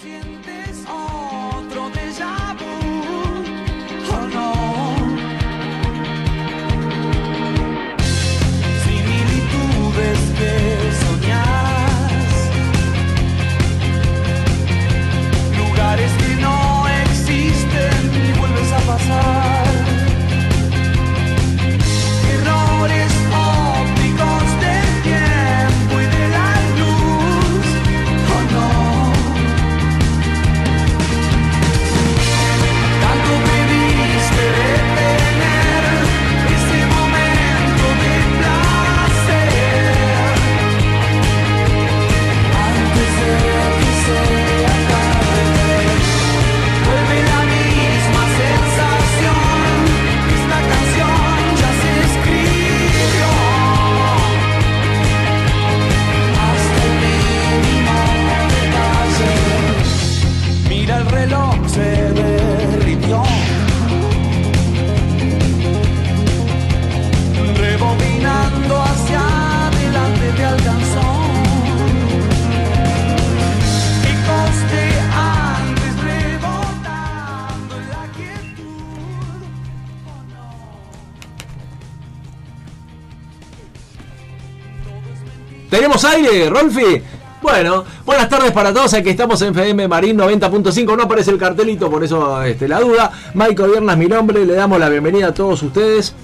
sientes aire, Rolfi? Bueno, buenas tardes para todos. Aquí estamos en FM Marín 90.5. No aparece el cartelito, por eso este, la duda. Michael Viernes, mi nombre. Le damos la bienvenida a todos ustedes.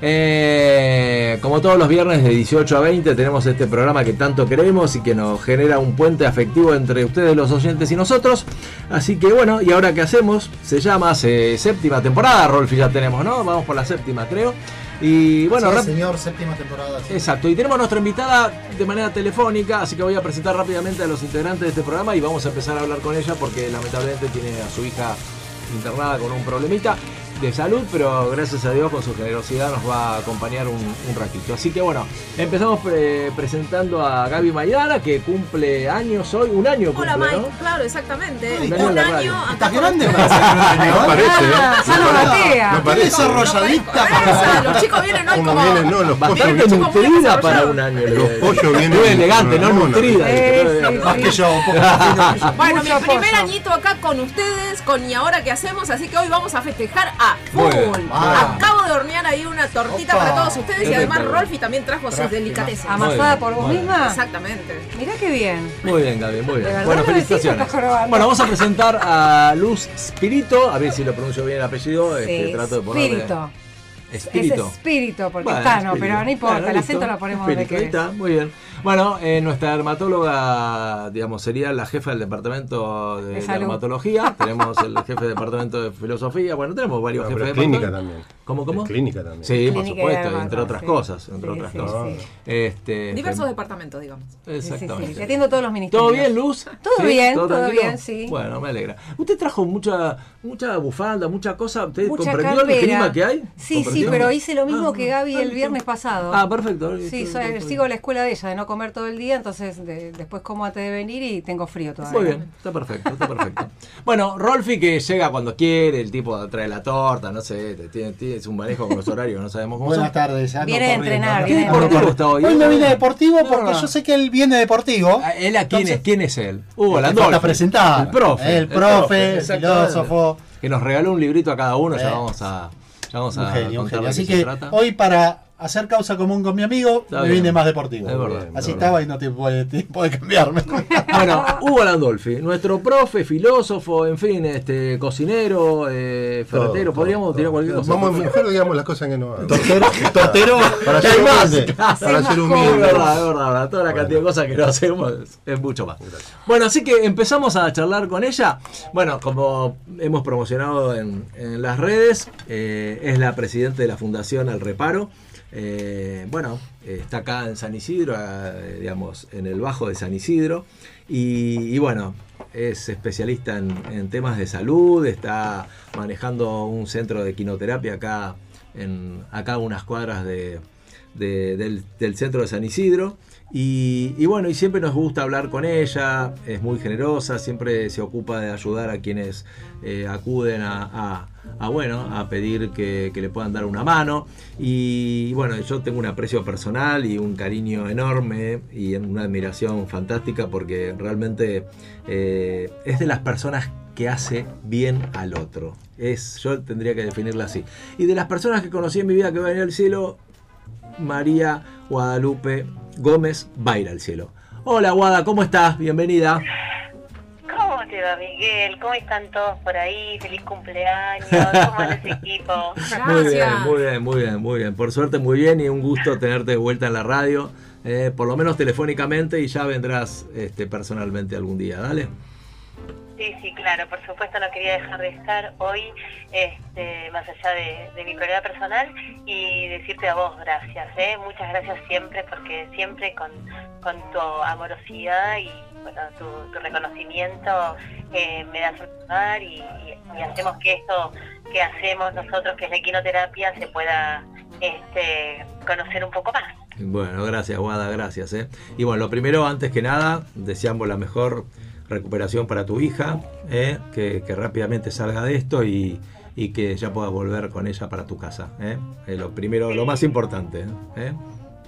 Eh, como todos los viernes de 18 a 20 tenemos este programa que tanto queremos y que nos genera un puente afectivo entre ustedes los oyentes y nosotros. Así que bueno, ¿y ahora qué hacemos? Se llama séptima temporada, Rolfi ya tenemos, ¿no? Vamos por la séptima creo. Y bueno, Sí, señor, séptima temporada. sí. Exacto, y tenemos a nuestra invitada de manera telefónica, así que voy a presentar rápidamente a los integrantes de este programa y vamos a empezar a hablar con ella porque lamentablemente tiene a su hija internada con un problemita de salud, pero gracias a Dios con su generosidad nos va a acompañar un, un ratito. Así que bueno, empezamos pre- presentando a Gaby Maidana que cumple años hoy, un año cumple, Hola Mike, ¿no? claro, exactamente. Un Un año en la año, radio. acá ¿Estás con grande para ser un año? No parece, ¿eh? Ah, ya lo batea. No parece. desarrolladita Esa, Los chicos vienen hoy como... viene, no, los pollos Bastante vienen. Nutrida para un año. Los pollos vienen Muy elegante, no nutrida. Más que yo, un poco más fino que yo. Bueno, mi primer añito acá con ustedes, con y ahora qué hacemos, así que hoy vamos a festejar a Full. Ah. Acabo de hornear ahí una tortita Opa. para todos ustedes y además rico. Rolfi también trajo sus. Muy ¿Amasada por vos misma? Exactamente. Mirá qué bien. Muy bien, Gaby, muy bien. Bueno, felicitaciones. Bueno, vamos a presentar a Luz Spirito, a ver si lo pronuncio bien el apellido. Este, Sí, trato de ponerle- espíritu. Espíritu. Es espíritu, porque Bueno, está, no, espíritu. pero no importa, Bueno, el listo. acento lo ponemos ahí querés. está, muy bien. Bueno, eh, nuestra dermatóloga, digamos, sería la jefa del departamento de, De dermatología. tenemos el jefe del departamento de filosofía. Bueno, tenemos varios No, jefes es de clínica departamento. también. ¿Cómo, cómo? Es clínica también. Sí, por Clínica supuesto, entre otras sí. cosas. Entre Sí, otras sí, cosas. sí. Este, Diversos fem- departamentos, digamos. Sí, sí, Exactamente. sí. Te atiendo todos los ministerios. ¿Todo bien, Luz? Todo ¿Sí? bien, todo bien, sí. Bueno, me alegra. ¿Usted trajo mucha mucha bufanda, mucha cosa? ¿Usted Mucha comprendió el clima que hay? Sí, sí, pero hice lo mismo Ah, que Gaby ah, el viernes pasado. Ah, perfecto. Sí, soy- sigo la escuela de ella, de no comer todo el día, entonces de- después como antes de venir y tengo frío todavía. Muy bien, está perfecto, está perfecto. bueno, Rolfi que llega cuando quiere, el tipo trae la torta, no sé, tiene, tiene un manejo con los horarios, no sabemos cómo Buenas son. tardes. ando Viene de corriendo, entrenar, viene de ando entrenar. corriendo. Hoy Hoy no- me vine deportivo No, porque no. yo sé que él viene deportivo. Ah, ¿Él a quién es? Entonces- ¿Quién es él? Hugo Landolfi. falta presentar. El profe. El profe, el filósofo. Que nos regaló un librito a cada uno, ya Eh. vamos a, ya vamos Un a genio, un contar genio. de Así qué se que trata. hoy para hacer causa común con mi amigo, Está me bien. vine más deportivo. Es verdad, Así es verdad. estaba y no te puede, tiempo de cambiarme. Bueno, Hugo Landolfi, nuestro profe, filósofo, en fin, este cocinero, eh, ferretero, Todo, podríamos todo, tirar todo. cualquier cosa. Vamos, mejor digamos las cosas que no. Tortero, tortero, Para ser hay más. humilde. Para ser Es humilde. verdad, es verdad, verdad. Toda la cantidad de cosas que no hacemos es, es mucho más. Bueno, así que empezamos a charlar con ella. Bueno, como hemos promocionado en, en las redes, eh, es la presidenta de la Fundación Al Reparo. Eh, bueno, está acá en San Isidro, eh, digamos, en el Bajo de San Isidro. Y, bueno, es especialista en, temas de salud, está manejando un centro de quinoterapia acá, en, acá unas cuadras de, de- del, centro de San Isidro. Y, bueno, y siempre nos gusta hablar con ella, es muy generosa, siempre se ocupa de ayudar a quienes eh, acuden a- a, bueno, a pedir que, que le puedan dar una mano. Y, bueno, yo tengo un aprecio personal y un cariño enorme y una admiración fantástica porque realmente eh, es de las personas que hace bien al otro. Es, yo tendría que definirla así. Y de las personas que conocí en mi vida que van al cielo, María Guadalupe Gómez va a ir al cielo. Hola Guada, ¿cómo estás? Bienvenida. ¿Cómo te va, Miguel? ¿Cómo están todos por ahí? ¡Feliz cumpleaños! ¿Cómo anda ese equipo? Muy bien, muy bien, muy bien, muy bien. Por suerte muy bien y un gusto tenerte de vuelta en la radio, eh, por lo menos telefónicamente y ya vendrás este, personalmente algún día, dale. Sí, sí, claro, por supuesto no quería dejar de estar hoy, este, más allá de, de mi prioridad personal, y decirte a vos gracias, ¿eh? muchas gracias siempre, porque siempre con, con tu amorosidad y bueno, tu, reconocimiento eh, me das un lugar y, hacemos que esto que hacemos nosotros, que es la equinoterapia, se pueda este, conocer un poco más. Bueno, gracias Guada, gracias. eh. Y bueno, lo primero, antes que nada, deseamos la mejor recuperación para tu hija, eh, que, rápidamente salga de esto y, y que ya puedas volver con ella para tu casa. eh. Eh, lo primero, lo más importante. eh.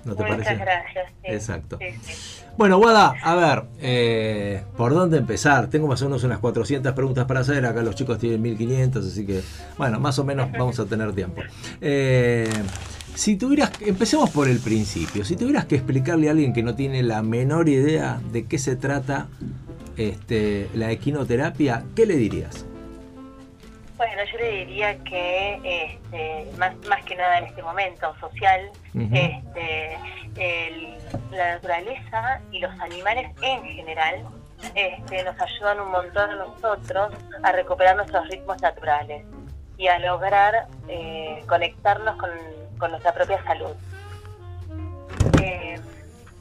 ¿No te Muchas parece? gracias. sí. Exacto. Sí, sí. Bueno, Guada, a ver, eh, ¿por dónde empezar? Tengo más o menos unas 400 preguntas para hacer. Acá los chicos tienen 1500, así que, bueno, más o menos vamos a tener tiempo. Eh, si tuvieras, empecemos por el principio. Si tuvieras que explicarle a alguien que no tiene la menor idea de qué se trata este, la equinoterapia, ¿qué le dirías? Bueno, yo le diría que este, más, más que nada en este momento social, este, el- la naturaleza y los animales en general este, nos ayudan un montón a nosotros a recuperar nuestros ritmos naturales y a lograr eh, conectarnos con, con nuestra propia salud. Eh,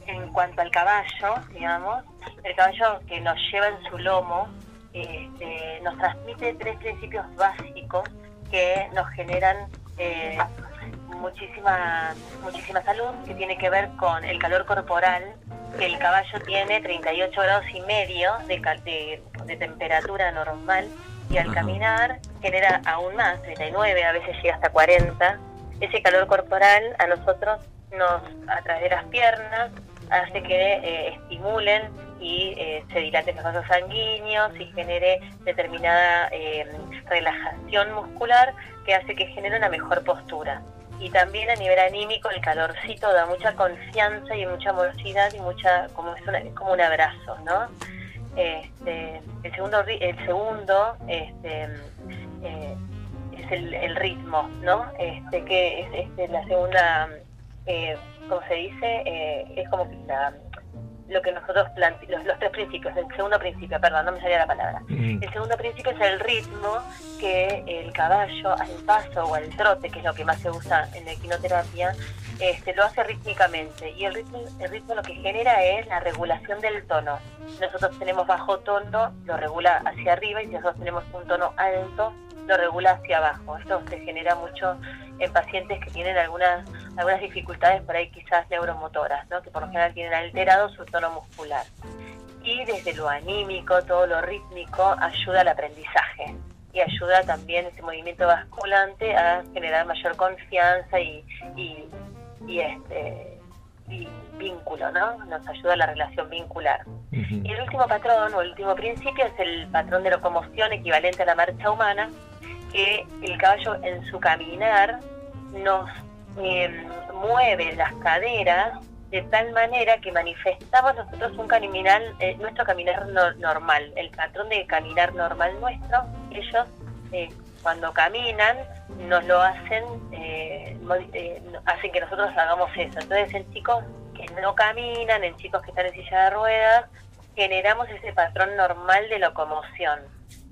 en cuanto al caballo, digamos, el caballo que nos lleva en su lomo este, nos transmite tres principios básicos que nos generan eh, muchísima, muchísima salud, que tiene que ver con el calor corporal, que el caballo tiene 38 grados y medio de, de- de temperatura normal y al caminar genera aún más, 39, a veces llega hasta 40. Ese calor corporal a nosotros nos, a través de las piernas, hace que eh, estimulen y eh, se dilaten los vasos sanguíneos y genere determinada eh, relajación muscular que hace que genere una mejor postura. Y también a nivel anímico el calorcito da mucha confianza y mucha amorosidad y mucha como es, una- como un abrazo, ¿no? Este, el segundo, el segundo este, eh, es el, el ritmo, ¿no? Este, que es este, la segunda, eh, ¿cómo se dice? Eh, es como que la- lo que nosotros plante los, los tres principios, el segundo principio, perdón, no me salía la palabra. Mm. El segundo principio es el ritmo que el caballo al paso o al trote, que es lo que más se usa en la equinoterapia, este, lo hace rítmicamente. Y el ritmo, el ritmo lo que genera es la regulación del tono. Nosotros tenemos bajo tono, lo regula hacia arriba, y si nosotros tenemos un tono alto, lo regula hacia abajo. Esto se genera mucho en pacientes que tienen algunas, algunas dificultades por ahí quizás neuromotoras, ¿no? que por lo general tienen alterado su tono muscular y desde lo anímico, todo lo rítmico, ayuda al aprendizaje y ayuda también ese movimiento basculante a generar mayor confianza y, y, y, este y vínculo, ¿no? Nos ayuda a la relación vincular. Ujú. Y el último patrón o el último principio es el patrón de locomoción equivalente a la marcha humana, que el caballo en su caminar nos eh, mueve las caderas de tal manera que manifestamos nosotros un caminar, eh, nuestro caminar no- normal, el patrón de caminar normal nuestro, ellos eh, cuando caminan nos lo hacen, eh, eh, hacen que nosotros hagamos eso. Entonces en chicos que no caminan, en chicos que están en silla de ruedas, generamos ese patrón normal de locomoción.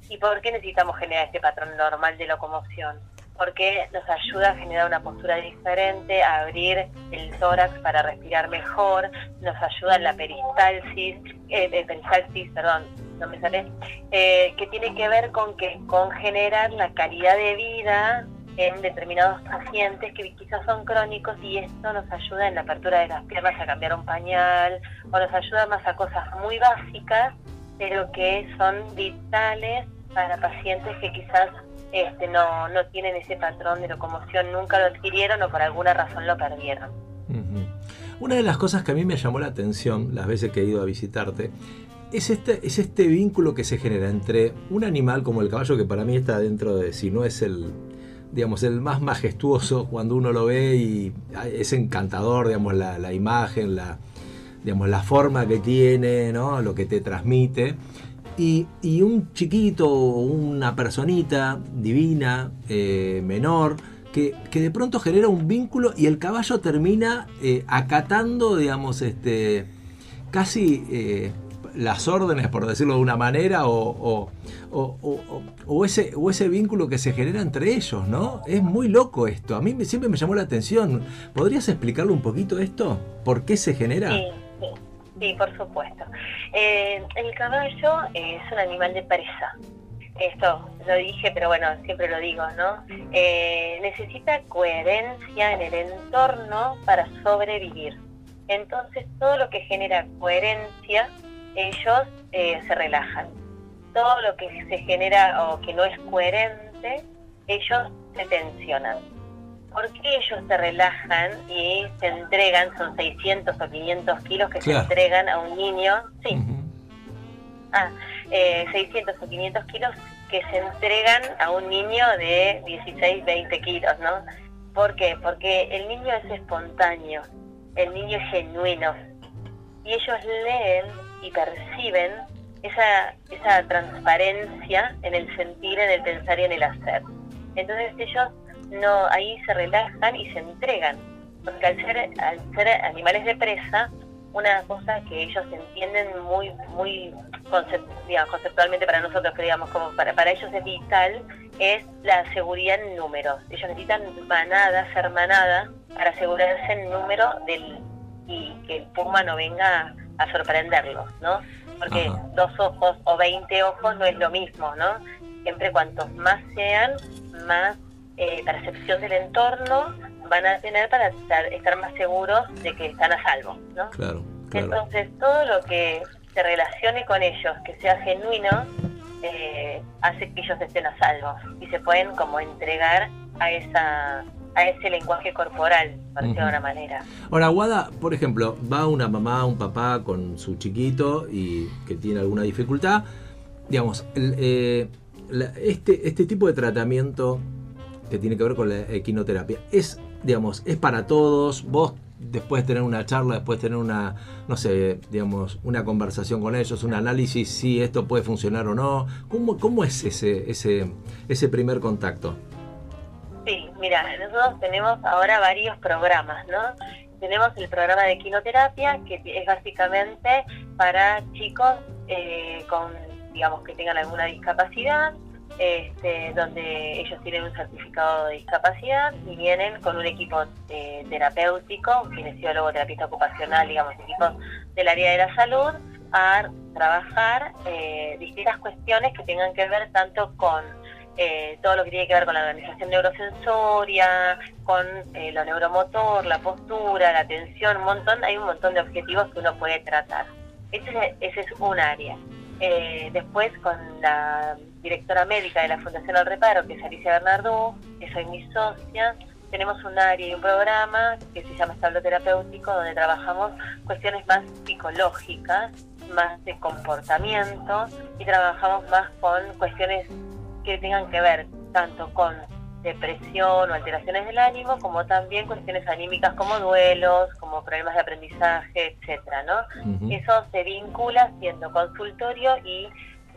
¿Y por qué necesitamos generar este patrón normal de locomoción? Porque nos ayuda a generar una postura diferente, a abrir el tórax para respirar mejor, nos ayuda en la peristalsis, eh, eh, peristalsis, perdón, no me sale, eh, que tiene que ver con que con generar la calidad de vida en determinados pacientes que quizás son crónicos y esto nos ayuda en la apertura de las piernas a cambiar un pañal o nos ayuda más a cosas muy básicas, pero que son vitales para pacientes que quizás este, no, no tienen ese patrón de locomoción, nunca lo adquirieron o por alguna razón lo perdieron. Una de las cosas que a mí me llamó la atención las veces que he ido a visitarte es este, es este vínculo que se genera entre un animal como el caballo, que para mí está dentro de, si no es el, digamos, el más majestuoso cuando uno lo ve y es encantador, digamos, la, la imagen, la, digamos, la forma que tiene, ¿no? lo que te transmite. Y, un chiquito, una personita divina, eh, menor, que, que de pronto genera un vínculo y el caballo termina eh, acatando, digamos, este, casi eh, las órdenes, por decirlo de una manera, o, o- o- o- o ese, o ese vínculo que se genera entre ellos, ¿no? Es muy loco esto. A mí siempre me llamó la atención. ¿Podrías explicarle un poquito esto? ¿Por qué se genera? Sí, por supuesto. Eh, el caballo es un animal de presa. Esto lo dije, pero bueno, siempre lo digo, ¿no? Eh, necesita coherencia en el entorno para sobrevivir. Entonces, todo lo que genera coherencia, ellos eh, se relajan. Todo lo que se genera o que no es coherente, ellos se tensionan. ¿Por qué ellos se relajan y se entregan, son 600 o 500 kilos que Claro. se entregan a un niño? Sí, Ujú. ah, eh, 600 o 500 kilos que se entregan a un niño de 16, 20 kilos, ¿no? ¿Por qué? Porque el niño es espontáneo, el niño es genuino y ellos leen y perciben esa, esa transparencia en el sentir, en el pensar y en el hacer. Entonces ellos no ahí se relajan y se entregan, porque al ser, al ser animales de presa, una cosa que ellos entienden muy, muy digamos, conceptualmente para nosotros, que digamos, como para, para ellos es vital, es la seguridad en números. Ellos necesitan manada, ser manada, para asegurarse el número del y que el puma no venga a sorprenderlos, ¿no? Porque Ajá. dos ojos o 20 ojos no es lo mismo, ¿no? Siempre cuantos más sean, más eh, percepción del entorno van a tener para estar, estar más seguros de que están a salvo, ¿no? Claro, claro. Entonces, todo lo que se relacione con ellos, que sea genuino, eh, hace que ellos estén a salvo y se pueden como entregar a esa a ese lenguaje corporal, por decirlo de alguna manera. Ahora, Guada, por ejemplo, va una mamá, un papá con su chiquito y que tiene alguna dificultad. Digamos, el, eh, la- este, este tipo de tratamiento que tiene que ver con la equinoterapia es, digamos, es para todos. Vos después de tener una charla, después de tener una, no sé, digamos, una conversación con ellos, un análisis, si esto puede funcionar o no. ¿Cómo, cómo es ese, ese, ese primer contacto? Sí, mira, nosotros tenemos ahora varios programas, ¿no? Tenemos el programa de quinoterapia, que es básicamente para chicos eh, con, digamos, que tengan alguna discapacidad, este, donde ellos tienen un certificado de discapacidad y vienen con un equipo eh, terapéutico, kinesiólogo, terapista ocupacional, digamos, equipos del área de la salud, a trabajar eh, distintas cuestiones que tengan que ver tanto con eh, todo lo que tiene que ver con la organización neurosensoria, con eh, lo neuromotor, la postura, la atención, un montón, hay un montón de objetivos que uno puede tratar. Ese, es- ese es un área. Eh, después con la directora médica de la Fundación Al Reparo, que es Alicia Bernardú, que soy mi socia, tenemos un área y un programa que se llama Establo Terapéutico, donde trabajamos cuestiones más psicológicas, más de comportamiento y trabajamos más con cuestiones que tengan que ver tanto con depresión o alteraciones del ánimo, como también cuestiones anímicas como duelos, como problemas de aprendizaje, etcétera. Eso se vincula haciendo consultorio y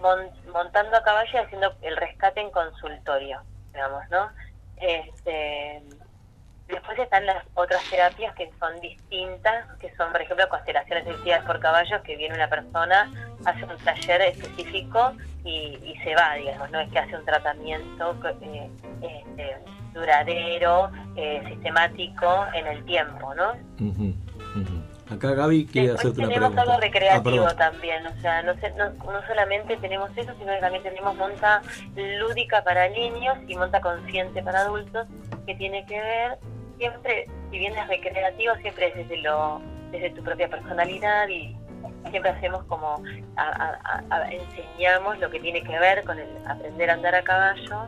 montando a caballo y haciendo el rescate en consultorio, digamos, ¿no? Este, después están las otras terapias que son distintas, que son, por ejemplo, constelaciones dirigidas por caballos, que viene una persona, hace un taller específico y, se va, digamos, no es que hace un tratamiento eh, este, duradero, eh, sistemático en el tiempo, ¿no? Ujú. Acá Gaby quiere Después hacerte una tenemos pregunta. algo recreativo Ah, también, o sea, no, se- no, no solamente tenemos eso, sino que también tenemos monta lúdica para niños y monta consciente para adultos, que tiene que ver siempre, si bien es recreativo, siempre es desde, lo, desde tu propia personalidad y siempre hacemos como, a- a- a- enseñamos lo que tiene que ver con el aprender a andar a caballo,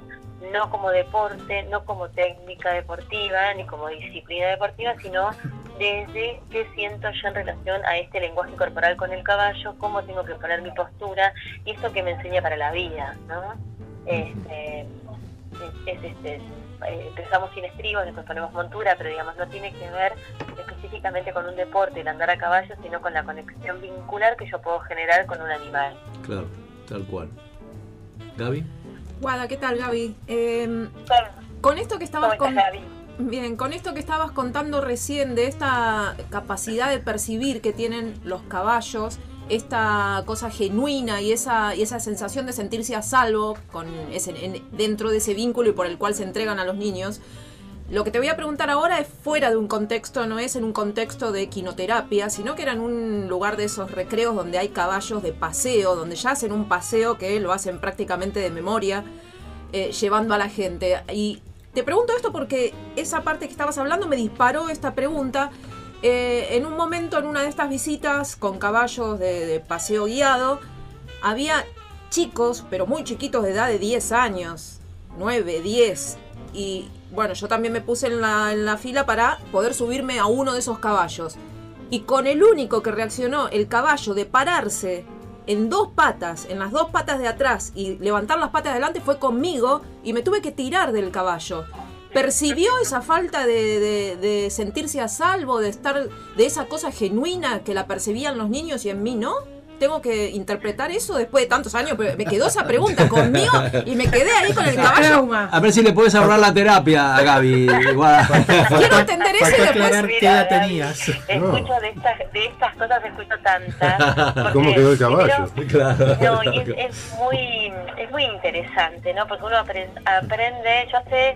no como deporte, no como técnica deportiva, ni como disciplina deportiva, sino desde qué siento yo en relación a este lenguaje corporal con el caballo, cómo tengo que poner mi postura y esto que me enseña para la vida, ¿no? Este, es, es, este, empezamos sin estribos, después ponemos montura, pero digamos no tiene que ver específicamente con un deporte, el andar a caballo, sino con la conexión vincular que yo puedo generar con un animal. Claro, tal cual. Gaby. Guada, ¿qué tal, Gaby? Eh, Claro, con esto que ¿Cómo estabas con... Bien, con esto que estabas contando recién de esta capacidad de percibir que tienen los caballos, esta cosa genuina y esa, y esa sensación de sentirse a salvo con ese, en- dentro de ese vínculo y por el cual se entregan a los niños. Lo que te voy a preguntar ahora es fuera de un contexto, no es en un contexto de quinoterapia, sino que era en un lugar de esos recreos donde hay caballos de paseo, donde ya hacen un paseo que lo hacen prácticamente de memoria, eh, llevando a la gente. Y te pregunto esto porque esa parte que estabas hablando me disparó esta pregunta. Eh, en un momento, en una de estas visitas con caballos de, de paseo guiado, había chicos, pero muy chiquitos de edad de 10 años, 9, 10. Y bueno, yo también me puse en la, en la fila para poder subirme a uno de esos caballos. Y con el único que reaccionó, el caballo, de pararse en dos patas, en las dos patas de atrás y levantar las patas de adelante fue conmigo y me tuve que tirar del caballo. ¿Percibió esa falta de, de- de sentirse a salvo, de estar, de esa cosa genuina que la percibían los niños y en mí no? ¿Tengo que interpretar eso después de tantos años? Pero me quedó esa pregunta conmigo y me quedé ahí con el caballo. A ver si le puedes ahorrar la terapia a Gaby. Quiero entender eso y después aclarar qué edad tenías. Escucho de estas, de estas cosas, escucho tantas. ¿Cómo quedó el caballo? Claro. No, y es, es muy es muy interesante, ¿no? Porque uno apren- aprende, yo hace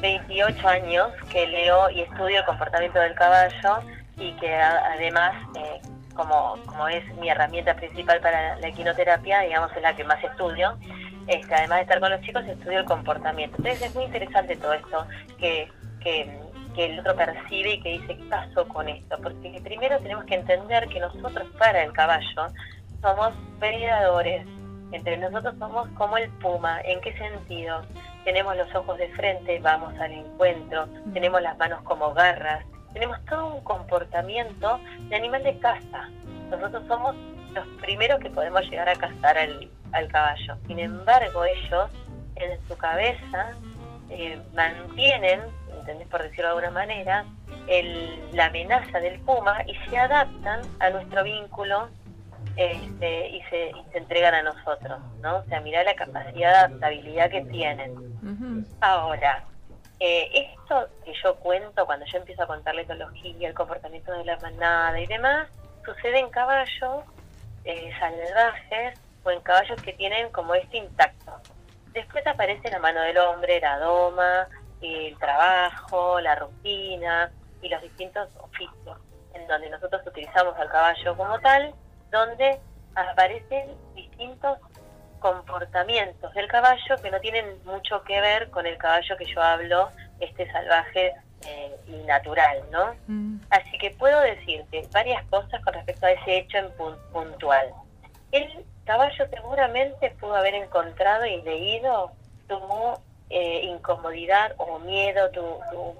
28 años que leo y estudio el comportamiento del caballo y que además, eh, como, como es mi herramienta principal para la equinoterapia, digamos, es la que más estudio, este, además de estar con los chicos, estudio el comportamiento. Entonces es muy interesante todo esto que, que, que el otro percibe y que dice, ¿qué pasó con esto? Porque primero tenemos que entender que nosotros para el caballo somos predadores. Entre nosotros somos como el puma. ¿En qué sentido? Tenemos los ojos de frente, vamos al encuentro, tenemos las manos como garras, tenemos todo un comportamiento de animal de caza. Nosotros somos los primeros que podemos llegar a cazar al, al caballo. Sin embargo, ellos en su cabeza eh, mantienen, ¿entendés? por decirlo de alguna manera, el- la amenaza del puma y se adaptan a nuestro vínculo este, y, se, y se entregan a nosotros, ¿no? O sea, mirá la capacidad de adaptabilidad que tienen. Ahora, eh, esto que yo cuento cuando yo empiezo a contar la etología, el comportamiento de la manada y demás, sucede en caballos eh, salvajes o en caballos que tienen como este intacto. Después aparece la mano del hombre, la doma, el trabajo, la rutina y los distintos oficios en donde nosotros utilizamos al caballo como tal, donde aparecen distintos comportamientos del caballo que no tienen mucho que ver con el caballo que yo hablo, este salvaje eh, y natural, ¿no? Mm. Así que puedo decirte varias cosas con respecto a ese hecho en pun- puntual. El caballo seguramente pudo haber encontrado y leído tu eh, incomodidad o miedo, tu, tu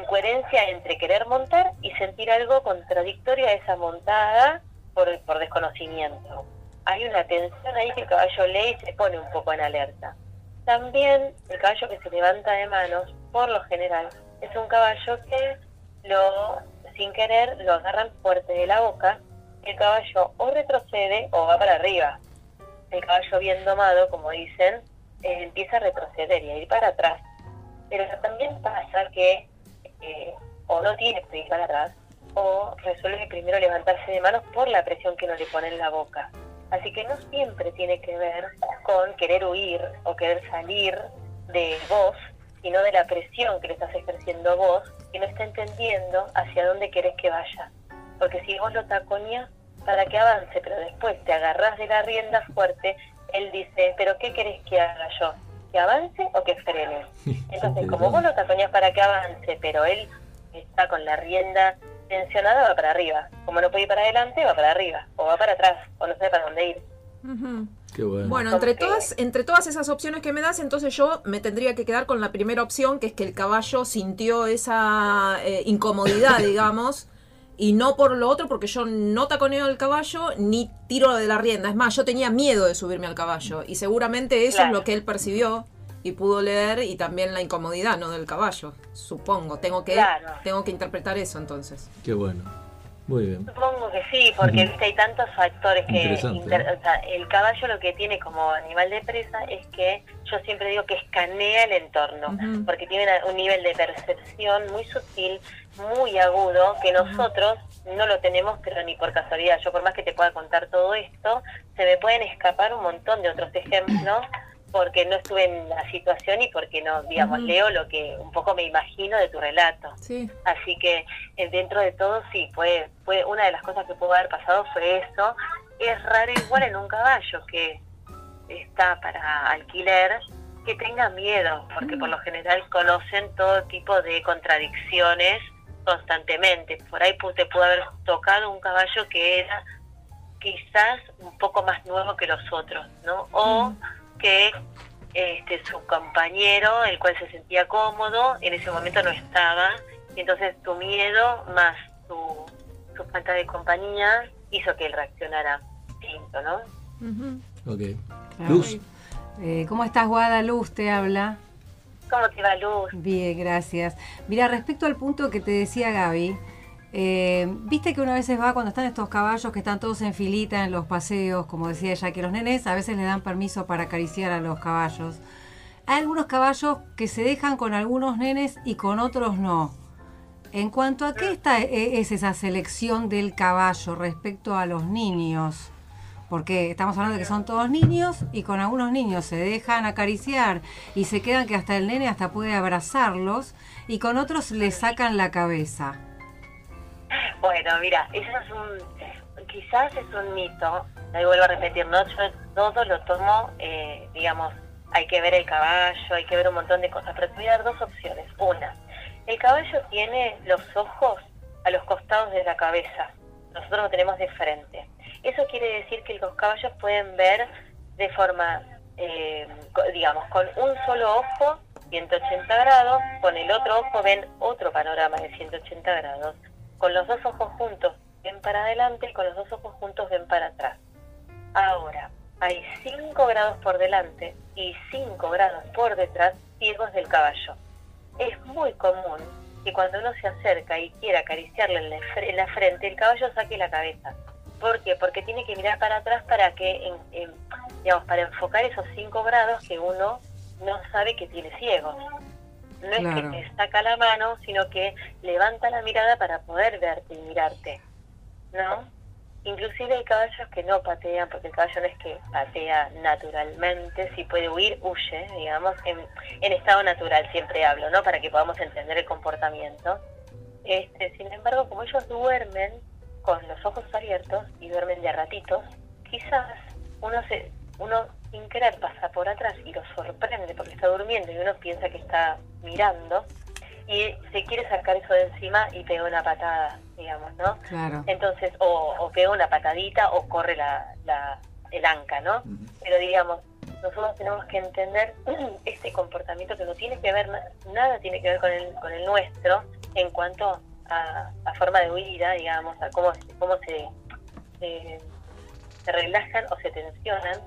incoherencia entre querer montar y sentir algo contradictorio a esa montada por, por desconocimiento. Hay una tensión ahí que el caballo lee y se pone un poco en alerta. También el caballo que se levanta de manos, por lo general, es un caballo que lo, sin querer, lo agarran fuerte de la boca. El caballo o retrocede o va para arriba. El caballo bien domado, como dicen, eh, empieza a retroceder y a ir para atrás. Pero también pasa que eh, o no tiene que ir para atrás o resuelve primero levantarse de manos por la presión que uno le pone en la boca. Así que no siempre tiene que ver con querer huir o querer salir de vos, sino de la presión que le estás ejerciendo vos, que no está entendiendo hacia dónde querés que vaya. porque si vos lo taconeás para que avance, pero después te agarrás de la rienda fuerte, él dice, pero ¿qué querés que haga yo? ¿Que avance o que frene? Entonces, como vos lo taconeás para que avance, pero él está con la rienda tensionada, va para arriba. Como no puede ir para adelante, va para arriba, o va para atrás, o no sabe para dónde ir. Qué bueno. Bueno, entre todas, entre todas esas opciones que me das, entonces yo me tendría que quedar con la primera opción, que es que el caballo sintió esa eh, incomodidad, digamos, y no por lo otro, porque yo no taconeo al caballo ni tiro de la rienda. Es más, yo tenía miedo de subirme al caballo, y seguramente eso Claro. es lo que él percibió y pudo leer, y también la incomodidad, ¿no? Del caballo, supongo. Tengo que, Claro. tengo que interpretar eso entonces. Qué bueno. Muy bien. Supongo que sí, porque viste, hay tantos factores que... O sea, el caballo lo que tiene como animal de presa es que yo siempre digo que escanea el entorno, porque tiene un nivel de percepción muy sutil, muy agudo, que nosotros no lo tenemos, pero ni por casualidad. Yo por más que te pueda contar todo esto, se me pueden escapar un montón de otros ejemplos porque no estuve en la situación y porque no, digamos, leo lo que un poco me imagino de tu relato. Sí. Así que eh, dentro de todo sí, fue, fue una de las cosas que pudo haber pasado fue eso. Es raro igual en un caballo que está para alquiler que tenga miedo, porque por lo general conocen todo tipo de contradicciones constantemente. Por ahí te pudo haber tocado un caballo que era quizás un poco más nuevo que los otros, ¿no? O que este, su compañero, el cual se sentía cómodo, en ese momento no estaba, y entonces tu miedo más tu, tu falta de compañía hizo que él reaccionara distinto, ¿no? Ujú. Ok. Claro. Luz. Eh, ¿Cómo estás, Guada? Luz te habla. ¿Cómo te va Luz? Bien, gracias. Mira, respecto al punto que te decía Gaby, eh, viste que una vez va cuando están estos caballos que están todos en filita en los paseos, como decía ella, que los nenes a veces le dan permiso para acariciar a los caballos. Hay algunos caballos que se dejan con algunos nenes y con otros no. En cuanto a qué está, eh, es esa selección del caballo respecto a los niños, porque estamos hablando de que son todos niños y con algunos niños se dejan acariciar y se quedan que hasta el nene hasta puede abrazarlos y con otros le sacan la cabeza. Bueno, mira, eso es un, quizás es un mito, ahí vuelvo a repetir, ¿no? Yo todo lo tomo, eh, digamos, hay que ver el caballo, hay que ver un montón de cosas, pero te voy a dar dos opciones. Una, el caballo tiene los ojos a los costados de la cabeza, nosotros lo tenemos de frente. Eso quiere decir que los caballos pueden ver de forma, eh, digamos, con un solo ojo 180 grados, con el otro ojo ven otro panorama de 180 grados. Con los dos ojos juntos ven para adelante y con los dos ojos juntos ven para atrás. Ahora, hay 5 grados por delante y 5 grados por detrás ciegos del caballo. Es muy común que cuando uno se acerca y quiera acariciarle en la, fre- en la frente, el caballo saque la cabeza. ¿Por qué? Porque tiene que mirar para atrás para que, en- en- digamos, para enfocar esos 5 grados que uno no sabe que tiene ciegos. No es que te saca la mano, sino que levanta la mirada para poder verte y mirarte. ¿No? Inclusive hay caballos que no patean, porque el caballo no es que patea naturalmente, si puede huir, huye, digamos, en, en estado natural siempre hablo, ¿no? Para que podamos entender el comportamiento. Este, sin embargo, como ellos duermen con los ojos abiertos y duermen de ratitos, quizás uno se, uno sin querer pasa por atrás y lo sorprende porque está durmiendo y uno piensa que está mirando y se quiere sacar eso de encima y pega una patada, digamos, ¿no? Claro. Entonces, o, o pega una patadita o corre la, la- el anca, ¿no? Pero digamos, nosotros tenemos que entender este comportamiento que no tiene que ver, na- nada tiene que ver con el, con el nuestro en cuanto a, a forma de huida, digamos, a cómo, cómo se, se, se relajan o se tensionan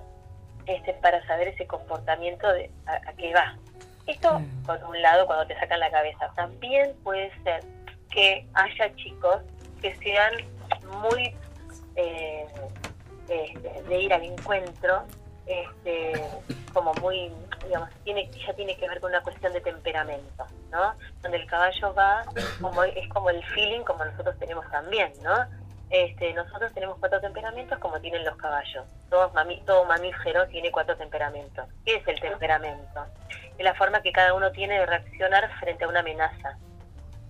este, para saber ese comportamiento de a, a qué va. Esto, por un lado, cuando te sacan la cabeza. También puede ser que haya chicos que sean muy eh, este, de ir al encuentro, este, como muy, digamos, tiene, ya tiene que ver con una cuestión de temperamento, ¿no? Donde el caballo va, como, es como el feeling como nosotros tenemos también, ¿no? Este, nosotros tenemos cuatro temperamentos como tienen los caballos. Todos mami- todo mamífero tiene cuatro temperamentos. ¿Qué es el temperamento? Es la forma que cada uno tiene de reaccionar frente a una amenaza.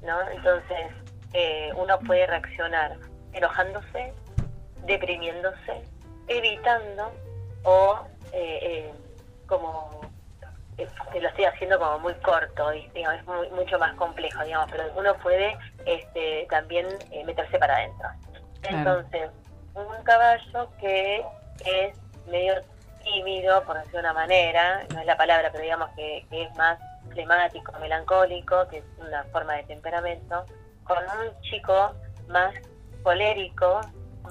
¿no? Entonces, eh, uno puede reaccionar enojándose, deprimiéndose, evitando o eh, eh, como te lo estoy haciendo como muy corto, digamos, es muy- mucho más complejo, digamos, pero uno puede este, también eh, meterse para adentro. Entonces, un caballo que es medio tímido, por decirlo de una manera, no es la palabra, pero digamos que, que es más flemático, melancólico, que es una forma de temperamento, con un chico más colérico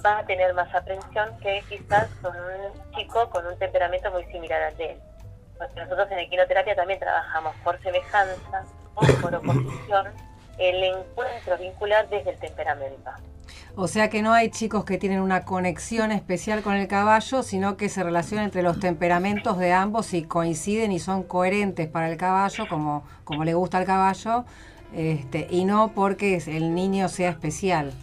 va a tener más aprensión que quizás con un chico con un temperamento muy similar al de él. Porque nosotros en equinoterapia también trabajamos por semejanza o por oposición el encuentro vincular desde el temperamento. O sea que no hay chicos que tienen una conexión especial con el caballo, sino que se relaciona entre los temperamentos de ambos y coinciden y son coherentes para el caballo, como, como le gusta al caballo, este, y no porque el niño sea especial.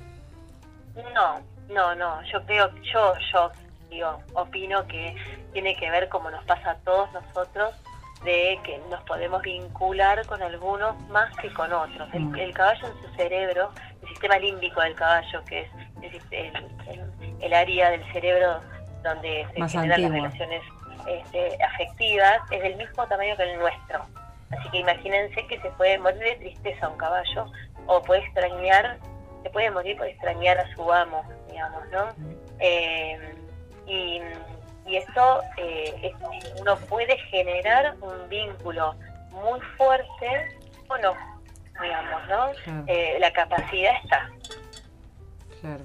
No, no, no. Yo creo, yo, yo, digo, opino que tiene que ver como nos pasa a todos nosotros, de que nos podemos vincular con algunos más que con otros. El, Mm. el caballo en su cerebro, el sistema límbico del caballo, que es el, área del cerebro donde se Más generan las relaciones este, afectivas, es del mismo tamaño que el nuestro. Así que imagínense que se puede morir de tristeza un caballo o puede extrañar, se puede morir por extrañar a su amo, digamos, ¿no? Eh, y, y esto eh, es- uno puede generar un vínculo muy fuerte o no, digamos, ¿no? Claro. Eh, la capacidad está. Claro.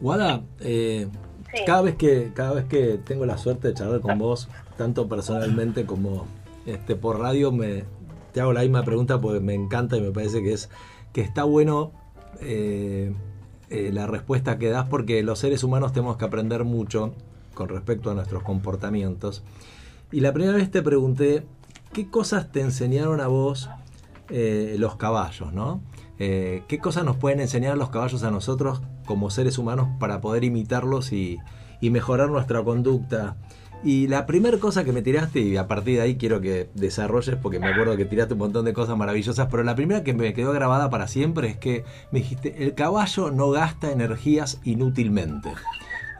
Guada, eh, Sí. cada vez que cada vez que tengo la suerte de charlar con vos, tanto personalmente como este por radio, me te hago la misma pregunta porque me encanta y me parece que es que está bueno eh, eh, la respuesta que das porque los seres humanos tenemos que aprender mucho con respecto a nuestros comportamientos. Y la primera vez te pregunté qué cosas te enseñaron a vos eh, los caballos, ¿no? Eh, ¿Qué cosas nos pueden enseñar los caballos a nosotros como seres humanos para poder imitarlos y, y mejorar nuestra conducta? Y la primera cosa que me tiraste, y a partir de ahí quiero que desarrolles, porque me acuerdo que tiraste un montón de cosas maravillosas, pero la primera que me quedó grabada para siempre es que me dijiste, el caballo no gasta energías inútilmente.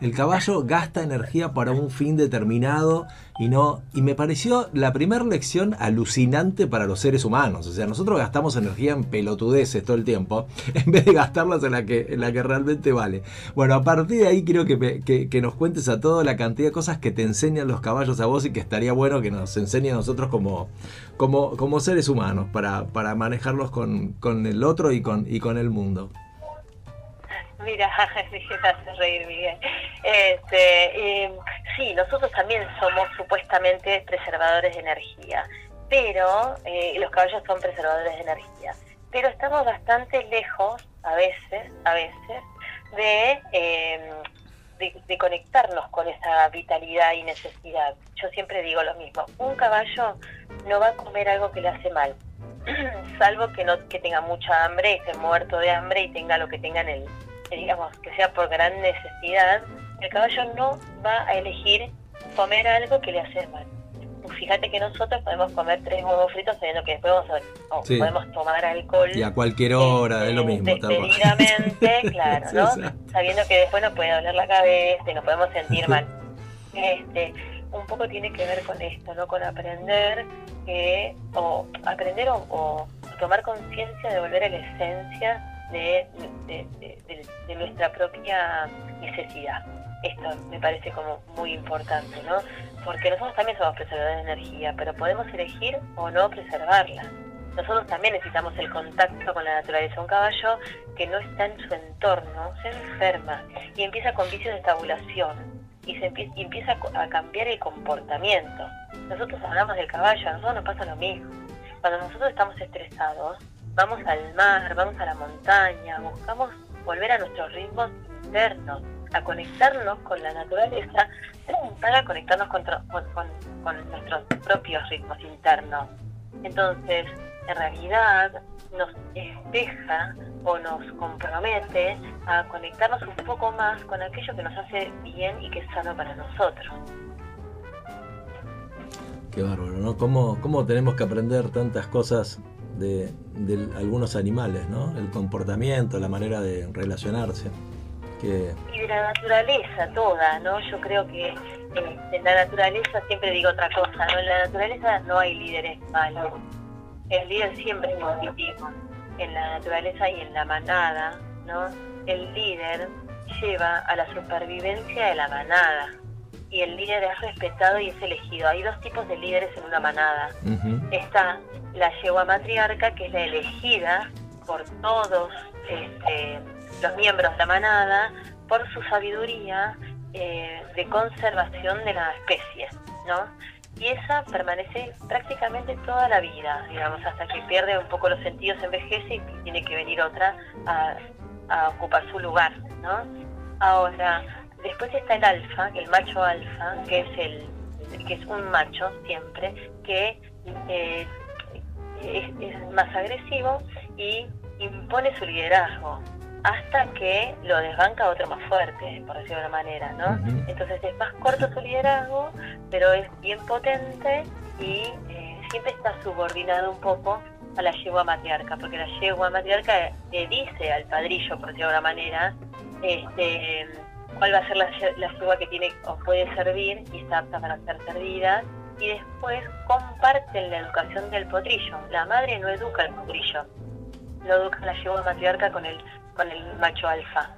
El caballo gasta energía para un fin determinado y no y me pareció la primera lección alucinante para los seres humanos. O sea, nosotros gastamos energía en pelotudeces todo el tiempo en vez de gastarlas en la que, en la que realmente vale. Bueno, a partir de ahí quiero que, que nos cuentes a todos la cantidad de cosas que te enseñan los caballos a vos y que estaría bueno que nos enseñen a nosotros como, como, como seres humanos para, para manejarlos con, con el otro y con, y con el mundo. Mira, me hace reír, Miguel. Este, sí, nosotros también somos supuestamente preservadores de energía, pero eh, los caballos son preservadores de energía. Pero estamos bastante lejos, a veces, a veces, de, eh, de, de conectarnos con esa vitalidad y necesidad. Yo siempre digo lo mismo, un caballo no va a comer algo que le hace mal, salvo que no que tenga mucha hambre esté muerto de hambre y tenga lo que tenga en el digamos que sea por gran necesidad el caballo no va a elegir comer algo que le hace mal fíjate que nosotros podemos comer tres huevos fritos sabiendo que después vamos a, Sí. podemos tomar alcohol Y a cualquier hora, es lo mismo. despedidamente, claro, ¿no? Sabiendo que después nos puede doler la cabeza y nos podemos sentir mal. Este, un poco tiene que ver con esto, ¿no? Con aprender que, o aprender o, o tomar conciencia de volver a la esencia de, nuestra propia necesidad. Esto me parece como muy importante, ¿no? Porque nosotros también somos preservadores de energía, pero podemos elegir o no preservarla. Nosotros también necesitamos el contacto con la naturaleza. Un caballo que no está en su entorno se enferma y empieza con vicios de estabulación y, se empie- y empieza a cambiar el comportamiento. Nosotros hablamos del caballo, a nosotros nos pasa lo mismo. Cuando nosotros estamos estresados, vamos al mar, vamos a la montaña, buscamos volver a nuestros ritmos internos, a conectarnos con la naturaleza, para conectarnos con, con- con- nuestros propios ritmos internos. Entonces, en realidad nos despeja o nos compromete a conectarnos un poco más con aquello que nos hace bien y que es sano para nosotros. Qué bárbaro, ¿no? ¿Cómo, cómo tenemos que aprender tantas cosas de, algunos animales, ¿no? El comportamiento, la manera de relacionarse. Qué- y de la naturaleza toda, ¿no? Yo creo que eh, en la naturaleza siempre digo otra cosa, ¿no? En la naturaleza no hay líderes malos. El líder siempre es positivo. En la naturaleza y en la manada, ¿no? El líder lleva a la supervivencia de la manada. Y el líder es respetado y es elegido. Hay dos tipos de líderes en una manada está la yegua matriarca, que es la elegida por todos este, los miembros de la manada por su sabiduría eh, de conservación de la especie, ¿no? Y esa permanece prácticamente toda la vida, digamos, hasta que pierde un poco los sentidos, envejece y tiene que venir otra a, a ocupar su lugar, ¿no? Ahora, después está el alfa, el macho alfa, que es el que es un macho siempre, que eh, es, es más agresivo y impone su liderazgo hasta que lo desbanca otro más fuerte, por decirlo de una manera, ¿no? Entonces es más corto su liderazgo, pero es bien potente y eh, siempre está subordinado un poco a la yegua matriarca, porque la yegua matriarca le dice al padrillo, por decirlo de una manera, este, cuál va a ser la, la yegua que tiene o puede servir y está apta para ser servida, y después comparten la educación del potrillo. La madre no educa al potrillo, lo educa la yegua matriarca con el, con el macho alfa.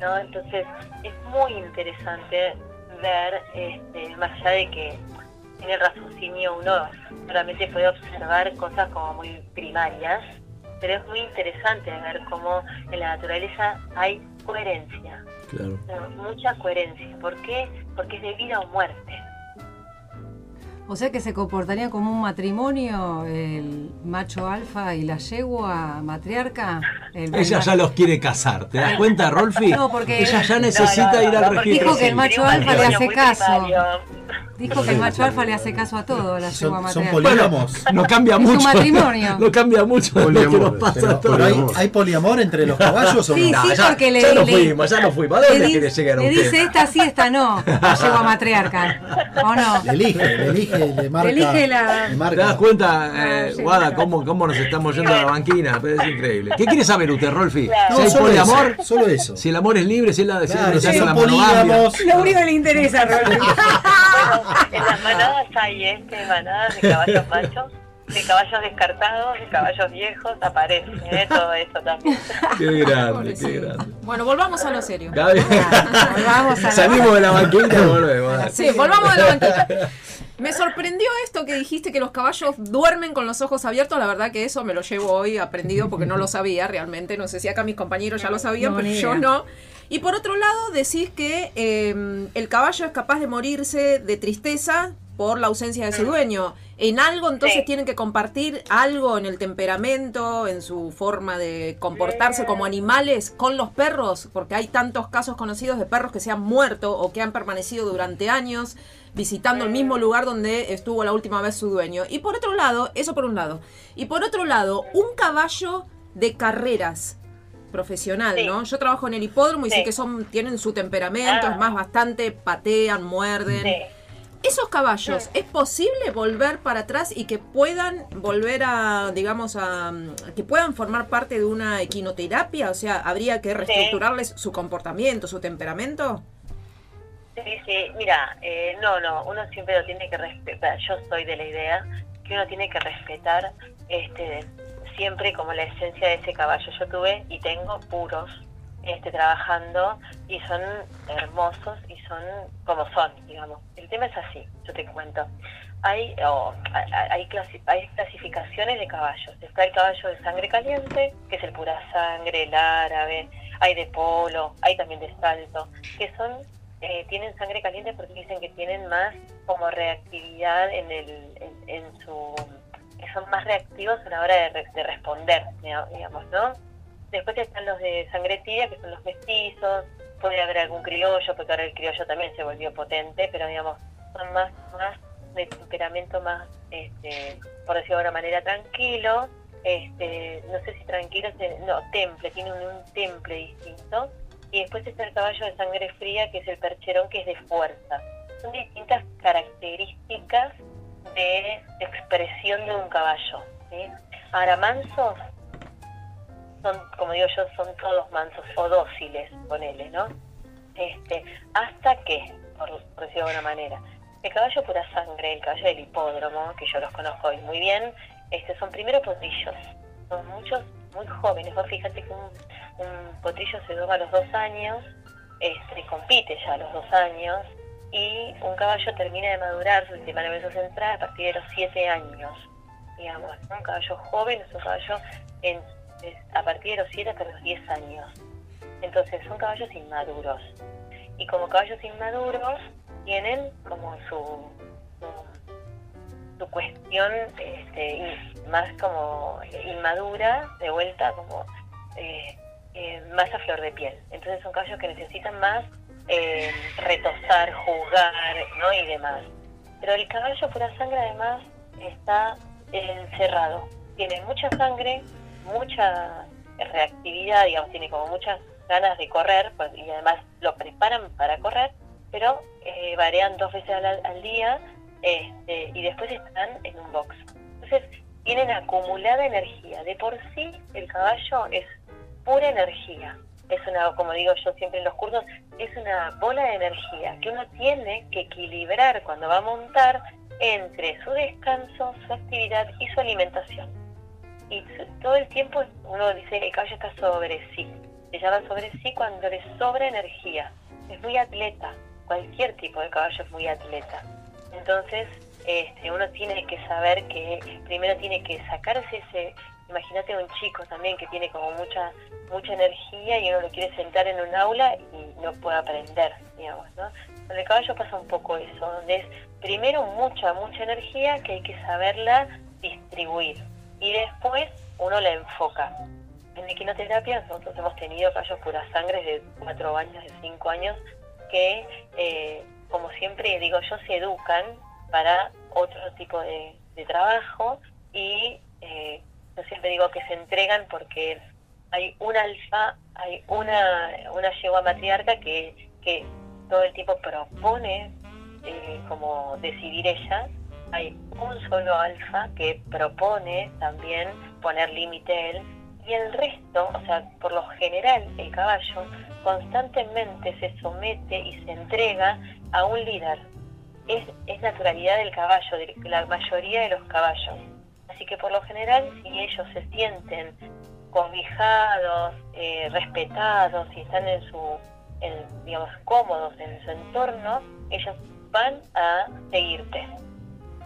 ¿no? Entonces es muy interesante ver, este, más allá de que en el raciocinio uno solamente puede observar cosas como muy primarias, pero es muy interesante ver cómo en la naturaleza hay coherencia, Mucha coherencia. ¿Por qué? Porque es de vida o muerte. O sea que se comportaría como un matrimonio el macho alfa y la yegua matriarca. El- Ella ya los quiere casar, ¿te das cuenta, Rolfi? No, porque- Ella ya necesita No, no, ir al no, registro. Dijo que el macho alfa le hace caso. primario. Dijo que el macho alfa le hace caso a todo, la yegua Son, son matriarca. polígamos. No cambia Es un mucho. matrimonio. No cambia mucho de lo que Poliamor, nos pasa Pero, a todos. pero hay, Poliamor. ¿hay poliamor entre los caballos o Sí, no? sí, ya, porque le, ya nos le- fuimos, ya nos fuimos. ¿A dónde quiere llegar le dice esta sí, esta no, la yegua matriarca. ¿O no? Le elige, le elige, le marca. elige la- le ¿Te das cuenta, eh, Ah, sí. Guada, cómo, cómo nos estamos yendo a la banquina? Pero es increíble. ¿Qué quiere saber usted, Rolfi? Claro. Si hay solo poliamor, eso, solo eso. si el amor es libre, si es la, es Claro, si la monogamia. Lo único que le interesa, Rolfi. Bueno, en las manadas hay este, manadas de caballos machos, de caballos descartados, de caballos viejos, aparece ¿eh? todo eso también. Qué grande, qué grande. Bueno, volvamos a lo serio. Volvamos a la- Salimos de la banquina y volvemos. Sí, volvamos a la banquina. Me sorprendió esto que dijiste que los caballos duermen con los ojos abiertos. La verdad que eso me lo llevo hoy aprendido porque no lo sabía realmente. No sé si acá mis compañeros ya lo sabían, No, pero yo no. Y por otro lado, decís que eh, el caballo es capaz de morirse de tristeza por la ausencia de su dueño. En algo entonces Sí. tienen que compartir algo en el temperamento, en su forma de comportarse como animales con los perros, porque hay tantos casos conocidos de perros que se han muerto o que han permanecido durante años visitando el mismo lugar donde estuvo la última vez su dueño. Y por otro lado, eso por un lado. Y por otro lado, un caballo de carreras profesional, Sí. ¿no? Yo trabajo en el hipódromo y sé Sí. que son tienen su temperamento, Ah. es más bastante patean, muerden. Sí. Esos caballos, ¿es posible volver para atrás y que puedan volver a, digamos, a que puedan formar parte de una equinoterapia? O sea, ¿habría que reestructurarles su comportamiento, su temperamento? Sí, sí, mira, eh, no, no, uno siempre lo tiene que respetar. Yo soy de la idea que uno tiene que respetar este, siempre como la esencia de ese caballo. Yo tuve y tengo puros este, trabajando y son hermosos y son como son, digamos. El tema es así, yo te cuento. Hay, oh, hay, clasi- hay clasificaciones de caballos. Está el caballo de sangre caliente, que es el pura sangre, el árabe, hay de polo, hay también de salto, que son eh, tienen sangre caliente porque dicen que tienen más como reactividad en el en, su que son más reactivos a la hora de, de responder diga- digamos no después están los de sangre tibia que son los mestizos puede haber algún criollo porque ahora el criollo también se volvió potente pero digamos son más más de temperamento más este por decirlo de una manera tranquilo este no sé si tranquilo no temple tiene un temple distinto y después está el caballo de sangre fría, que es el percherón, que es de fuerza. Son distintas características de expresión de un caballo. Ahora, mansos, son, como digo yo, son todos mansos o dóciles, ponele, ¿no? Este, hasta que, por, por decirlo de alguna manera, el caballo pura sangre, el caballo del hipódromo, que yo los conozco hoy muy bien, este, son primero potrillos, son muchos muy jóvenes. Vos fíjate que un, un potrillo se doma a los dos años, este, compite ya a los dos años, y un caballo termina de madurar su sistema nervioso central a partir de los siete años. Digamos, ¿no? un caballo joven es un caballo en, a partir de los siete hasta los 10 años. Entonces son caballos inmaduros. Y como caballos inmaduros tienen como su, su cuestión este, más como inmadura, de vuelta como eh, eh, más a flor de piel. Entonces son caballos que necesitan más eh, retosar, jugar ¿no? y demás. Pero el caballo pura sangre además está encerrado. Tiene mucha sangre, mucha reactividad, digamos, tiene como muchas ganas de correr pues, y además lo preparan para correr, pero eh, varean dos veces al, al día este, y después están en un box. Entonces tienen acumulada energía. De por sí el caballo es pura energía. Es una, como digo yo siempre en los cursos, es una bola de energía que uno tiene que equilibrar cuando va a montar entre su descanso, su actividad y su alimentación. Y todo el tiempo uno dice el caballo está sobre sí. Se llama sobre sí cuando le sobra energía. Es muy atleta. Cualquier tipo de caballo es muy atleta. Entonces, este, uno tiene que saber que primero tiene que sacarse ese, imagínate un chico también que tiene como mucha mucha energía y uno lo quiere sentar en un aula y no puede aprender, digamos, ¿no? Con el caballo pasa un poco eso, donde es primero mucha, mucha energía que hay que saberla distribuir y después uno la enfoca. En equinoterapia nosotros hemos tenido caballos pura sangre de cuatro años, de cinco años, que, eh, como siempre digo yo, se educan para otro tipo de, trabajo y eh, yo siempre digo que se entregan porque hay un alfa, hay una, una yegua matriarca que, que todo el tiempo propone eh, como decidir ella. Hay un solo alfa que propone también poner límite él y el resto, o sea, por lo general el caballo constantemente se somete y se entrega a un líder. Es, es naturalidad del caballo, de la mayoría de los caballos. Así que por lo general, si ellos se sienten cobijados, eh, respetados y están en su, en, digamos, cómodos en su entorno, ellos van a seguirte.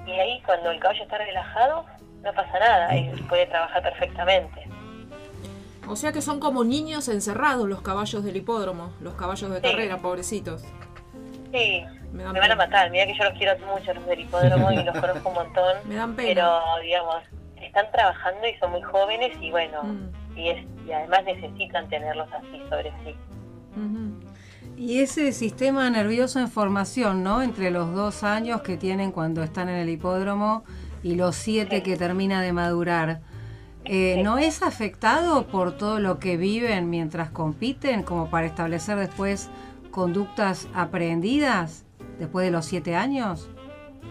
Y ahí cuando el caballo está relajado, no pasa nada, él puede trabajar perfectamente. O sea que son como niños encerrados los caballos del hipódromo, los caballos de Sí. carrera, pobrecitos. Sí, Me van a matar, mira que yo los quiero mucho los del hipódromo y los conozco un montón, Me dan pena. pero digamos, están trabajando y son muy jóvenes y bueno, Mm, y, es, y además necesitan tenerlos así sobre sí. Y ese sistema nervioso en formación, ¿no? Entre los dos años que tienen cuando están en el hipódromo y los siete Sí. que termina de madurar, eh, ¿no es afectado por todo lo que viven mientras compiten, como para establecer después conductas aprendidas después de los siete años?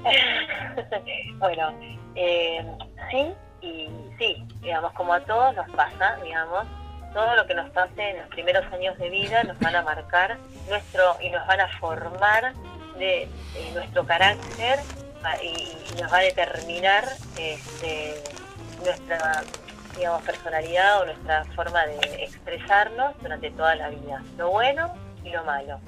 bueno, eh, sí y sí, digamos, como a todos nos pasa, digamos, todo lo que nos pase en los primeros años de vida nos van a marcar nuestro y nos van a formar de, nuestro carácter ah, y, y nos va a determinar este, nuestra digamos, personalidad o nuestra forma de expresarnos durante toda la vida, lo bueno lo malo.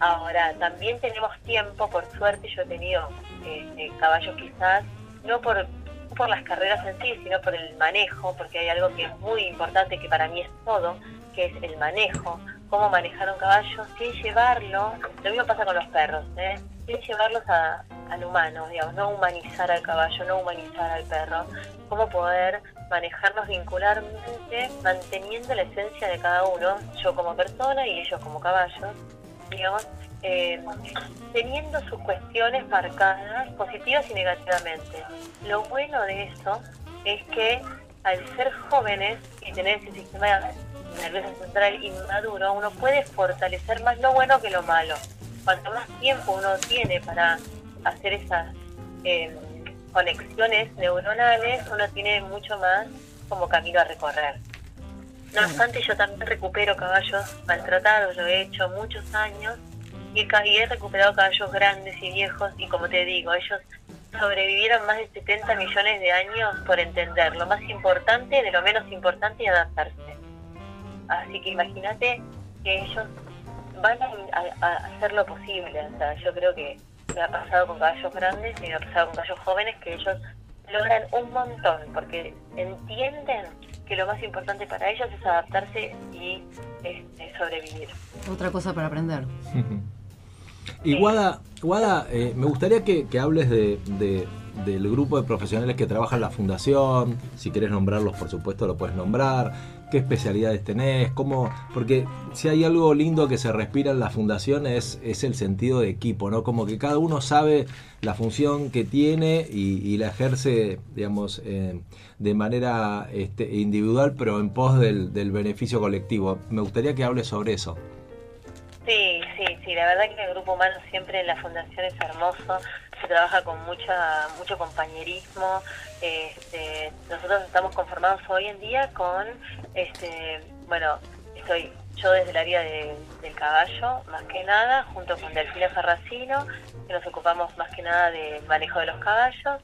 Ahora, también tenemos tiempo, por suerte yo he tenido este, caballos quizás, no por, por las carreras en sí, sino por el manejo, porque hay algo que es muy importante, que para mí es todo, que es el manejo, cómo manejar un caballo, sin llevarlo, lo mismo pasa con los perros, ¿eh? Sin llevarlos a- al humano, digamos, no humanizar al caballo, no humanizar al perro, cómo poder manejarnos vincularmente, manteniendo la esencia de cada uno, yo como persona y ellos como caballos, digamos, eh, teniendo sus cuestiones marcadas positivas y negativamente. Lo bueno de eso es que al ser jóvenes y tener ese sistema nervioso central inmaduro, uno puede fortalecer más lo bueno que lo malo. Cuanto más tiempo uno tiene para hacer esas eh, conexiones neuronales, uno tiene mucho más como camino a recorrer. No obstante, yo también recupero caballos maltratados, lo he hecho muchos años y, he recuperado caballos grandes y viejos y como te digo, ellos sobrevivieron más de 70 millones de años por entender lo más importante de lo menos importante y adaptarse. Así que imagínate que ellos van a, a- a hacer lo posible. O sea, yo creo que me ha pasado con caballos grandes y me ha pasado con caballos jóvenes que ellos logran un montón porque entienden que lo más importante para ellos es adaptarse y este, sobrevivir. Otra cosa para aprender. Y Guada, Guada eh, me gustaría que, que hables de, de- del grupo de profesionales que trabajan en la fundación. Si querés nombrarlos, por supuesto, lo puedes nombrar. ¿Qué especialidades tenés? ¿Cómo? Porque si hay algo lindo que se respira en la fundación es, es el sentido de equipo, ¿no? Como que cada uno sabe la función que tiene y, y la ejerce, digamos, eh, de manera este, individual, pero en pos del, beneficio colectivo. Me gustaría que hables sobre eso. Sí, sí, sí, la verdad que el grupo humano siempre en la fundación es hermoso, se trabaja con mucha mucho compañerismo. Este, nosotros estamos conformados hoy en día con, este, bueno, estoy yo desde el área de- del caballo, más que nada, junto con Delfina Ferracino, que nos ocupamos más que nada del manejo de los caballos.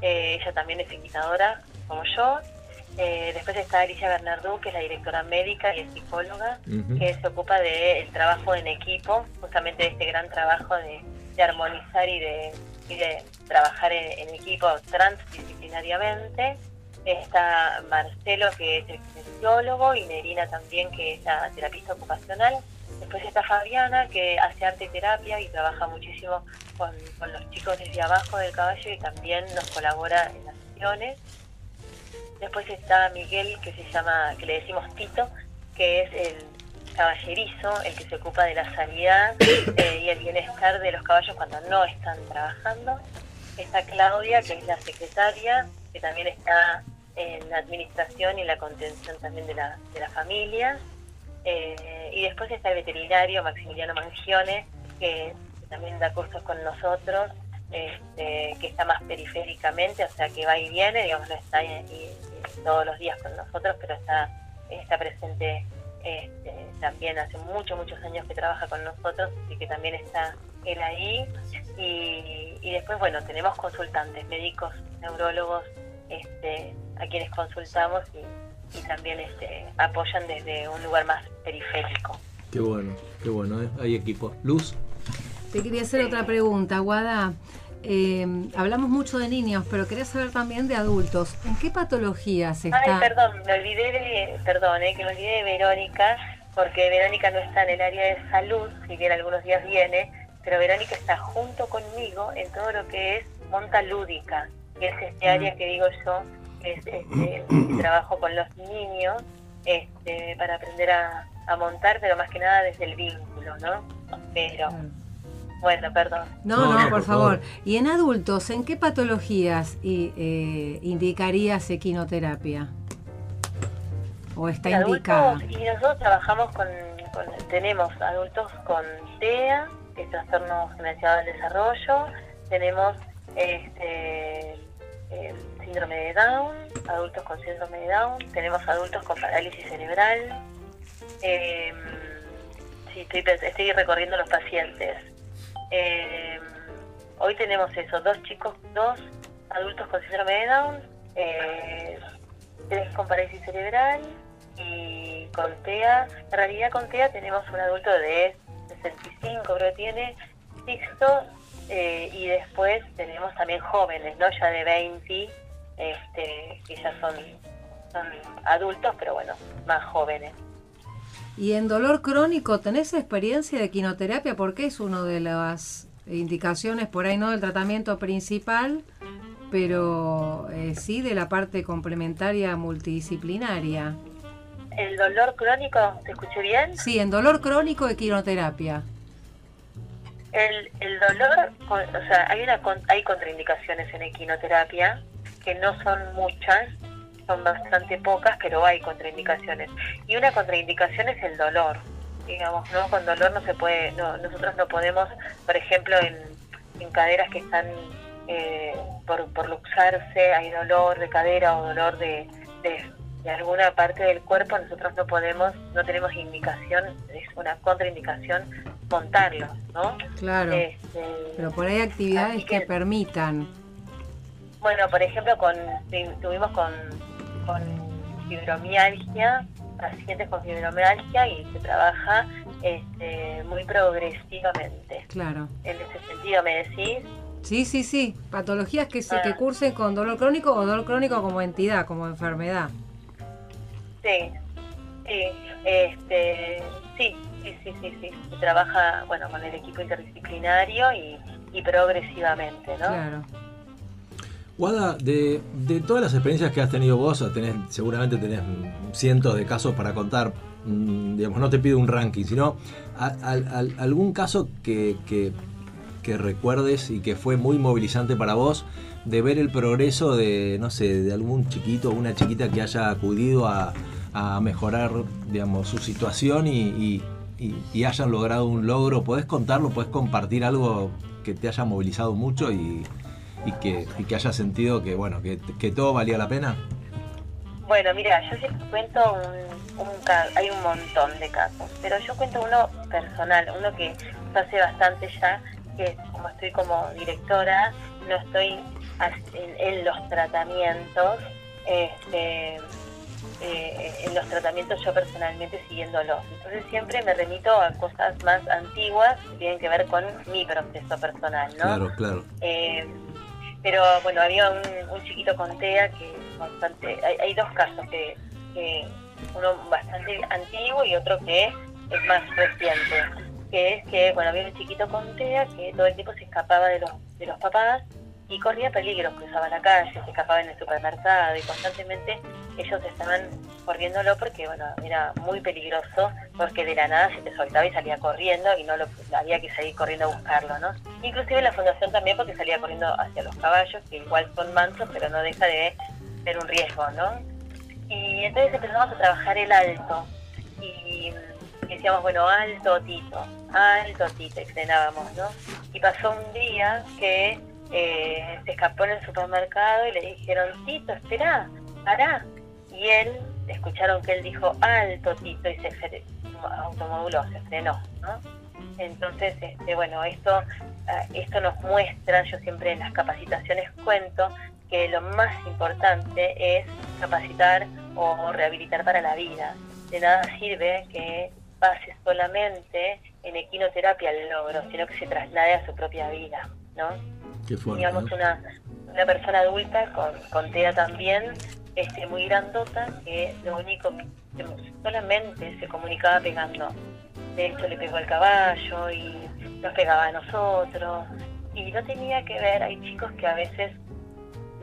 Eh, ella también es equitadora, como yo. Eh, después está Alicia Bernardú, que es la directora médica y es psicóloga que se ocupa del trabajo en equipo, justamente de este gran trabajo de, de armonizar y de, y de trabajar en, equipo transdisciplinariamente. Está Marcelo, que es extensiólogo, y Nerina también, que es la terapista ocupacional. Después está Fabiana, que hace arte terapia y trabaja muchísimo con, con los chicos desde abajo del caballo y también nos colabora en las sesiones. Después está Miguel, que se llama, que le decimos Tito, que es el caballerizo, el que se ocupa de la sanidad eh, y el bienestar de los caballos cuando no están trabajando. Está Claudia, que es la secretaria, que también está en la administración y la contención también de la, de la familia. Eh, y después está el veterinario Maximiliano Mangione, que, también da cursos con nosotros, este, que está más periféricamente, o sea que va y viene, digamos, no está ahí todos los días con nosotros, pero está, está presente este, también hace muchos, muchos años que trabaja con nosotros y que también está él ahí. Y, y después, bueno, tenemos consultantes, médicos, neurólogos, este, a quienes consultamos y, y también este, apoyan desde un lugar más periférico. Qué bueno, qué bueno, ¿eh? hay equipo. Luz. Te quería hacer otra pregunta, Guada. Eh, hablamos mucho de niños, pero quería saber también de adultos. ¿En qué patologías está? Ay, perdón, me olvidé de, perdón, eh, que me olvidé de Verónica, porque Verónica no está en el área de salud, si bien algunos días viene, pero Verónica está junto conmigo en todo lo que es monta lúdica, que es este área que digo yo, que es este, que trabajo con los niños este, para aprender a, a montar, pero más que nada desde el vínculo, ¿no? Pero. Bueno, perdón. No, No, por, por favor. favor. ¿Y en adultos, en qué patologías y, eh, indicarías equinoterapia? ¿O está Y indicada? adultos, y nosotros trabajamos con, con- tenemos adultos con TEA, que es trastorno generalizado del desarrollo, tenemos este el síndrome de Down, adultos con síndrome de Down, tenemos adultos con parálisis cerebral. Eh, sí, estoy, estoy recorriendo los pacientes. Eh, hoy tenemos eso, dos chicos, dos adultos con síndrome de Down, eh, tres con parálisis cerebral y con TEA. En realidad con TEA tenemos un adulto de 65, creo que tiene, sexto, eh, y después tenemos también jóvenes, ¿no? Ya de 20, este, que ya son, son adultos, pero bueno, más jóvenes. ¿Y en dolor crónico tenés experiencia de quinoterapia? Porque es una de las indicaciones, por ahí no del tratamiento principal, pero eh, sí de la parte complementaria multidisciplinaria. El dolor crónico, ¿te escuché bien? Sí, en dolor crónico equinoterapia. El, el dolor, o sea, hay, una, hay contraindicaciones en equinoterapia, que no son muchas, son bastante pocas, pero hay contraindicaciones. Y una contraindicación es el dolor. Digamos, ¿no? Con dolor no se puede, no, nosotros no podemos, por ejemplo, en, en caderas que están eh, por, por luxarse, hay dolor de cadera o dolor de, de, de alguna parte del cuerpo, nosotros no podemos, no tenemos indicación, es una contraindicación montarlos, ¿no? Claro. Este, Pero por ahí actividades que que- permitan. Bueno, por ejemplo, con tu- tuvimos con, con fibromialgia, pacientes con fibromialgia y se trabaja este, muy progresivamente. Claro. En ese sentido, me decís, Sí, sí, sí. Patologías que se que Ah. cursen con dolor crónico o dolor crónico como entidad, como enfermedad. sí, sí, este, sí, sí, sí, sí, sí. Se trabaja, bueno, con el equipo interdisciplinario y, y progresivamente, ¿no? Claro. Guada, de, de todas las experiencias que has tenido vos, tenés, seguramente tenés cientos de casos para contar. mm, Digamos, no te pido un ranking, sino algún caso que, que- recuerdes y que fue muy movilizante para vos de ver el progreso de, no sé, de algún chiquito o una chiquita que haya acudido a, a mejorar, digamos, su situación y, y- y- y hayan logrado un logro. ¿Podés contarlo? ¿Podés compartir algo que te haya movilizado mucho y, y que, y que hayas sentido que, bueno, que, que todo valía la pena? Bueno, mira, yo siempre cuento un, un hay un montón de casos, pero yo cuento uno personal, uno que hace bastante ya, que como estoy como directora, no estoy en los tratamientos, este, eh, en los tratamientos yo personalmente siguiéndolos. Entonces siempre me remito a cosas más antiguas que tienen que ver con mi proceso personal, ¿no? Claro, claro. Eh, pero bueno, había un, chiquito con TEA que bastante. Hay, hay dos casos que, que uno bastante antiguo y otro que es más reciente. Que es que, bueno, había un chiquito con TEA que todo el tiempo se escapaba de los, de los papás y corría peligro, cruzaba la calle, se escapaba en el supermercado y constantemente ellos estaban corriéndolo porque, bueno, era muy peligroso porque de la nada se te soltaba y salía corriendo y no lo había que seguir corriendo a buscarlo, ¿no? Inclusive la fundación también porque salía corriendo hacia los caballos, que igual son mansos, pero no deja de ser un riesgo, ¿no? Y entonces empezamos a trabajar el alto y decíamos, bueno, alto Tito, alto Tito, y frenábamos, ¿no? Y pasó un día que eh, se escapó en el supermercado y le dijeron, Tito, espera, pará. Y él, escucharon que él dijo, alto Tito, y se automoduló, se frenó, ¿no? Entonces, este, bueno, esto, ah, esto nos muestra, yo siempre en las capacitaciones cuento, que lo más importante es capacitar o rehabilitar para la vida. De nada sirve que pase solamente en equinoterapia el logro, sino que se traslade a su propia vida, ¿no? Fuerte. digamos, ¿no? una, una persona adulta con, con TEA también, este, muy grandota, que lo único que solamente se comunicaba pegando. De hecho, le pegó al caballo y nos pegaba a nosotros. Y no tenía que ver, hay chicos que a veces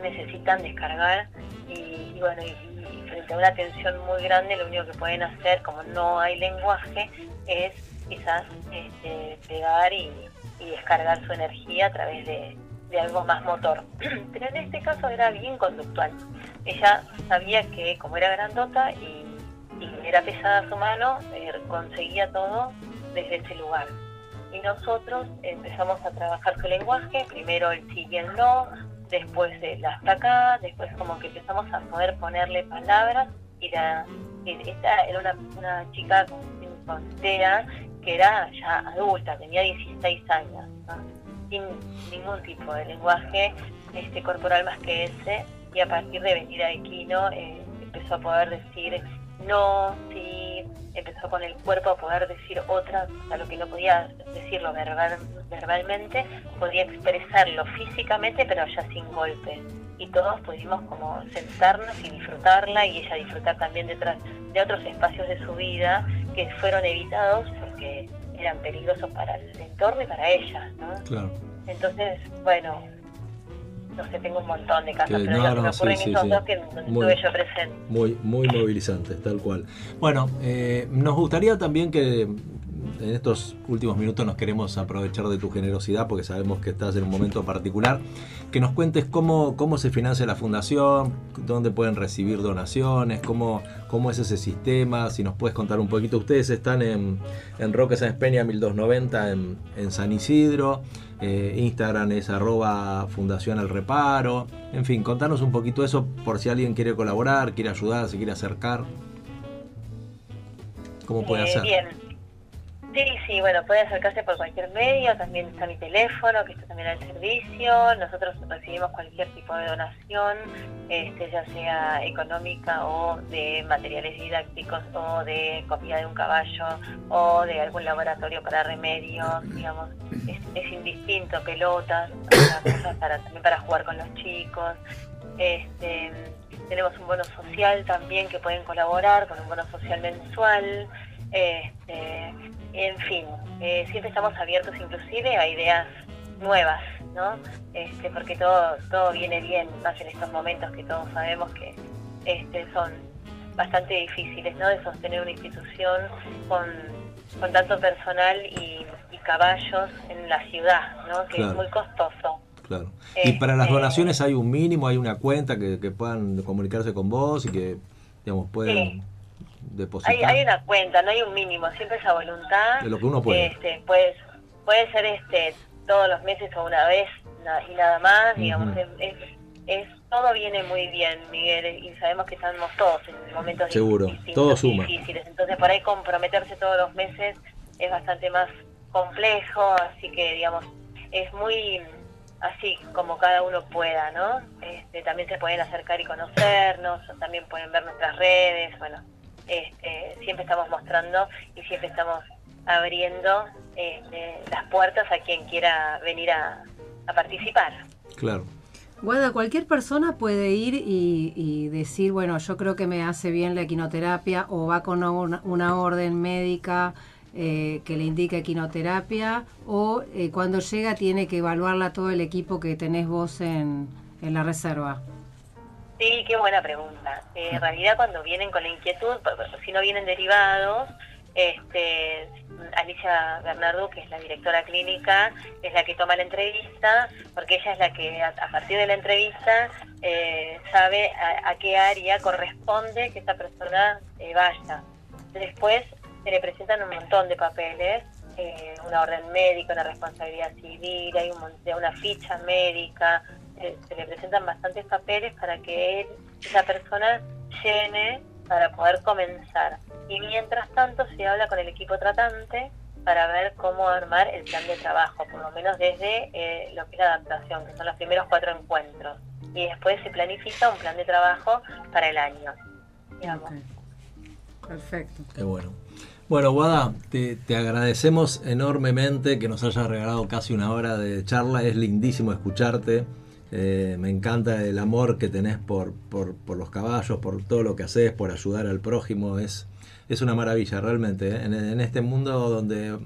necesitan descargar y, y bueno, y, y frente a una tensión muy grande, lo único que pueden hacer, como no hay lenguaje, es quizás este, pegar y, y descargar su energía a través de, de algo más motor. Pero en este caso era bien conductual. Ella sabía que como era grandota y, era pesada su mano, eh, conseguía todo desde ese lugar. Y nosotros empezamos a trabajar su lenguaje, primero el sí y el no, después el hasta acá, después como que empezamos a poder ponerle palabras y la, esta era una, chica con, con que era ya adulta, tenía 16 años. Sin ningún tipo de lenguaje este corporal más que ese, y a partir de venir a Equino eh, empezó a poder decir no, sí, empezó con el cuerpo a poder decir otra, a lo que no podía decirlo verbal, verbalmente, podía expresarlo físicamente, pero ya sin golpe. Y todos pudimos como sentarnos y disfrutarla y ella disfrutar también detrás de otros espacios de su vida que fueron evitados porque eran peligrosos para el entorno y para ella, ¿no? Claro. Entonces, bueno, no sé, tengo un montón de casos, Que pero no, no, me ocurren sí, esos sí. dos que Muy- estuve yo presente. Muy, muy movilizantes, tal cual. Bueno, eh, nos gustaría también que en estos últimos minutos nos queremos aprovechar de tu generosidad porque sabemos que estás en un momento particular. Que nos cuentes cómo, cómo se financia la fundación, dónde pueden recibir donaciones, cómo, cómo es ese sistema, si nos puedes contar un poquito. Ustedes están en, en Roque San Peña 1290 en, en San Isidro. eh, Instagram es arroba Fundación al Reparo. En fin, contanos un poquito eso por si alguien quiere colaborar, quiere ayudar, se quiere acercar. ¿Cómo puede Eh, hacer? Bien. Sí, sí, bueno, puede acercarse por cualquier medio, también está mi teléfono, que está también al servicio, nosotros recibimos cualquier tipo de donación, este, ya sea económica o de materiales didácticos o de comida de un caballo o de algún laboratorio para remedios, digamos, es, es indistinto, pelotas, cosas para, también para jugar con los chicos, este, tenemos un bono social también que pueden colaborar con un bono social mensual. Este, en fin, eh, siempre estamos abiertos inclusive a ideas nuevas, ¿no? Este, porque todo, todo viene bien, más en estos momentos que todos sabemos que este, son bastante difíciles, ¿no? De sostener una institución con, con tanto personal y, y caballos en la ciudad, ¿no? Que Claro. es muy costoso. Claro. Y para las Este- donaciones hay un mínimo, hay una cuenta que, que puedan comunicarse con vos y que, digamos, pueden Sí. Depositar. Hay, hay una cuenta, no hay un mínimo, siempre es a voluntad. De lo que uno puede. Este, pues, puede ser este todos los meses o una vez y nada más, digamos, es, es- es- todo viene muy bien, Miguel, y sabemos que estamos todos en momentos Seguro, todo suma. difíciles, entonces por ahí comprometerse todos los meses es bastante más complejo, así que digamos, es muy así como cada uno pueda, ¿no? Este, también se pueden acercar y conocernos, también pueden ver nuestras redes, bueno, este, siempre estamos mostrando y siempre estamos abriendo este, las puertas a quien quiera venir a, a participar. Claro. Guada, cualquier persona puede ir y, y decir, bueno, yo creo que me hace bien la equinoterapia o va con una, una orden médica eh, que le indica equinoterapia o eh, cuando llega tiene que evaluarla todo el equipo que tenés vos en, en la reserva. Sí, qué buena pregunta. Eh, en realidad cuando vienen con la inquietud, si no vienen derivados, este, Alicia Bernardo, que es la directora clínica, es la que toma la entrevista, porque ella es la que a, a partir de la entrevista eh, sabe a, a qué área corresponde que esta persona eh, vaya. Después se le presentan un montón de papeles, eh, una orden médica, una responsabilidad civil, hay un, una ficha médica, se le presentan bastantes papeles para que él, esa persona llene para poder comenzar. Y mientras tanto se habla con el equipo tratante para ver cómo armar el plan de trabajo, por lo menos desde eh, lo que es la adaptación, que son los primeros cuatro encuentros. Y después se planifica un plan de trabajo para el año. digamos. Ok. Perfecto. Qué bueno. Bueno, Guada, te, te agradecemos enormemente que nos hayas regalado casi una hora de charla. Es lindísimo escucharte. Eh, me encanta el amor que tenés por, por, los caballos, por todo lo que haces, por ayudar al prójimo. Es, es una maravilla, realmente. ¿eh? En, este mundo donde,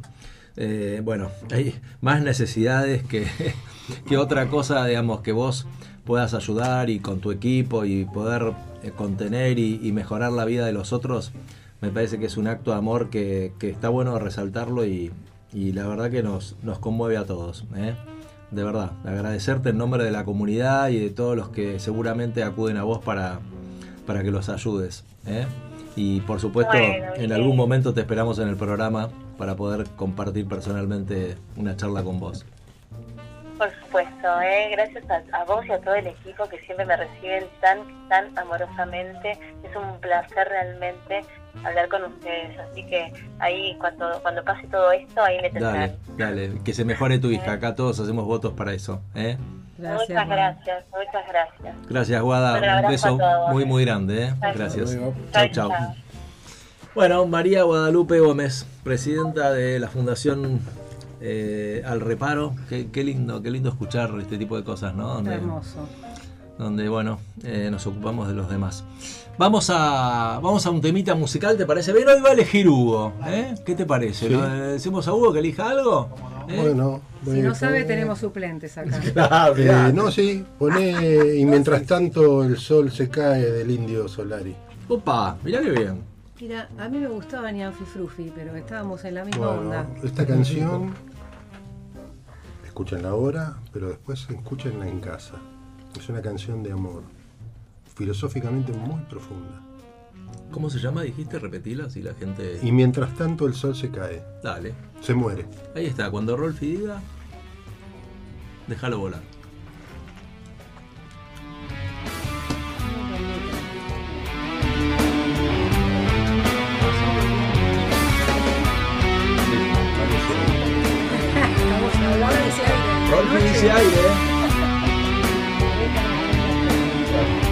eh, bueno, hay más necesidades que, que otra cosa, digamos, que vos puedas ayudar y con tu equipo y poder contener y, y mejorar la vida de los otros, me parece que es un acto de amor que, que está bueno resaltarlo y, la verdad que nos, nos conmueve a todos. De verdad, agradecerte en nombre de la comunidad y de todos los que seguramente acuden a vos para, para que los ayudes. ¿eh? Y por supuesto, Bueno, en algún momento te esperamos en el programa para poder compartir personalmente una charla con vos. Por supuesto, ¿eh? gracias a, a vos y a todo el equipo que siempre me reciben tan, tan amorosamente. Es un placer realmente hablar con ustedes. Así que ahí, cuando, cuando pase todo esto, ahí me tendrán. Dale, dale, que se mejore tu hija. Acá todos hacemos votos para eso. ¿eh? Gracias. muchas Guada. gracias, muchas gracias. Gracias, Guada. Un beso muy, muy grande. ¿eh? Gracias. Chao, chau. chao. Bueno, María Guadalupe Gómez, presidenta de la Fundación eh, Al Reparo. Qué, qué lindo, qué lindo escuchar este tipo de cosas, ¿no? Donde, Hermoso. donde bueno, eh, nos ocupamos de los demás. Vamos a, vamos a un temita musical, ¿te parece bien? Hoy va a elegir Hugo, ¿eh? ¿Qué te parece? Sí. ¿Le decimos a Hugo que elija algo? ¿Eh? Bueno, Si no sabe, poner- tenemos suplentes acá. Eh, no, sí, poné y mientras tanto el sol se cae del indio Solari. Opa, mirá qué bien. Mira, a mí me gustaba Nianfi Frufi, pero estábamos en la misma onda. Esta canción, escúchenla ahora, pero después escúchenla en casa. Es una canción de amor, filosóficamente muy profunda. ¿Cómo se llama? Dijiste, repetila, si la gente... Y mientras tanto el sol se cae, Dale. se muere. Ahí está, cuando Rolfi diga, déjalo volar. Rolfi dice aire.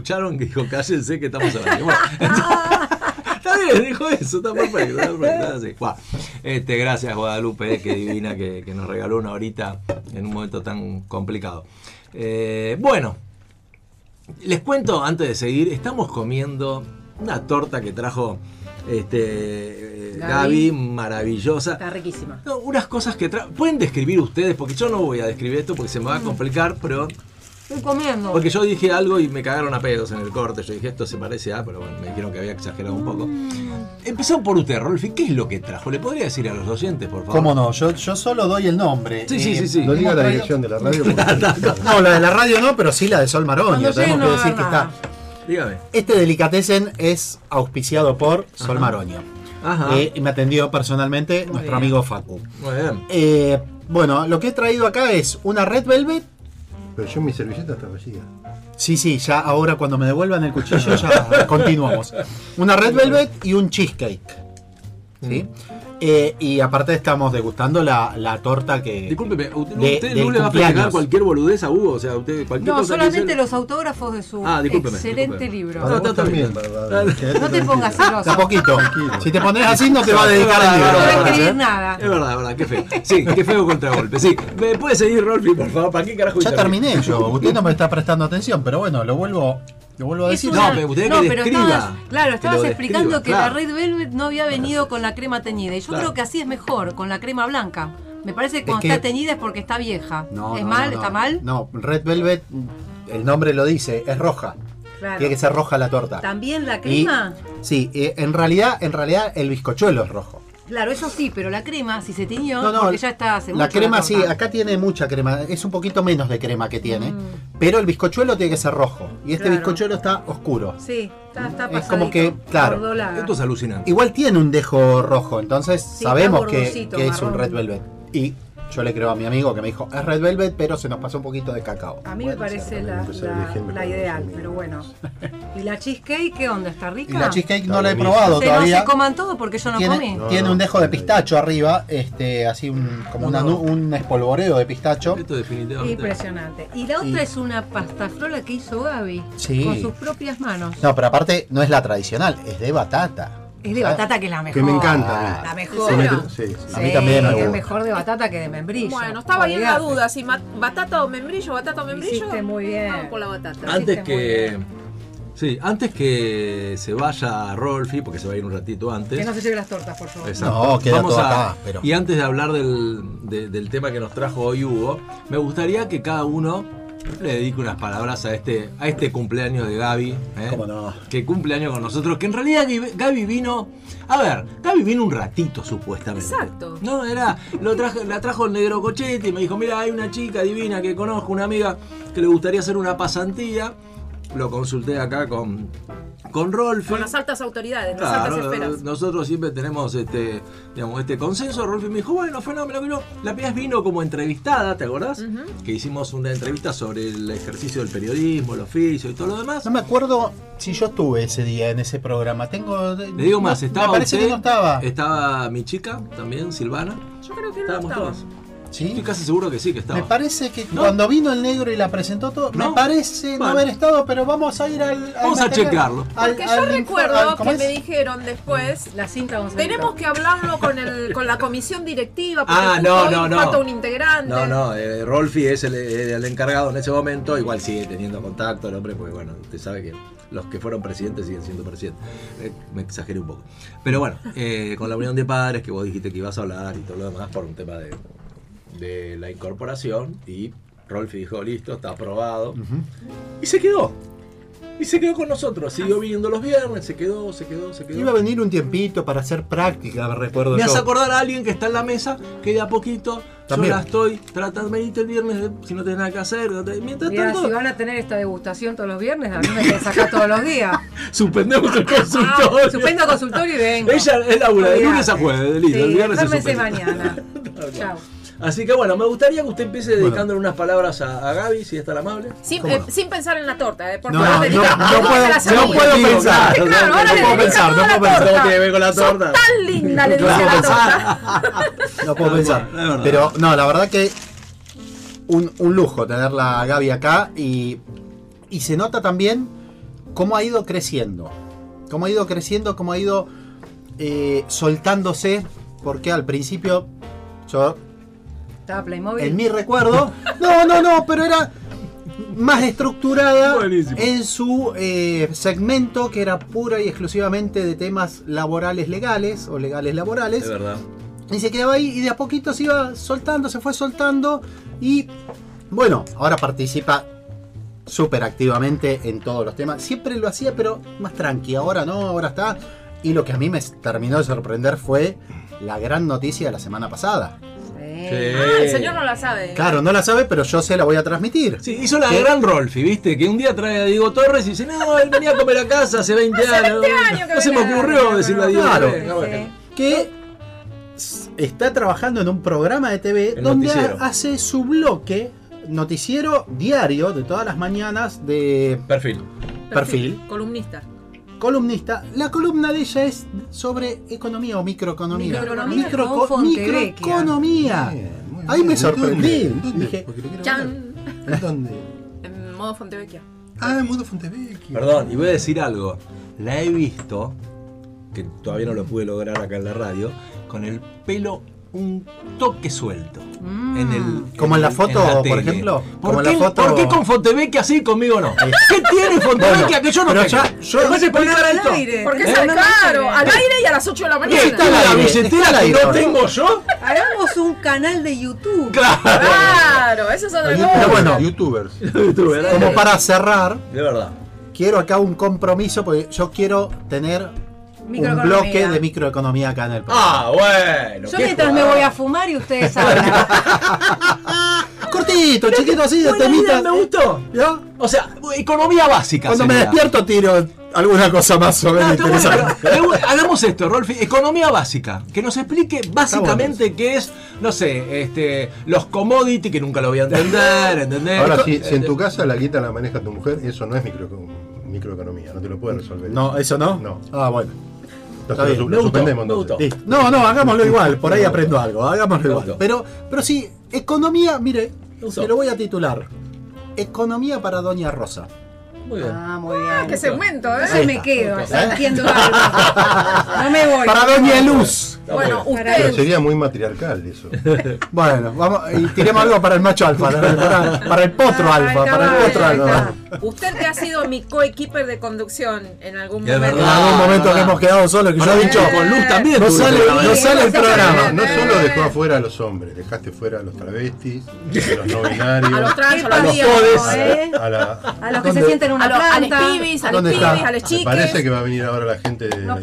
escucharon que dijo cállense que estamos hablando. Bueno, está bien, dijo eso, está perfecto. Está perfecto así. Este, gracias Guadalupe, qué divina que, que nos regaló una horita en un momento tan complicado. Eh, bueno, les cuento antes de seguir, estamos comiendo una torta que trajo este, eh, Gaby, Gaby. maravillosa. Está riquísima. No, unas cosas que tra- pueden describir ustedes, porque yo no voy a describir esto porque se me va a complicar, pero Estoy comiendo. Porque yo dije algo y me cagaron a pedos en el corte. Yo dije, esto se parece a, pero bueno, me dijeron que había exagerado un poco. Empezó por usted, Rolfi. ¿Qué es lo que trajo? ¿Le podría decir a los oyentes, por favor? ¿Cómo no? Yo, yo solo doy el nombre. Sí, sí, Eh, sí, sí. No diga la dirección de la radio. porque- No, la de la radio no, pero sí la de Sol Maroño. Cuando Tenemos que decir que está. Dígame. Este delicatessen es auspiciado por Sol Ajá. Maroño. Ajá. Eh, y me atendió personalmente nuestro bien. amigo Facu. Muy bien. Eh, bueno, lo que he traído acá es una Red Velvet. Pero yo mi servilleta está vacía. Sí, sí, ya ahora cuando me devuelvan el cuchillo ya continuamos. Una Red Velvet y un cheesecake. ¿Sí? Eh, y aparte estamos degustando la, la torta que... Discúlpeme, ¿usted, de- usted del no le va a festejar cualquier boludez a Hugo? O sea, usted cualquier No, cosa solamente los autógrafos de su Ah, discúlpeme, excelente discúlpeme. libro. No, está también, No te pongas celoso. poquito. Tranquilo. Si te pones así no te va a dedicar No, libro. No voy a escribir ¿eh? nada. Es verdad, es verdad, qué feo. Sí, qué feo contragolpe. Sí, ¿me puede seguir, Rolfi, por favor? ¿Para qué carajo Ya terminé yo. Usted no me está prestando atención, pero bueno, lo vuelvo, lo vuelvo a Es decir. No, pero usted no, que pero describa. estabas, claro, Que estabas lo explicando que claro. la Red Velvet no había venido con la crema teñida. Y yo Claro. creo que así es mejor, con la crema blanca. Me parece que cuando que- está teñida es porque está vieja. No, ¿Es no, mal? no. ¿Está mal? No, Red Velvet, el nombre lo dice, es roja. Claro. Tiene que ser roja la torta. ¿También la Y- crema? sí, eh, en realidad, en realidad el bizcochuelo es rojo. Claro, eso sí, pero la crema, si se tiñó, No, no, porque ya está hace La mucho crema sí, acá tiene mucha crema, es un poquito menos de crema que tiene, Mm. pero el bizcochuelo tiene que ser rojo y este Claro. bizcochuelo está oscuro. Sí, está, está Es como que, claro. Esto es alucinante. Igual tiene un dejo rojo, entonces Sí, sabemos que, que es un. Red Velvet. Y yo le creo a mi amigo que me dijo, es Red Velvet, pero se nos pasó un poquito de cacao. A mí me parece la, la- ideal, pero bueno. ¿Y la cheesecake qué onda? ¿Está rica? Y la cheesecake no la he probado Se no todavía. se coman todo porque yo no tiene, comí. No, tiene no. un dejo de pistacho arriba, este, así un, como una nu- un espolvoreo de pistacho. Esto definitivamente. Impresionante. Y la otra Y- es una pastafrola que hizo Gaby Sí. con sus propias manos. No, pero aparte no es la tradicional, es de batata. Es de Ah, batata que es la mejor. Que me encanta. La ¿En mejor. Sí, sí. A mí también me es mejor de batata que de membrillo. Bueno, estaba ahí en la duda si batata o membrillo, batata o membrillo. Hiciste muy bien. Vamos por la batata. Antes hiciste que. Sí, antes que se vaya Rolfi, porque se va a ir un ratito antes. Que no se lleve las tortas, por favor. Exacto. No, queda Vamos todo a- acá, pero- Y antes de hablar del, de- del tema que nos trajo hoy Hugo, me gustaría que cada uno le dedique unas palabras a este, a este cumpleaños de Gaby. ¿eh? ¿Cómo no? Que cumpleaños con nosotros. Que en realidad Gaby- Gaby vino. A ver, Gaby vino un ratito supuestamente. Exacto. No, era. Lo traje- la trajo el negro cochete y me dijo: Mira, hay una chica divina que conozco, una amiga que le gustaría hacer una pasantía. Lo consulté acá con, con Rolfi. Con las altas autoridades, las altas esferas. nosotros siempre tenemos este, digamos, este consenso. Rolfi me dijo, bueno, fenómeno, vino. La Pías vino como entrevistada, ¿te acordás? Que hicimos una entrevista sobre el ejercicio del periodismo, el oficio y todo lo demás. No me acuerdo si yo estuve ese día en ese programa. Tengo. Le digo más, estaba Me parece usted, que no estaba. estaba mi chica también, Silvana. Yo creo que no Estábamos estaba. Estoy casi seguro que sí, que estaba. Me parece que ¿No? cuando vino el negro y la presentó todo, ¿No? me parece Bueno. no haber estado, pero vamos a ir al. al Vamos a checarlo. al- Porque al yo recuerdo al- ¿cómo que es? me dijeron después. La cinta vamos a Tenemos que hablarlo con el con la comisión directiva porque Ah, no, no, no. falta un integrante. No, no, eh, Rolfi es el, el encargado en ese momento, igual sigue teniendo contacto el hombre, porque bueno, usted sabe que los que fueron presidentes siguen siendo presidentes. Eh, me exageré un poco. Pero bueno, eh, con la unión de padres, que vos dijiste que ibas a hablar y todo lo demás por un tema de, de la incorporación, y Rolfi dijo, listo, está aprobado. Y se quedó. Y se quedó con nosotros, siguió viniendo los viernes, se quedó, se quedó, se quedó. Iba a venir un tiempito para hacer práctica, me recuerdo Me hace acordar a alguien que está en la mesa, que de a poquito También. yo la estoy tratando, venite el viernes si no tenés nada que hacer. Mientras Mira, tanto, si van a tener esta degustación todos los viernes, a mí me quieren sacar todos los días. suspendemos el Ah, consultorio. suspendo consultorio y vengo. Ella es labura de lunes a jueves, listo, Sí, el viernes se mañana. Chao. Así que bueno, me gustaría que usted empiece dedicándole unas palabras a, a Gaby, si es tan amable. Sin, ¿Cómo eh, sin pensar en la torta, ¿eh? Porque No, ahora no, no puedo- no pensar. claro, Claro, ahora no le puedo pensar, no puedo pensar. Todo tiene que ver con la torta. tan linda, le dice la pensar. torta. No puedo pensar. Pero no, la verdad que un, un lujo tenerla a Gaby acá y, y se nota también cómo ha ido creciendo. Cómo ha ido creciendo, cómo ha ido eh, soltándose. Porque al principio yo Estaba Playmobil. en mi recuerdo. No, no, no, pero era más estructurada Buenísimo. en su eh, segmento que era pura y exclusivamente de temas laborales legales o legales laborales. Es verdad. Y se quedaba ahí y de a poquito se iba soltando, se fue soltando y bueno, ahora participa súper activamente en todos los temas. Siempre lo hacía, pero más tranqui. Ahora no, ahora está. Y lo que a mí me terminó de sorprender fue la gran noticia de la semana pasada. Sí. Ah, el señor no la sabe. Claro, no la sabe, pero yo se la voy a transmitir. Sí, hizo la ¿Qué? gran Rolfi, ¿viste? Que un día trae a Diego Torres y dice, no, él venía a comer a casa hace 20 Hace años. 20 años que no se me ocurrió decirle a. Diego. Claro. bueno. que está trabajando en un programa de TV El donde noticiero. hace su bloque noticiero diario de todas las mañanas de Perfil. perfil, Columnista. Columnista. La columna de ella es sobre economía o microeconomía. Microeconomía Microco- Fontevecchia. microeconomía. Bien, Ahí me ¿En sorprendí. dónde? ¿En dónde? Dije, Chan. ¿En dónde? En modo Fontevecchia. Ah, en Mundo Fontevecchio. Perdón, y voy a decir algo. La he visto, que todavía no lo pude lograr acá en la radio, con el pelo un toque suelto. Mm. En el, Como en la foto, por ejemplo, ¿Por, como qué, la foto- ¿Por qué con Fontevecchia sí y conmigo no? ¿Qué tiene Fontevecchia que yo no pero tengo? ya- yo- ¿Me vas a explicar al esto? aire. Porque Eh, es no, no, claro, no, al aire y a las 8 de la ¿Qué mañana. está la aire, billetera que no tengo yo? Hagamos un canal de YouTube. Claro. Claro, eso es otra Pero cosa. bueno. Youtubers. como para cerrar, De verdad. quiero acá un compromiso porque yo quiero tener un bloque de microeconomía acá en el país. Ah, bueno. Yo mientras me voy a fumar y ustedes hablan. Cortito, chiquito así, de idea, me gustó. ¿Ya? O sea, economía básica. Cuando me despierto tiro alguna cosa más o menos Ah, bueno, interesante. hagamos esto, Rolfi. Economía básica. Que nos explique básicamente qué es, no sé, este, los commodity, que nunca lo voy a entender, ¿entendés? Ahora, Esto- si, si en eh, tu casa la guita la maneja tu mujer, eso no es micro, microeconomía, no te lo puede resolver. No, eso no. No. Ah, bueno. Entonces bien, lo, suspendemos entonces. No, no, hagámoslo igual, por ahí aprendo algo, hagámoslo igual. Pero, pero sí, economía, mire, se lo voy a titular. Economía para Doña Rosa. Muy bien. Ah, muy Ah, qué bien. segmento, Entonces ¿eh? me quedo, así entiendo algo. No me voy. Para Doña Luz. Bueno, bueno. Pero usted. sería muy matriarcal eso. Bueno, vamos, y tiremos algo para el macho alfa, para, para el potro Ah, alfa, para el potro alfa. Usted que ha sido mi coequiper de conducción en algún momento. En verdad. algún momento que hemos quedado solos, que yo he dicho, con Luz también. no sale, no sale el programa. No, no solo dejó afuera a los hombres, dejaste fuera a los travestis, a los no binarios, A los trans, a ¿Qué los pasó, días. eh? a la... A los que ¿Dónde? se sienten en una los a planta. pibis, a ¿Dónde pibis, a Me chiques. parece que va a venir ahora la gente de... No.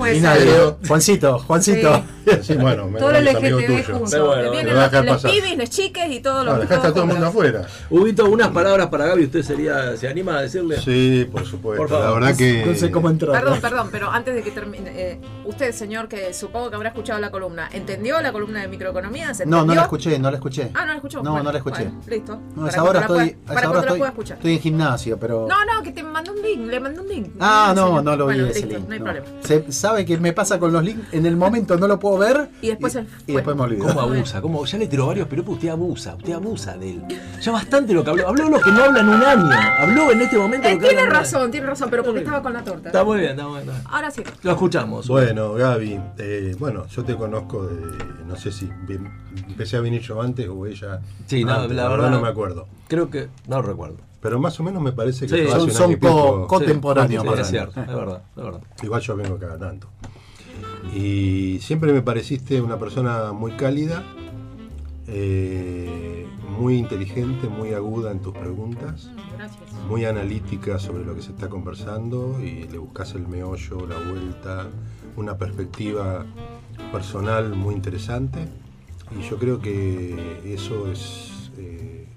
Juancito, Juancito. Sí, bueno, me Todo el LGTB. Pero bueno, Vienen los, pasar. pibis, les chiques y todos No, los. dejaste a todo el mundo afuera. Huguito, unas palabras para Gaby. ¿Usted sería, se anima a decirle? Sí, por supuesto. Por favor. La verdad que... No sé cómo entrar. Perdón, perdón, pero antes de que termine, eh, usted, señor, que supongo que habrá escuchado la columna, ¿entendió la columna de microeconomía? ¿Se No, no la escuché, no la escuché. Ah, no la escuchó. No, Bueno, no la escuché. bueno, listo. No, Para esa hora cuando la estoy, pueda- a para esa hora cuando la estoy, escuchar. estoy en gimnasio, pero. No, no, que te mandó un link, le mandó un link. Ah, no, no lo vi bueno, ese link. no hay problema. Se sabe que me pasa con los links, en el momento no lo puedo ver Y después y, el- y después me olvido. ¿Cómo abusa? ¿Cómo? Ya le tiró varios piropos, usted abusa, usted abusa de él. Ya bastante lo que habló. Habló lo que no habla en un año. Habló en este momento Eh, lo que tiene razón, tiene razón, pero porque estaba con la torta. Está muy bien, está muy bien. Ahora sí. Lo escuchamos. Bueno, Gaby, eh, bueno, yo te conozco de, no sé si bien- empecé a venir yo antes o ella. Sí, no, antes, la verdad no no. me acuerdo. Creo que. No recuerdo. Pero más o menos me parece que Sí, son- hace un son año y co- pico. co- Contemporáneo, Sí, es cierto, es verdad, es verdad. Igual yo vengo cada tanto. Y siempre me pareciste una persona muy cálida, eh, muy inteligente, muy aguda en tus preguntas, Gracias. muy analítica sobre lo que se está conversando y le buscas el meollo, la vuelta, una perspectiva personal muy interesante. Y yo creo que eso es eh,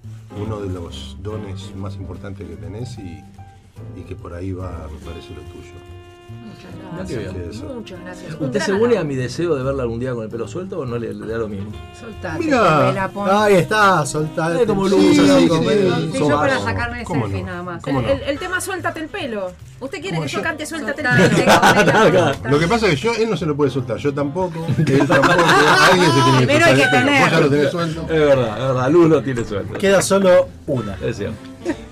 uno de los dones más importantes que tenés y, y que por ahí va, me parece, lo tuyo. Muchas gracias. Eso. Muchas gracias. ¿Usted se une a mi deseo de verla algún día con el pelo suelto o no le, le da lo mismo? Soltate, Mira, ahí está, soltate. Eh, como Sí, luz, así, como sí, el Sí, yo para sacarme ¿Cómo selfies no? nada más. ¿Cómo El, no? el- el tema suéltate el pelo. ¿Usted quiere que yo yo. cante suéltate el pelo? Lo que pasa es que yo, él no se lo puede soltar, yo tampoco, él tampoco, alguien se tiene soltar hay que tener. Ya lo tenés suelto. Es verdad, es verdad. Luz lo tiene suelto. Queda solo una. Es cierto.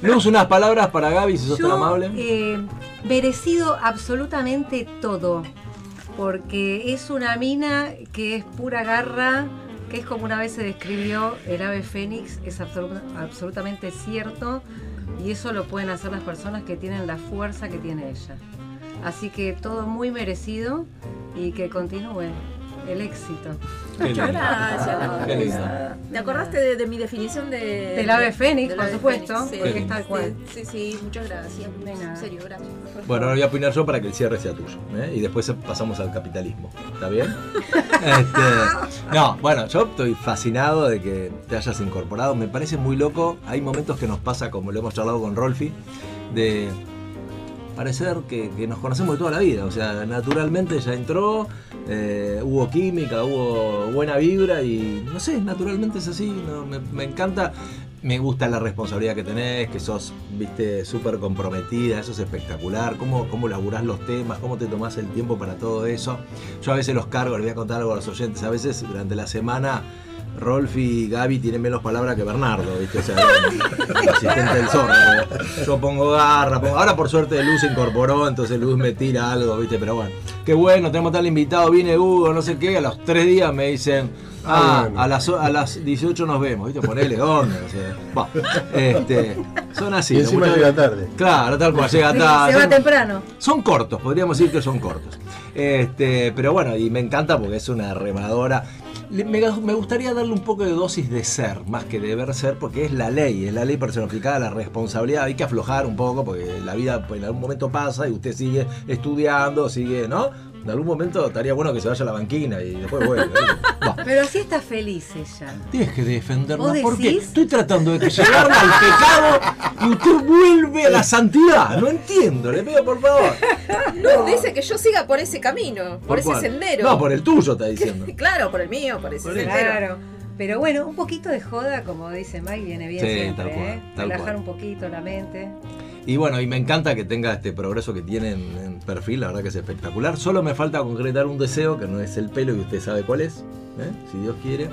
Luz, unas palabras para Gaby, si sos tan amable. Merecido absolutamente todo, porque es una mina que es pura garra, que es como una vez se describió el ave fénix, es absolu- absolutamente cierto, y eso lo pueden hacer las personas que tienen la fuerza que tiene ella. Así que todo muy merecido y que continúe el éxito. Qué lindo. Gracias. Laura. Qué lindo. ¿Te acordaste de, de mi definición de. Del ave fénix, por supuesto, fénix? porque es tal cual. Sí, sí, muchas gracias. De nada. En serio, gracias. Bueno, ahora voy a opinar yo para que el cierre sea tuyo. ¿eh? Y después pasamos al capitalismo. ¿Está bien? Este, no, bueno, yo estoy fascinado de que te hayas incorporado. Me parece muy loco. Hay momentos que nos pasa, como lo hemos charlado con Rolfi, de parecer que, que nos conocemos de toda la vida. O sea, naturalmente ya entró, eh, hubo química, hubo buena vibra y no sé, naturalmente es así. ¿no? Me, encanta. Me gusta la responsabilidad que tenés, que sos, viste, súper comprometida, eso es espectacular. Cómo, cómo laburás los temas, cómo te tomás el tiempo para todo eso. Yo a veces los cargo, les voy a contar algo a los oyentes. A veces durante la semana Rolf y Gaby tienen menos palabras que Bernardo, ¿viste? O sea, el asistente del zorro. Yo pongo garra, pongo- ahora por suerte Luz se incorporó, entonces Luz me tira algo, ¿viste? Pero bueno, qué bueno, tenemos tal invitado, viene Hugo, no sé qué, a los tres días me dicen, ah, Ah, bueno. a, las, a las 18 nos vemos, ¿viste? Ponele onda, o sea, va. este, son así. Y encima llega tarde. Claro, tal cual, llega tarde. se va temprano. Son cortos, podríamos decir que son cortos. Este, pero bueno, y me encanta porque es una remadora. Me, me gustaría darle un poco de dosis de ser, más que de deber ser, porque es la ley, es la ley personificada, la responsabilidad. Hay que aflojar un poco, porque la vida en algún momento pasa y usted sigue estudiando, sigue, ¿no? En algún momento estaría bueno que se vaya a la banquina y después vuelve. Va. Pero así está feliz ella. Tienes que defenderla ¿Vos porque estoy tratando de que llevarla al pecado y usted vuelve a la santidad. No entiendo, le pido por favor. No, dice que yo siga por ese camino, por, ese cuál? sendero. No, por el tuyo está diciendo. Claro, por el mío, por ese Por sendero. Claro. Pero bueno, un poquito de joda, como dice Mike, viene bien Sí, siempre, tal cual, ¿eh? tal Relajar cual. un poquito la mente. Y bueno, y me encanta que tenga este progreso que tiene en, en perfil, la verdad que es espectacular. Solo me falta concretar un deseo, que no es el pelo y usted sabe cuál es, ¿eh? si Dios quiere.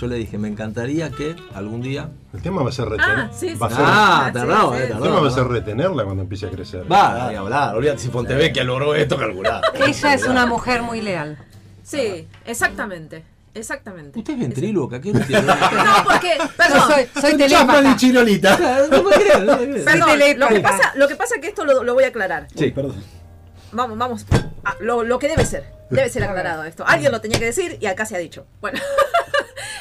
Yo le dije, me encantaría que algún día... El tema va a ser retener. Ah, sí, sí. va a ser- Ah, tardado, sí, eh, sí. el tema va a ser retenerla cuando empiece a crecer. Va, ni hablar, olvídate si Fontevecchia logró esto, calculado. Ella es una mujer muy leal. Sí, exactamente. Exactamente. Usted es ventríloca, ¿qué no entiende? No, porque, perdón, soy, soy Un Chapman y. Chirolita. No crees. perdón, lo que pasa, lo que pasa es que esto lo, lo voy a aclarar. Sí. Perdón. Vamos, vamos. a lo, lo que debe ser. Debe ser aclarado esto. Alguien lo tenía que decir y acá se ha dicho. Bueno.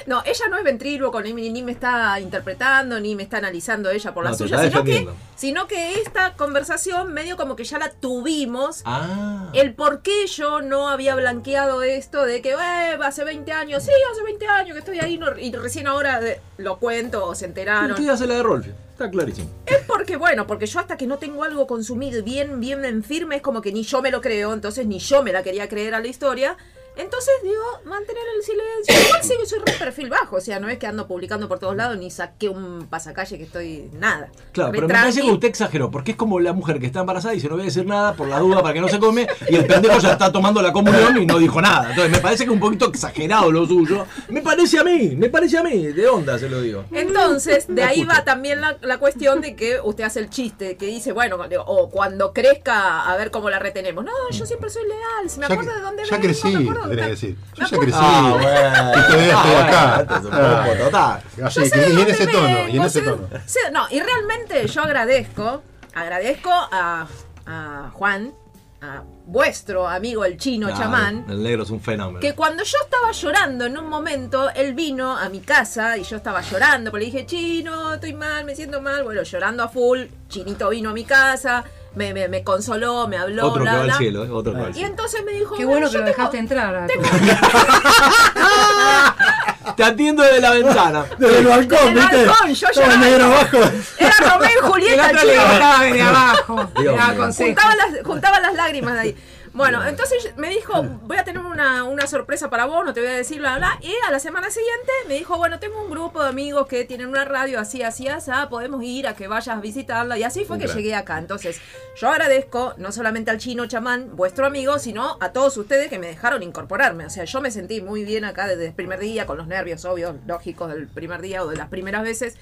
No, ella no es ventríloco, ni, ni me está interpretando, ni me está analizando ella por la No, suya, sino que, sino que esta conversación medio como que ya la tuvimos Ah. el por qué yo no había blanqueado esto de que eh, hace 20 años, sí, hace 20 años que estoy ahí no- y recién ahora de- lo cuento o se enteraron. Usted hace la de Rolfi, está clarísimo. Es porque, bueno, porque yo hasta que no tengo algo consumido bien, bien en firme, es como que ni yo me lo creo, entonces ni yo me la quería creer a la historia. Entonces, digo, mantener el silencio. Igual sí que soy re perfil bajo, o sea, no es que ando publicando por todos lados ni saqué un pasacalle que estoy nada. Claro, Re pero me parece que usted exageró, porque es como la mujer que está embarazada y dice no voy a decir nada por la duda para que no se come, y el pendejo ya está tomando la comunión y no dijo nada. Entonces me parece que es un poquito exagerado lo suyo. Me parece a mí, me parece a mí, de onda se lo digo. Entonces, de ahí va también la, la cuestión de que usted hace el chiste, que dice, bueno, digo, o cuando crezca, a ver cómo la retenemos. No, yo siempre soy leal, si me Ya, acuerdo de dónde ya vengo, crecí, me acuerdo decir. Yo ya crecí. Ah, bueno. Y todavía estoy acá. poco total. Así, y en ese tono, y en ese tono. no, y realmente yo agradezco, agradezco a, a Juan, a vuestro amigo el chino Claro, chamán, El negro es un fenómeno. que cuando yo estaba llorando en un momento, él vino a mi casa y yo estaba llorando, porque le dije, chino, estoy mal, me siento mal, bueno, llorando a full, chinito vino a mi casa, me, me, me consoló, me habló, Otro que bla, va al bla. cielo, ¿eh? Otro que va al Y cielo. entonces me dijo, Qué bueno que lo dejaste entrar. a- Te atiendo desde la ventana. Desde el balcón, Desde el balcón, yo Todo negro abajo. Era Romeo y Julieta, le desde abajo. Dios juntaba las, juntaba las lágrimas de ahí. Bueno, entonces me dijo, voy a tener una, una sorpresa para vos, no te voy a decir bla, bla. Y a la semana siguiente me dijo, bueno, tengo un grupo de amigos que tienen una radio así, así, así, podemos ir a que vayas a visitarla. Y así fue que llegué acá. Entonces, yo agradezco no solamente al chino chamán, vuestro amigo, sino a todos ustedes que me dejaron incorporarme. O sea, yo me sentí muy bien acá desde el primer día, con los nervios obvios, lógicos del primer día o de las primeras veces.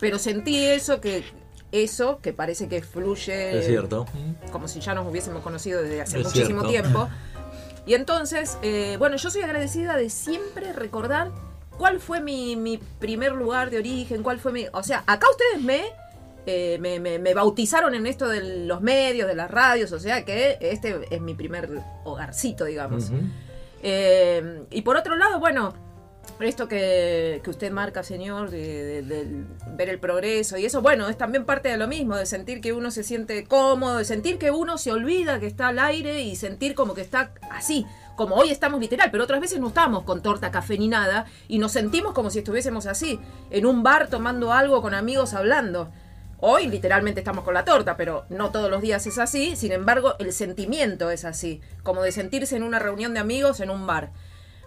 Pero sentí eso que... Eso que parece que fluye Es cierto. como si ya nos hubiésemos conocido desde hace Es muchísimo cierto. tiempo. Y entonces, eh, bueno, yo soy agradecida de siempre recordar cuál fue mi, mi primer lugar de origen, cuál fue mi... O sea, acá ustedes me, eh, me, me- me bautizaron en esto de los medios, de las radios, o sea que este es mi primer hogarcito, digamos. Eh, y por otro lado, bueno, esto que, que usted marca, señor, de, de- ver el progreso y eso, bueno, es también parte de lo mismo, de sentir que uno se siente cómodo, de sentir que uno se olvida que está al aire y sentir como que está así, como hoy estamos literal, pero otras veces no estamos con torta, café ni nada y nos sentimos como si estuviésemos así, en un bar tomando algo con amigos hablando. Hoy literalmente estamos con la torta, pero no todos los días es así. Sin embargo, el sentimiento es así, como de sentirse en una reunión de amigos en un bar.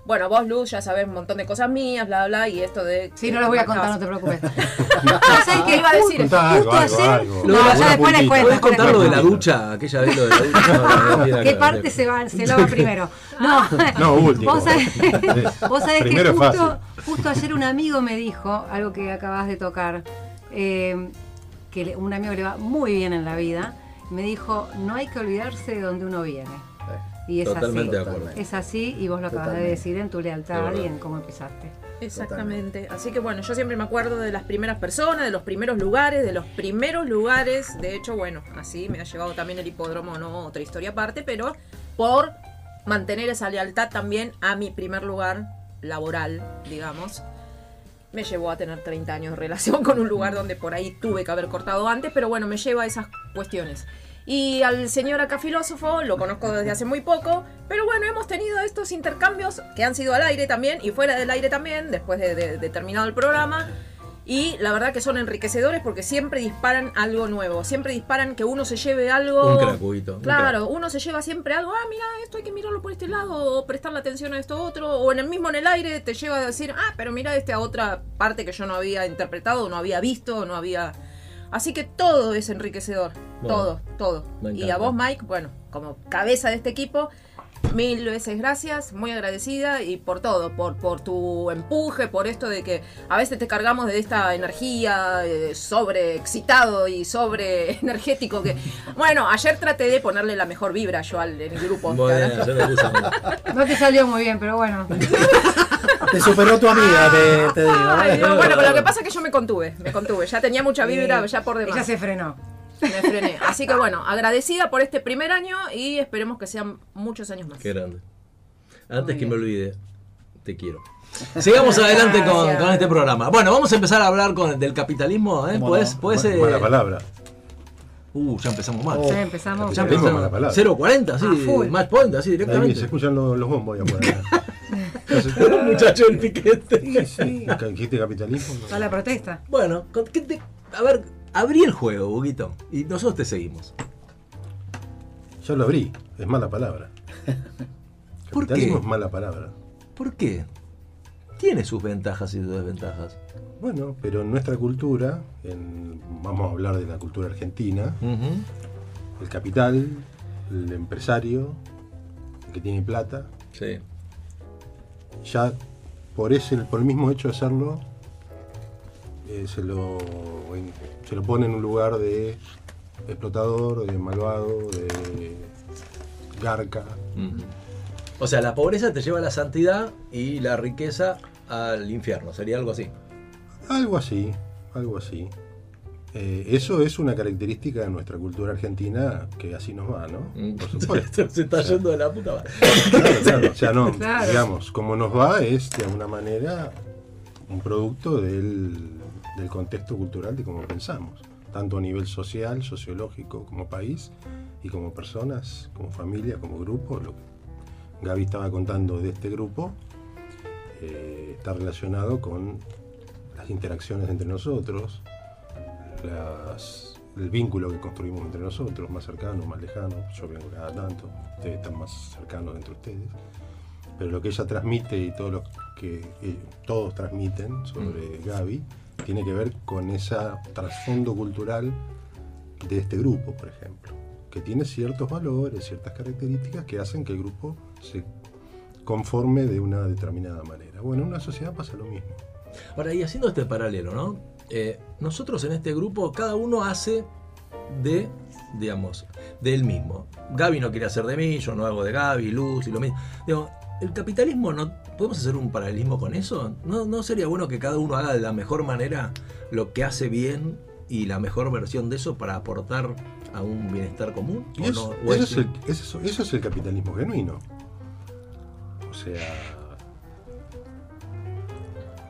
Bueno, vos, Luz, ya sabés un montón de cosas mías, bla, bla, y esto de... Sí, no las voy a contar, no te preocupes. ¿Sabes qué iba a decir? Algo, Justo algo, ayer- algo. No, ya después les cuento. ¿Puedes contar lo de la ducha? Aquella vez lo de la ducha. No, no, no, ¿Qué no, parte no. se va, se lo va primero? No, No, último. Vos sabés, vos sabés que justo, fácil. justo ayer un amigo me dijo algo que acabas de tocar, eh, que le- un amigo le va muy bien en la vida, me dijo, no hay que olvidarse de donde uno viene. Y es Totalmente de así. acuerdo. Es así y vos lo acabas de decir en tu lealtad y en cómo empezaste. Exactamente. Así que bueno, yo siempre me acuerdo de las primeras personas, de los primeros lugares, de los primeros lugares. De hecho, bueno, así me ha llevado también el hipódromo, no otra historia aparte, pero por mantener esa lealtad también a mi primer lugar laboral, digamos. Me llevó a tener 30 años de relación con un lugar donde por ahí tuve que haber cortado antes, pero bueno, me lleva a esas cuestiones. Y al señor acá filósofo lo conozco desde hace muy poco, pero bueno, hemos tenido estos intercambios que han sido al aire también y fuera del aire también, después de, de- de terminado el programa. Y la verdad que son enriquecedores porque siempre disparan algo nuevo, siempre disparan que uno se lleve algo... Un un Claro, uno se lleva siempre algo, ah, mira, esto hay que mirarlo por este lado, o prestarle atención a esto otro, o en el mismo en el aire te lleva a decir, ah, pero mira esta otra parte que yo no había interpretado, no había visto, no había... Así que todo es enriquecedor, Bueno, todo, todo. Y a vos, Mike, bueno, como cabeza de este equipo, mil veces gracias, muy agradecida y por todo, por, por tu empuje, por esto de que a veces te cargamos de esta energía eh, sobre excitado y sobre energético que, bueno, ayer traté de ponerle la mejor vibra yo al en el grupo. Bueno, yo me puse a- No te salió muy bien, pero bueno. Te superó tu amiga, te, te digo. Ay, bueno, pero lo que pasa es que yo me contuve, me contuve, ya tenía mucha vibra, ya por demás. Ella se frenó. Me frené. Así que bueno, agradecida por este primer año y esperemos que sean muchos años más. Qué grande. Antes Muy que me bien. olvide, te quiero. Sigamos adelante con, con este programa. Bueno, vamos a empezar a hablar con, del capitalismo. ¿eh? ¿Cómo ¿Puedes, no? puedes, eh, Mala palabra. Uh, ya empezamos mal. Oh. Ya empezamos. Ya empezamos. mala palabra. 0.40, A sí, full. match point, así Ahí se directamente. escuchan los, los bombos afuera. Un muchacho del piquete. Sí, sí. ¿Dijiste capitalismo? No. Está la protesta. Bueno, ¿qué te- a ver, abrí el juego, Buguito, y nosotros te seguimos. Ya lo abrí. Es mala palabra. ¿Por Capitalismo qué? es mala palabra. ¿Por qué? Tiene sus ventajas y sus desventajas. Bueno, pero en nuestra cultura, en- vamos a hablar de la cultura argentina, el capital, el empresario, el que tiene plata, Sí. ya por ese, por el mismo hecho de hacerlo, eh, se, lo, en- se lo pone en un lugar de explotador, de malvado, de garca. O sea, la pobreza te lleva a la santidad y la riqueza al infierno. Sería algo así. Algo así, algo así. Eh, eso es una característica de nuestra cultura argentina que así nos va, ¿no? Mm. Por supuesto. Se está yendo de la puta madre. Claro, claro. O sea, no, Claro. digamos, como nos va es de alguna manera un producto del, del contexto cultural de cómo pensamos, tanto a nivel social, sociológico, como país y como personas, como familia, como grupo. Lo que Gaby estaba contando de este grupo eh, está relacionado con las interacciones entre nosotros, las- el vínculo que construimos entre nosotros, más cercano, más lejano. Yo vengo cada tanto, ustedes están más cercanos entre ustedes. Pero lo que ella transmite y todo lo que eh, todos transmiten sobre Gaby tiene que ver con ese trasfondo cultural de este grupo, por ejemplo, que tiene ciertos valores, ciertas características que hacen que el grupo se conforme de una determinada manera. Bueno, en una sociedad pasa lo mismo. Ahora, y haciendo este paralelo, ¿no? Eh, nosotros en este grupo, cada uno hace de, digamos, de él mismo. Gaby no quiere hacer de mí, yo no hago de Gaby, Luz y lo mismo. El capitalismo, no ¿podemos hacer un paralelismo con eso? ¿No, ¿No sería bueno que cada uno haga de la mejor manera lo que hace bien y la mejor versión de eso para aportar a un bienestar común? Y ¿O eso, no? ¿O eso es- es el, eso- eso es el capitalismo genuino. O sea,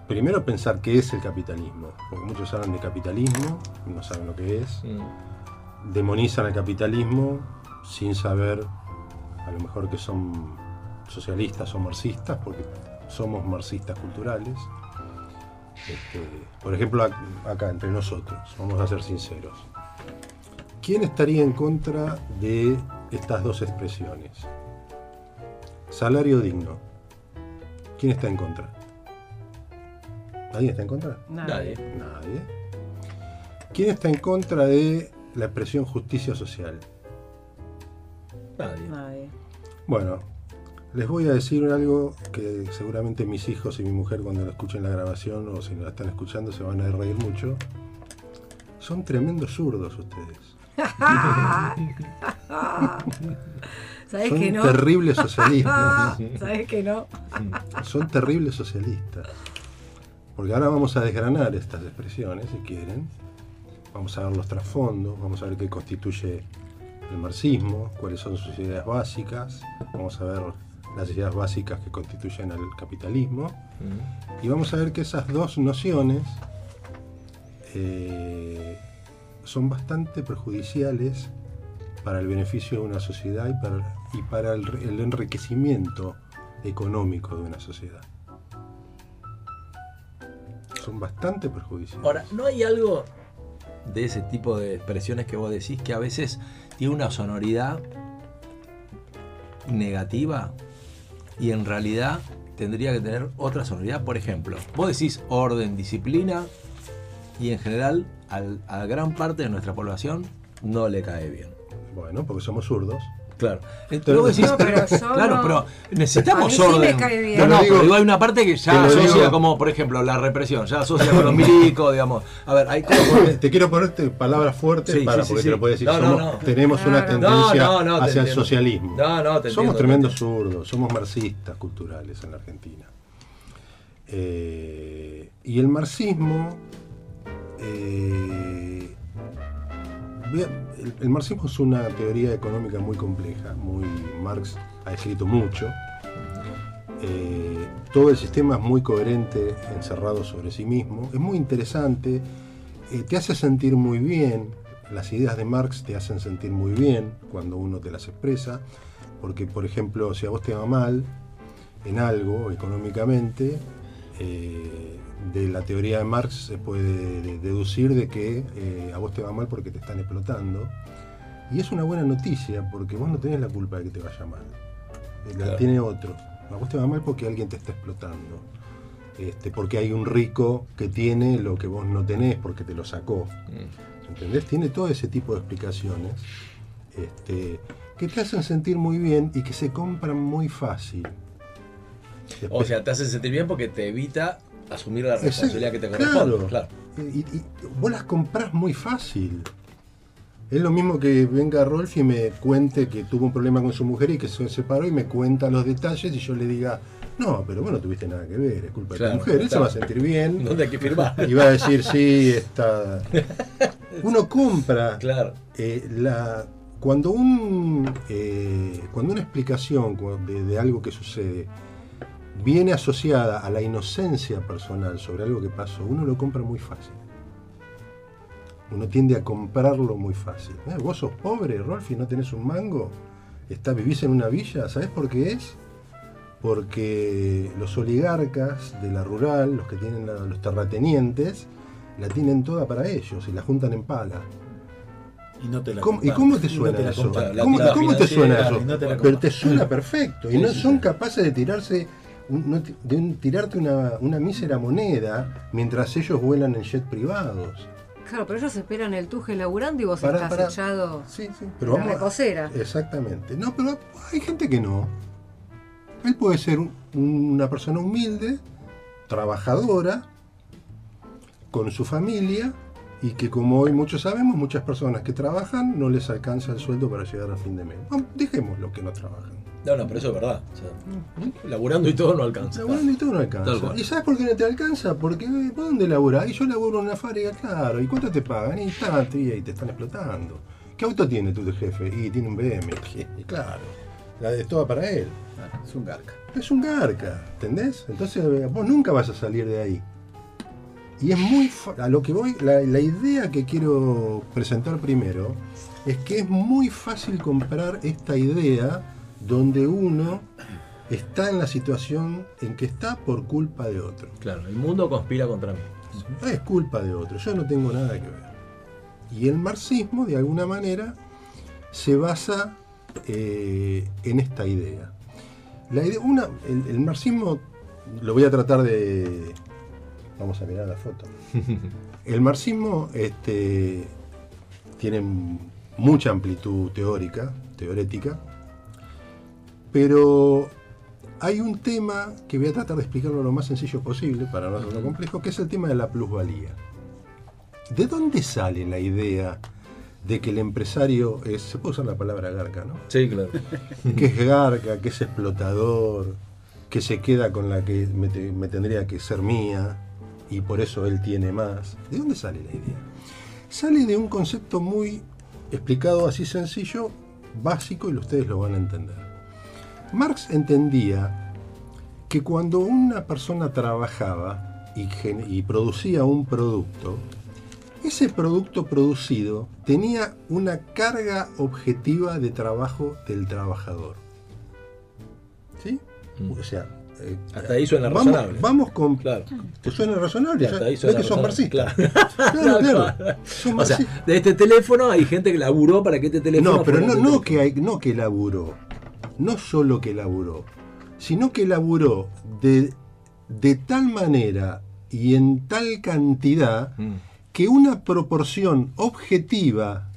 primero pensar qué es el capitalismo, porque muchos hablan de capitalismo, no saben lo que es, Mm. demonizan el capitalismo sin saber a lo mejor que son socialistas o marxistas, porque somos marxistas culturales. Este, por ejemplo, ac- acá entre nosotros, vamos a ser sinceros. ¿Quién estaría en contra de estas dos expresiones? Salario digno. ¿Quién está en contra? ¿Nadie está en contra? Nadie. Nadie. ¿Quién está en contra de la expresión justicia social? Nadie. Nadie. Bueno, les voy a decir algo que seguramente mis hijos y mi mujer cuando lo escuchen la grabación o si la están escuchando se van a reír mucho. Son tremendos zurdos ustedes. ¿Sabes Son que no? terribles socialistas. ¿Sabes que no? Son terribles socialistas. Porque ahora vamos a desgranar estas expresiones, si quieren. Vamos a ver los trasfondos, vamos a ver qué constituye el marxismo, cuáles son sus ideas básicas, vamos a ver las ideas básicas que constituyen al capitalismo, Mm. y vamos a ver que esas dos nociones eh, son bastante perjudiciales para el beneficio de una sociedad y para, y para el, el enriquecimiento económico de una sociedad. Son bastante perjudiciales. Ahora, ¿no hay algo de ese tipo de expresiones que vos decís que a veces tiene una sonoridad negativa y en realidad tendría que tener otra sonoridad? Por ejemplo, vos decís orden, disciplina y en general al- a gran parte de nuestra población no le cae bien. Bueno, porque somos zurdos. Claro. Entonces, vos decís, No, pero claro, no- pero necesitamos sí orden. No, digo- pero digo, hay una parte que ya asocia digo- como, por ejemplo, la represión, ya asocia con los milicos, digamos. A ver, hay cosas Te quiero ponerte palabras fuertes Sí, para sí, porque sí. te lo puedes decir. No, no, Somos- no. Tenemos una tendencia No, no, no, te hacia el socialismo. No, no, te somos tremendos zurdos, somos marxistas culturales en la Argentina. Eh, y el marxismo. eh, el, el marxismo es una teoría económica muy compleja. Marx ha escrito mucho. Eh, todo el sistema es muy coherente, encerrado sobre sí mismo. Es muy interesante, eh, te hace sentir muy bien. Las ideas de Marx te hacen sentir muy bien cuando uno te las expresa. Porque, por ejemplo, si a vos te va mal en algo económicamente, eh, de la teoría de Marx se puede de- deducir de que eh, a vos te va mal porque te están explotando. Y es una buena noticia porque vos no tenés la culpa de que te vaya mal. Eh, La Claro. tiene otro. A vos te va mal porque alguien te está explotando. Este, porque hay un rico que tiene lo que vos no tenés porque te lo sacó. Mm. ¿Entendés? Tiene todo ese tipo de explicaciones este, que te hacen sentir muy bien y que se compran muy fácil. O sea, te hace sentir bien porque te evita asumir la responsabilidad que te corresponde. claro. Claro. Y, y vos las comprás muy fácil. Es lo mismo que venga Rolf y me cuente que tuvo un problema con su mujer y que se separó y me cuenta los detalles y yo le diga, no, pero vos no tuviste nada que ver, es culpa Claro, de tu mujer. Él se va a sentir bien ¿Dónde hay que firmar? y va a decir, sí, está... Uno compra Claro. eh, la, cuando, un, eh, cuando una explicación de algo que sucede viene asociada a la inocencia personal sobre algo que pasó, uno lo compra muy fácil. Uno tiende a comprarlo muy fácil. Eh, Vos sos pobre, Rolfi, no tenés un mango. Está, vivís en una villa, ¿sabés por qué es? Porque los oligarcas de la rural, los que tienen la- los terratenientes, la tienen toda para ellos y la juntan en pala. Y no te la ¿Cómo- ¿Y comparten. cómo te no suena eso? ¿Cómo, te suena eso? no te Pero te suena perfecto. Y no son capaces de tirarse un- de un- tirarte una, una mísera moneda mientras ellos vuelan en jet privados. Claro, pero ellos esperan el tuje laburando y vos estás pará. echado Sí, sí. en Pero la vamos a- reposera. Exactamente. No, pero hay gente que no. Él puede ser un- una persona humilde, trabajadora, con su familia, y que como hoy muchos sabemos, muchas personas que trabajan no les alcanza el sueldo para llegar a fin de mes. Vamos, dejemos los que no trabajan. No, no, pero eso es verdad. O sea, laburando y todo no alcanza. Laburando y todo no Tal alcanza. cual. ¿Y sabes por qué no te alcanza? Porque eh, ¿vos dónde laburás? Y yo laburo en una fábrica, claro. ¿Y cuánto te pagan? Y tanto, y ahí te están explotando. ¿Qué auto tiene tu jefe? Y tiene un BM. Y claro, la de toda para él. Ah, Es un garca. Es un garca, ¿entendés? Entonces eh, vos nunca vas a salir de ahí. Y es muy... A lo que voy, la, la idea que quiero presentar primero es que es muy fácil comprar esta idea donde uno está en la situación en que está por culpa de otro. Claro, el mundo conspira contra mí. Es culpa de otro, yo no tengo nada que ver. Y el marxismo, de alguna manera, se basa eh, en esta idea. La idea una, el, el marxismo, lo voy a tratar de... Vamos a mirar la foto. El marxismo este, tiene mucha amplitud teórica, teorética, pero hay un tema que voy a tratar de explicarlo lo más sencillo posible, para no hacerlo complejo, que es el tema de la plusvalía. ¿De dónde sale la idea de que el empresario es, se puede usar la palabra garca, ¿no? Sí, claro. Que es garca, que es explotador, que se queda con la que me, te- me tendría que ser mía y por eso él tiene más. ¿De dónde sale la idea? Sale de un concepto muy explicado así sencillo, básico y ustedes lo van a entender. Marx entendía que cuando una persona trabajaba y, producía un producto, ese producto producido tenía una carga objetiva de trabajo del trabajador. ¿Sí? Mm. O sea, eh, Hasta ahí suena vamos, razonable. vamos con. Claro. ¿Te suena razonable? Hasta ahí ¿Ves suena que son razonable, marxistas? Claro, claro. Son O sea, de este teléfono hay gente que laburó para que este teléfono No, pero no, no que hay, no que laburó, no solo que laburó, sino que laburó de, de tal manera y en tal cantidad Mm. que una proporción objetiva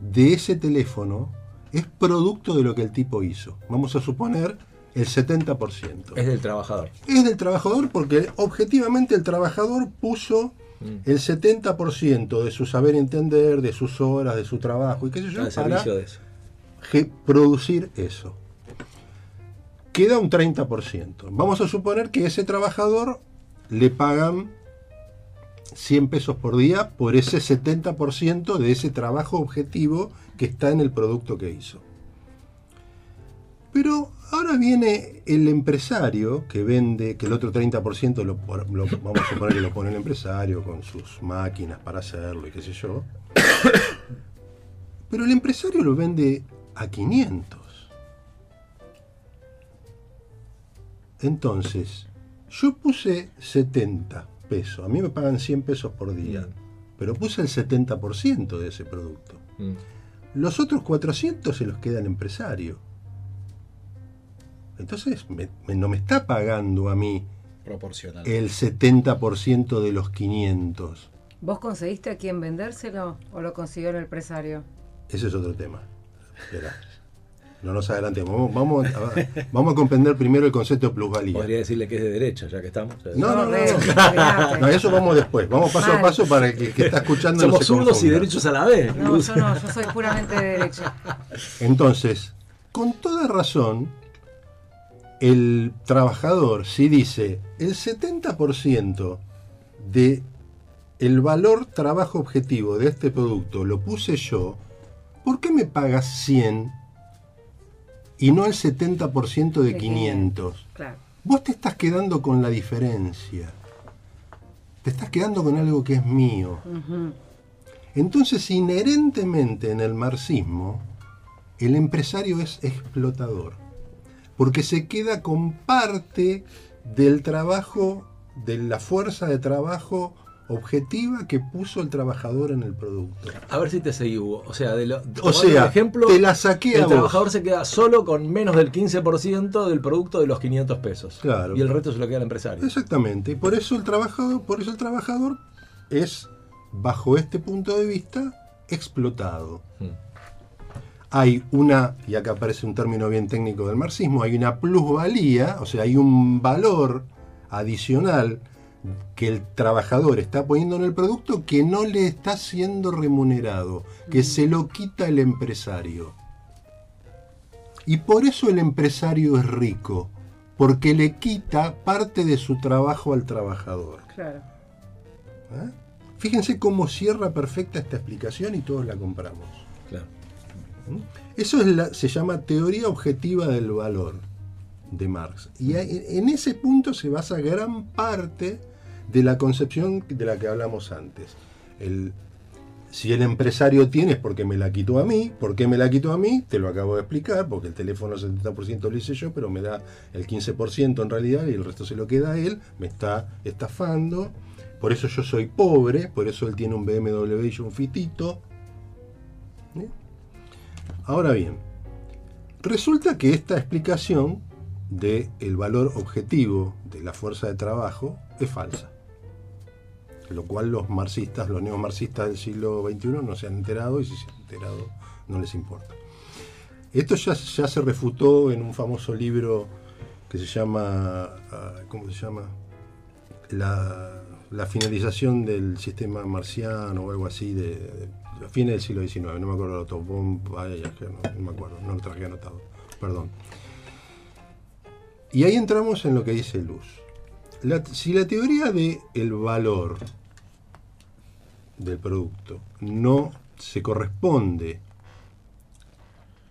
de ese teléfono es producto de lo que el tipo hizo. Vamos a suponer el 70%. Es del trabajador. Es del trabajador porque objetivamente el trabajador puso Mm. el 70% de su saber entender, de sus horas, de su trabajo y qué sé yo, Al para servicio de eso. Ge- producir eso. Queda un 30%. Vamos a suponer que ese trabajador le pagan 100 pesos por día por ese 70% de ese trabajo objetivo que está en el producto que hizo. Pero ahora viene el empresario que vende, que el otro 30% lo, lo- vamos a suponer que lo pone el empresario con sus máquinas para hacerlo y qué sé yo. Pero el empresario lo vende a 500. Entonces, yo puse 70 pesos. A mí me pagan 100 pesos por día. Bien. Pero puse el 70% de ese producto. Mm. Los otros 400 se los queda el empresario. Entonces me- me- no me está pagando a mí Proporcional. el 70% de los 500. ¿Vos conseguiste a quién vendérselo o lo consiguió el empresario? Ese es otro tema. Espera. No nos adelantemos. Vamos, vamos, a, vamos a comprender primero el concepto de plusvalía. Podría decirle que es de derecha, ya que estamos. No, no, no, no. No, eso vamos después. Vamos paso a paso para que el que está escuchando no Somos se zurdos y derechos a la vez. No, yo no, yo soy puramente de derecha. Entonces, con toda razón, el trabajador, si dice el 70% de el valor trabajo objetivo de este producto lo puse yo, ¿por qué me pagas 100 y no el 70% de De 500? Claro. Vos te estás quedando con la diferencia. Te estás quedando con algo que es mío. Entonces, inherentemente en el marxismo, el empresario es explotador, porque se queda con parte del trabajo, de la fuerza de trabajo objetiva que puso el trabajador en el producto. A ver si te seguí, Hugo. O sea, de lo, O sea, ejemplo, te la saqué a el vos. trabajador se queda solo con menos del 15% del producto de los 500 pesos. Claro. Y el resto se lo queda el empresario. Exactamente, y por eso el trabajador, por eso el trabajador es, bajo este punto de vista, explotado. Mm. hay una, y acá aparece un término bien técnico del marxismo, hay una plusvalía, o sea, hay un valor adicional que el trabajador está poniendo en el producto que no le está siendo remunerado, que se lo quita el empresario. Y por eso el empresario es rico, porque le quita parte de su trabajo al trabajador. Claro. ¿eh? Fíjense cómo cierra perfecta esta explicación y todos la compramos. Claro. Eso es la- se llama teoría objetiva del valor. de Marx. Y en ese punto se basa gran parte de la concepción de la que hablamos antes. El, si el empresario tiene es porque me la quitó a mí. ¿Por qué me la quitó a mí? Te lo acabo de explicar, porque el teléfono 70% lo hice yo, pero me da el 15% en realidad y el resto se lo queda a él. Me está estafando. Por eso yo soy pobre, por eso él tiene un BMW y un fitito. Ahora bien, resulta que esta explicación del el valor objetivo de la fuerza de trabajo es falsa. Lo cual los marxistas, los neomarxistas del siglo XXI no se han enterado y si se han enterado no les importa. Esto ya, se refutó en un famoso libro que se llama, ah, ¿cómo se llama? La, finalización del sistema marciano o algo así de, de- a fines del siglo XIX, no me acuerdo el otro, no, no me acuerdo, no lo traje anotado, perdón. Y ahí entramos en lo que dice Luz. Si la teoría del el valor del producto no se corresponde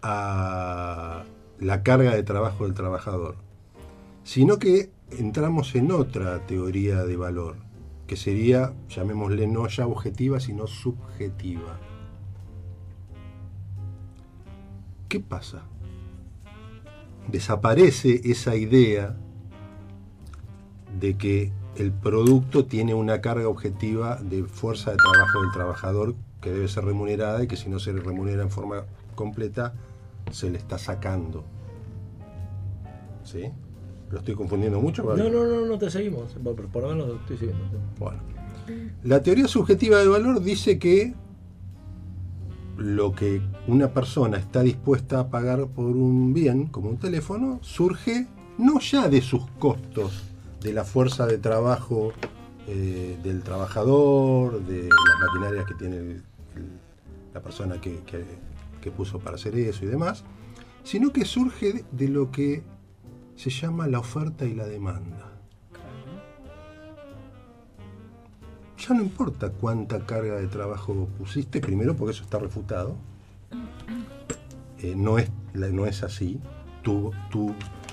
a la carga de trabajo del trabajador, sino que entramos en otra teoría de valor, que sería, llamémosle no ya objetiva, sino subjetiva. ¿Qué pasa? Desaparece esa idea de que el producto tiene una carga objetiva de fuerza de trabajo del trabajador que debe ser remunerada y que si no se le remunera en forma completa se le está sacando. ¿Sí? ¿Lo estoy confundiendo mucho? No, no, no, no te seguimos. Por, por lo menos estoy siguiendo. Bueno. La teoría subjetiva del valor dice que lo que una persona está dispuesta a pagar por un bien, como un teléfono, surge no ya de sus costos, de la fuerza de trabajo eh, del trabajador, de las maquinarias que tiene la persona que, que- puso para hacer eso y demás, sino que surge de- lo que se llama la oferta y la demanda. Ya no importa cuánta carga de trabajo pusiste, primero porque eso está refutado. Eh, no, es, no es así. Tu-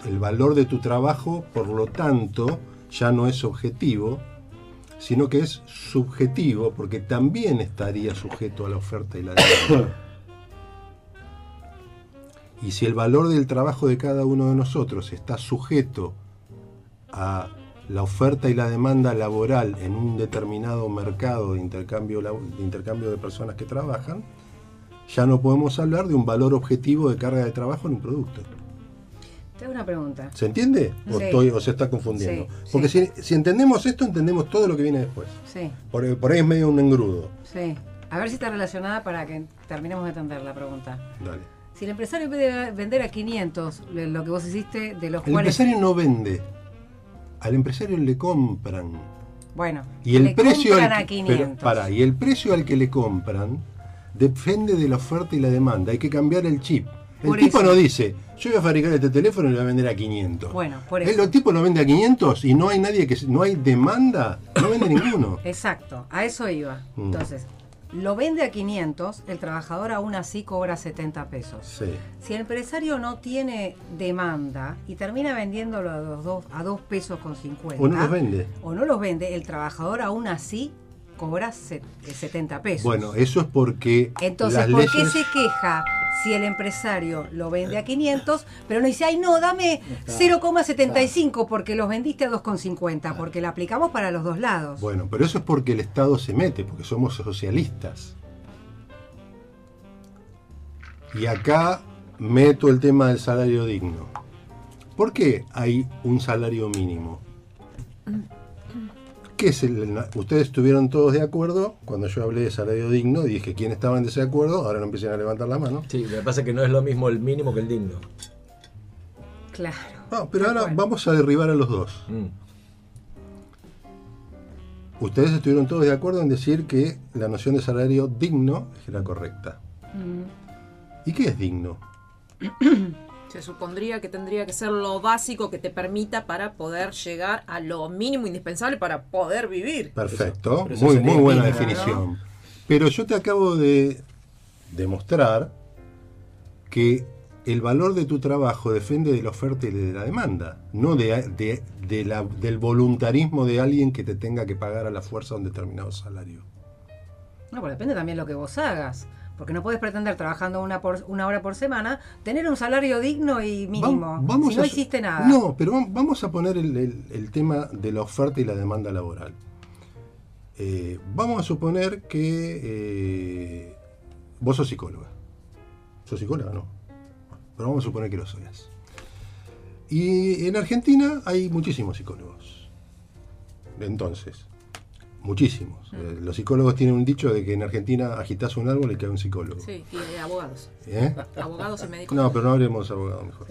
el valor de tu trabajo, por lo tanto, ya no es objetivo, sino que es subjetivo, porque también estaría sujeto a la oferta y la demanda. Y si el valor del trabajo de cada uno de nosotros está sujeto a la oferta y la demanda laboral en un determinado mercado de intercambio, de intercambio de personas que trabajan, ya no podemos hablar de un valor objetivo de carga de trabajo en un producto. Te hago una pregunta. ¿Se entiende? ¿O, Sí. estoy- o se está confundiendo? Sí, Porque sí. Si, si entendemos esto, entendemos todo lo que viene después. Sí, Por, por ahí es medio un engrudo. sí. A ver si está relacionada para que terminemos de entender la pregunta. Dale. Si el empresario en vez de vender a 500, le- lo que vos hiciste, de los El cuales... empresario no vende. Al empresario le compran. Bueno, Y el le precio compran al, a 500. pero, pará, y el precio al que le compran depende de la oferta y la demanda. Hay que cambiar el chip. El tipo eso. no dice, yo voy a fabricar este teléfono y lo voy a vender a 500. Bueno, por eso. el tipo lo vende a 500 y no hay nadie que no hay demanda, no vende ninguno. Exacto, a eso iba. Mm. Entonces, lo vende a 500, el trabajador aún así cobra 70 pesos. Sí. Si el empresario no tiene demanda y termina vendiéndolo a dos, dos- a 2 pesos con 50, O no los vende. o no los vende, el trabajador aún así cobra se- eh, 70 pesos. Bueno, eso es porque Entonces, las ¿por qué se queja si el empresario lo vende a 500, pero no dice, ay, no, dame 0,75 porque los vendiste a 2,50? Porque la aplicamos para los dos lados. Bueno, pero eso es porque el Estado se mete, porque somos socialistas. Y acá meto el tema del salario digno. ¿Por qué hay un salario mínimo? ¿Qué es el, ustedes estuvieron todos de acuerdo cuando yo hablé de salario digno, dije quién estaba en desacuerdo, ahora no empiecen a levantar la mano. Sí, lo que pasa es que no es lo mismo el mínimo que el digno. Claro. No, pero ahora cual. vamos a derribar a los dos. Mm. Ustedes estuvieron todos de acuerdo en decir que la noción de salario digno era correcta. Mm. ¿Y qué es digno? Se supondría que tendría que ser lo básico que te permita para poder llegar a lo mínimo indispensable para poder vivir. Perfecto, eso muy, muy buena mínimo, definición. Pero yo te acabo de demostrar que el valor de tu trabajo depende de la oferta y de la demanda, no de, de- de la- del voluntarismo de alguien que te tenga que pagar a la fuerza un determinado salario. No, pero depende también de lo que vos hagas. Porque no puedes pretender trabajando una, por, una hora por semana tener un salario digno y mínimo. Vamos si no a- hiciste nada. No, pero vam- vamos a poner el, el- el tema de la oferta y la demanda laboral. Eh, vamos a suponer que eh, vos sos psicóloga. ¿Sos psicóloga? No. Pero vamos a suponer que lo sois. Y en Argentina hay muchísimos psicólogos. Entonces, muchísimos. Eh, los psicólogos tienen un dicho de que en Argentina agitas un árbol y cae un psicólogo. Sí, y de abogados. ¿Eh? Abogados y médicos. No, pero no hablemos de abogados mejor.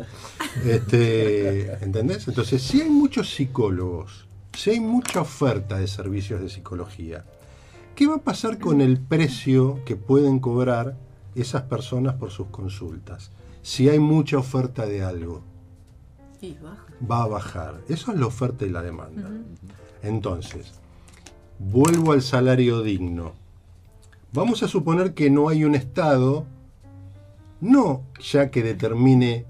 Este, ¿Entendés? Entonces, si hay muchos psicólogos, si hay mucha oferta de servicios de psicología, ¿qué va a pasar con el precio que pueden cobrar esas personas por sus consultas? Si hay mucha oferta de algo, Y baja. va a bajar. Eso es la oferta y la demanda. Entonces, vuelvo al salario digno. Vamos a suponer que no hay un Estado, no ya que determine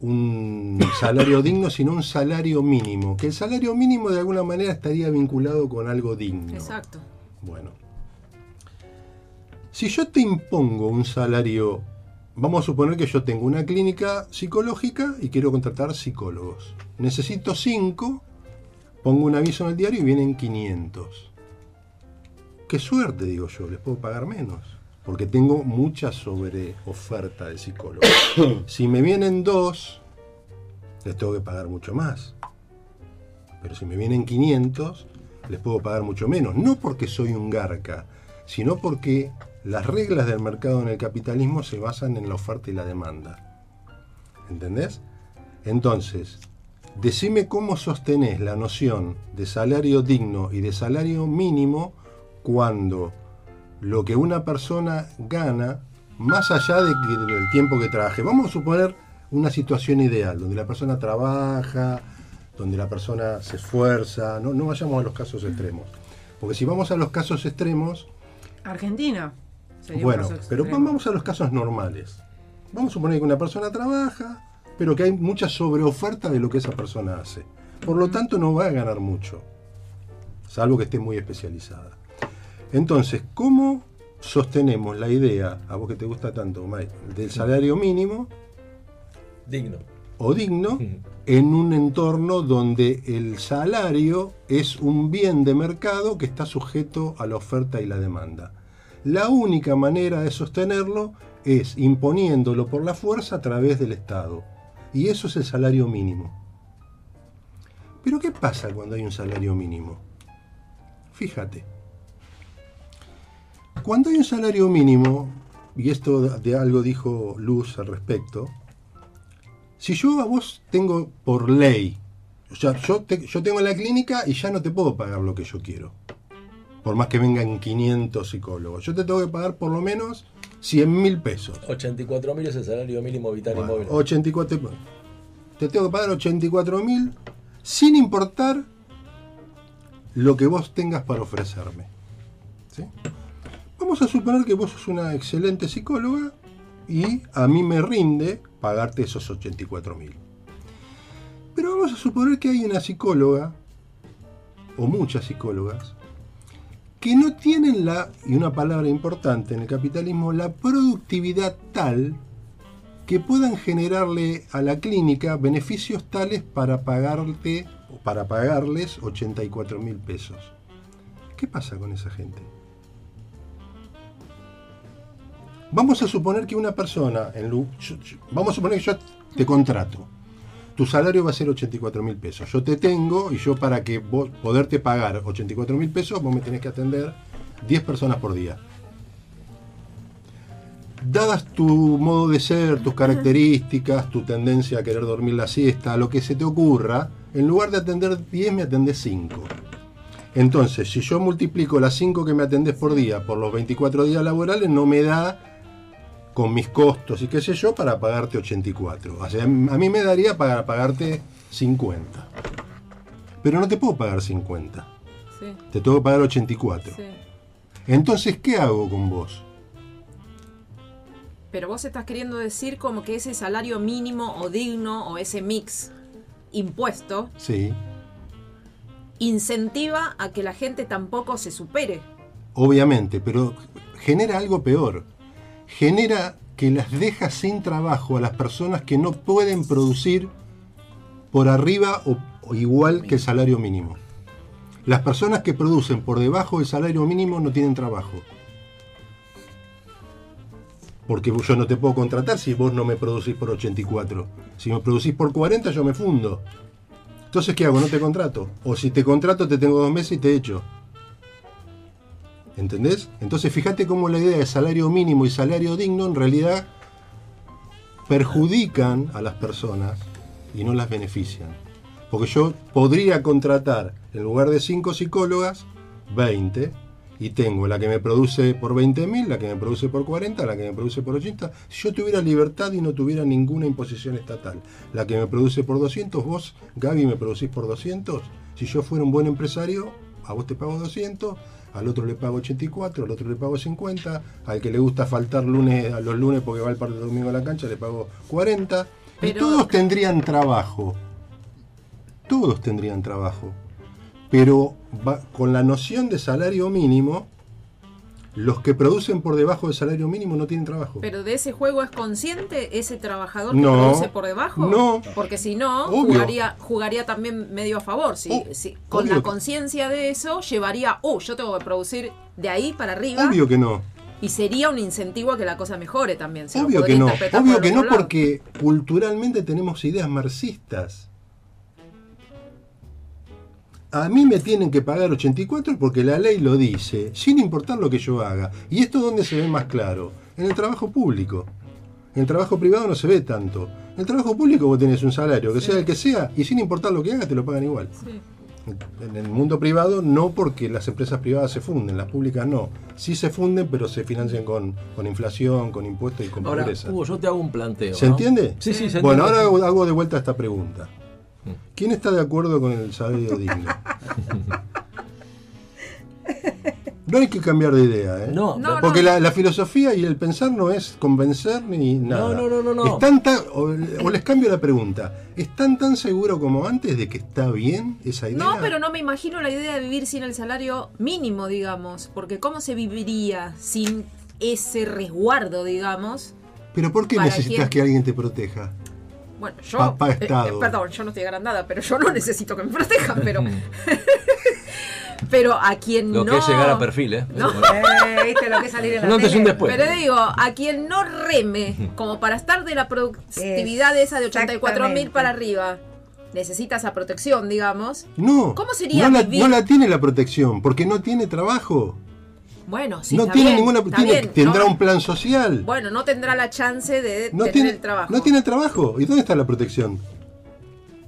un salario digno, sino un salario mínimo. Que el salario mínimo de alguna manera estaría vinculado con algo digno. Exacto. Bueno. Si yo te impongo un salario, vamos a suponer que yo tengo una clínica psicológica y quiero contratar psicólogos. Necesito 5, pongo un aviso en el diario y vienen 500. Qué suerte, digo yo, les puedo pagar menos. Porque tengo mucha sobre oferta de psicólogos. si me vienen dos, les tengo que pagar mucho más. Pero si me vienen 500, les puedo pagar mucho menos. No porque soy un garca, sino porque las reglas del mercado en el capitalismo se basan en la oferta y la demanda. ¿Entendés? Entonces, decime cómo sostenés la noción de salario digno y de salario mínimo cuando lo que una persona gana, más allá de que- del tiempo que trabaje, vamos a suponer una situación ideal, donde la persona trabaja, donde la persona se esfuerza, no, no vayamos a los casos extremos. Porque si vamos a los casos extremos, Argentina. sería un bueno, caso pero extremo. vamos a los casos normales. Vamos a suponer que una persona trabaja, pero que hay mucha sobreoferta de lo que esa persona hace. Por lo tanto, no va a ganar mucho, salvo que esté muy especializada. Entonces, ¿cómo sostenemos la idea, a vos que te gusta tanto, Mike, del salario mínimo Digno. o digno en un entorno donde el salario es un bien de mercado que está sujeto a la oferta y la demanda. La única manera de sostenerlo es imponiéndolo por la fuerza a través del Estado. Y eso es el salario mínimo. Pero ¿qué pasa cuando hay un salario mínimo? Fíjate. Cuando hay un salario mínimo, y esto de algo dijo Luz al respecto, si yo a vos tengo por ley, o sea, yo, te- yo tengo la clínica y ya no te puedo pagar lo que yo quiero. Por más que vengan 500 psicólogos. Yo te tengo que pagar por lo menos 100 mil pesos. 84 mil es el salario mínimo vital Bueno, inmóvil. 84, te tengo que pagar 84 mil sin importar lo que vos tengas para ofrecerme. ¿Sí? Vamos a suponer que vos sos una excelente psicóloga y a mí me rinde pagarte esos 84 mil. Pero vamos a suponer que hay una psicóloga, o muchas psicólogas, que no tienen la, y una palabra importante en el capitalismo, la productividad tal que puedan generarle a la clínica beneficios tales para pagarte para pagarles 84 mil pesos. ¿Qué pasa con esa gente? Vamos a suponer que una persona, en vamos a suponer que yo te contrato. Tu salario va a ser 84 mil pesos. Yo te tengo y yo para que vos poderte pagar 84 mil pesos, vos me tenés que atender 10 personas por día. Dadas tu modo de ser, tus características, tu tendencia a querer dormir la siesta, lo que se te ocurra, en lugar de atender 10 me atendés 5. Entonces, si yo multiplico las 5 que me atendés por día por los 24 días laborales, no me da con mis costos y qué sé yo para pagarte 84. O sea, a mí me daría para pagarte 50. Pero no te puedo pagar 50. Sí, Te tengo que pagar 84. sí. Entonces, ¿qué hago con vos? Pero vos estás queriendo decir como que ese salario mínimo o digno o ese mix impuesto Sí, incentiva a que la gente tampoco se supere. obviamente, pero genera algo peor. Genera que las deja sin trabajo a las personas que no pueden producir por arriba o, igual que el salario mínimo. Las personas que producen por debajo del salario mínimo no tienen trabajo. Porque yo no te puedo contratar si vos no me producís por 84. Si me producís por 40 yo me fundo. Entonces, ¿qué hago? No te contrato. O si te contrato te tengo dos meses y te echo. ¿Entendés? Entonces, fíjate cómo la idea de salario mínimo y salario digno en realidad perjudican a las personas y no las benefician. Porque yo podría contratar, en lugar de 5 psicólogas, 20, y tengo la que me produce por 20.000, la que me produce por 40, la que me produce por 80. Si yo tuviera libertad y no tuviera ninguna imposición estatal, la que me produce por 200, vos, Gaby, me producís por 200. Si yo fuera un buen empresario, a vos te pago 200, al otro le pago 84, al otro le pago 50, al que le gusta faltar lunes a los lunes porque va el parte del domingo a la cancha le pago 40. Y todos tendrían trabajo. Todos tendrían trabajo. Pero va- con la noción de salario mínimo, los que producen por debajo del salario mínimo no tienen trabajo. Pero de ese juego es consciente ese trabajador que No, produce por debajo. no. Porque si no, Obvio. jugaría, jugaría también medio a favor. Si, Oh, si- con obvio la conciencia de eso, llevaría, oh, yo tengo que producir de ahí para arriba. Obvio que no. Y sería un incentivo a que la cosa mejore también. Obvio que no. Obvio que no lado. porque culturalmente tenemos ideas marxistas. A mí me tienen que pagar 84 porque la ley lo dice, sin importar lo que yo haga. ¿Y esto dónde se ve más claro? En el trabajo público. En el trabajo privado no se ve tanto. En el trabajo público vos tenés un salario, que sea el que sea, y sin importar lo que hagas te lo pagan igual. Sí. En el mundo privado no porque las empresas privadas se funden, las públicas no. Sí se funden, pero se financian con, con inflación, con impuestos y con Ahora, pobreza. Hugo, yo te hago un planteo. ¿Se ¿no? entiende? Sí, sí, se Bueno, entiende. ahora hago, hago de vuelta esta pregunta. ¿Quién está de acuerdo con el salario digno? No hay que cambiar de idea, ¿eh? No, No, Porque la, la filosofía y el pensar no es convencer ni nada. no, no, no, no. Están tan- o, o les cambio la pregunta. ¿Están tan seguros como antes de que está bien esa idea? No, pero no me imagino la idea de vivir sin el salario mínimo, digamos. Porque ¿cómo se viviría sin ese resguardo, digamos? ¿Pero por qué ¿Para necesitas quién? que alguien te proteja? Bueno, yo. Papá eh, Estado. eh, perdón, yo no estoy agrandada, pero yo no necesito que me protejan, pero. pero a quien Lo no. que es llegar a perfil, ¿eh? No. Eh, ¿Viste lo que es salir en la antes un tele? después. Pero digo, a quien no reme, como para estar de la productividad de esa de 84 mil para arriba, necesita esa protección, digamos. No. ¿Cómo sería no la, vivir? no la tiene la protección, porque no tiene trabajo. Bueno, sí, no está tiene bien, ninguna. está tiene- bien, tendrá no- un plan social. Bueno, no tendrá la chance de no tener tiene el trabajo. No tiene trabajo. ¿Y dónde está la protección?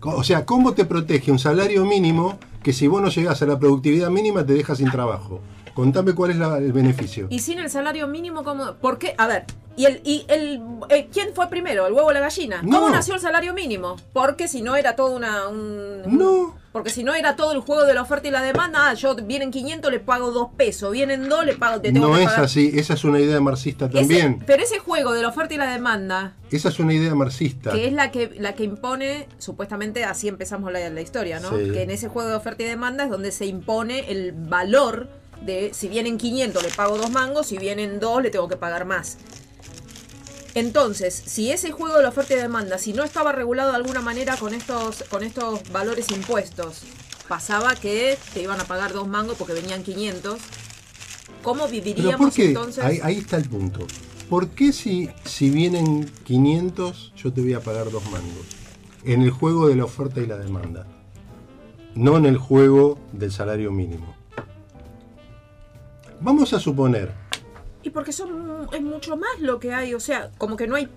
O sea, ¿cómo te protege un salario mínimo que si vos no llegás a la productividad mínima te deja sin trabajo? Contame cuál es la- el beneficio. Y sin el salario mínimo, ¿cómo? ¿Por qué? A ver, ¿y el, y el eh, quién fue primero, el huevo o la gallina? ¿Cómo nació el salario mínimo? Porque si no era todo una... un- No. Porque si no era todo el juego de la oferta y la demanda, ah, yo vienen 500, le pago 2 pesos, vienen 2, le pago... Te tengo No que es pagar. así, esa es una idea marxista Ese- también. pero ese juego de la oferta y la demanda, Esa es una idea marxista. que es la que la que impone, supuestamente así empezamos la, la historia, ¿no? Sí. Que en ese juego de oferta y demanda es donde se impone el valor de si vienen 500 le pago dos mangos, si vienen dos le tengo que pagar más. Entonces, si ese juego de la oferta y demanda, si no estaba regulado de alguna manera con estos, con estos valores impuestos, pasaba que te iban a pagar dos mangos porque venían 500, ¿cómo Pero viviríamos ¿por qué? entonces? Ahí, ahí está el punto. ¿Por qué si, si vienen 500 yo te voy a pagar dos mangos? En el juego de la oferta y la demanda. No en el juego del salario mínimo. Vamos a suponer, Y porque son es mucho más lo que hay, o sea, como que no hay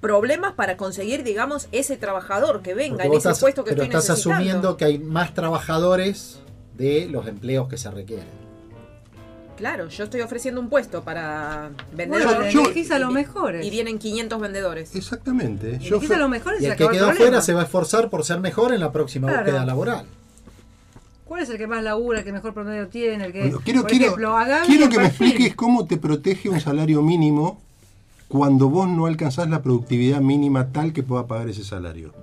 problemas para conseguir, digamos, ese trabajador que venga en ese estás- puesto que pero estoy estás necesitando. asumiendo que hay más trabajadores de los empleos que se requieren. Claro, yo estoy ofreciendo un puesto para Bueno, vendedores. yo- elegís a los mejores. Y vienen 500 vendedores. exactamente. Y Yo a los mejores y el que quedó afuera se va a esforzar por ser mejor en la próxima Claro. búsqueda laboral. ¿Cuál es el que más labura, el que mejor promedio tiene? El que, Bueno, quiero por quiero, ejemplo, quiero que me expliques cómo te protege un salario mínimo cuando vos no alcanzás la productividad mínima tal que pueda pagar ese salario.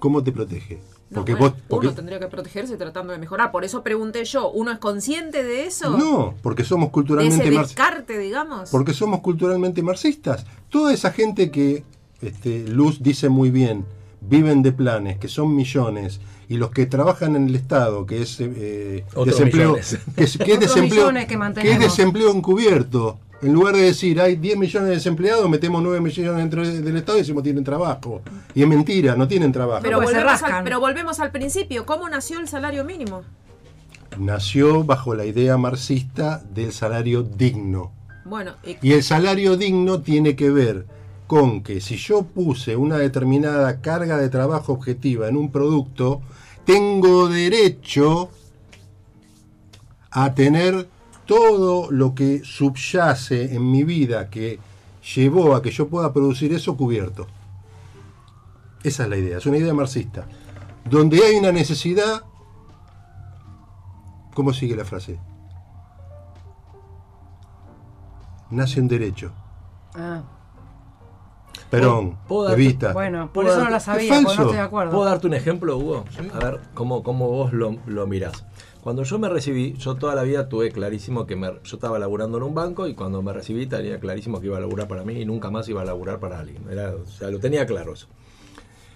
¿Cómo te protege? No, Porque bueno, vos. Porque, Uno tendría que protegerse tratando de mejorar. Por eso pregunté yo, ¿uno es consciente de eso? no, porque somos de culturalmente ese marxistas. descarte, digamos. Porque somos culturalmente marxistas. Toda esa gente que este, Luz dice muy bien, viven de planes, que son millones, y los que trabajan en el Estado, que es eh, desempleo, que es, que es Otros desempleo, millones que que es mantenemos. desempleo encubierto. En lugar de decir hay 10 millones de desempleados, metemos 9 millones dentro de- del Estado y decimos tienen trabajo. Y es mentira, no tienen trabajo. pero, Pues volvemos al, pero volvemos al principio. ¿Cómo nació el salario mínimo? Nació bajo la idea marxista del salario digno. Bueno, y- Y el salario digno tiene que ver con que si yo puse una determinada carga de trabajo objetiva en un producto, tengo derecho a tener todo lo que subyace en mi vida que llevó a que yo pueda producir eso cubierto. Esa es la idea, es una idea marxista. Donde hay una necesidad, ¿cómo sigue la frase? Nace un derecho. Ah, Perón, ¿Puedo darte- Evita. bueno, por ¿Puedo eso no darte- la es sabía, porque no estoy de acuerdo. ¿Puedo darte un ejemplo, Hugo? A ver cómo, cómo vos lo, lo mirás. Cuando yo me recibí, yo toda la vida tuve clarísimo que me- yo estaba laburando en un banco y cuando me recibí tenía clarísimo que iba a laburar para mí y nunca más iba a laburar para alguien. Era, o sea, lo tenía claro eso.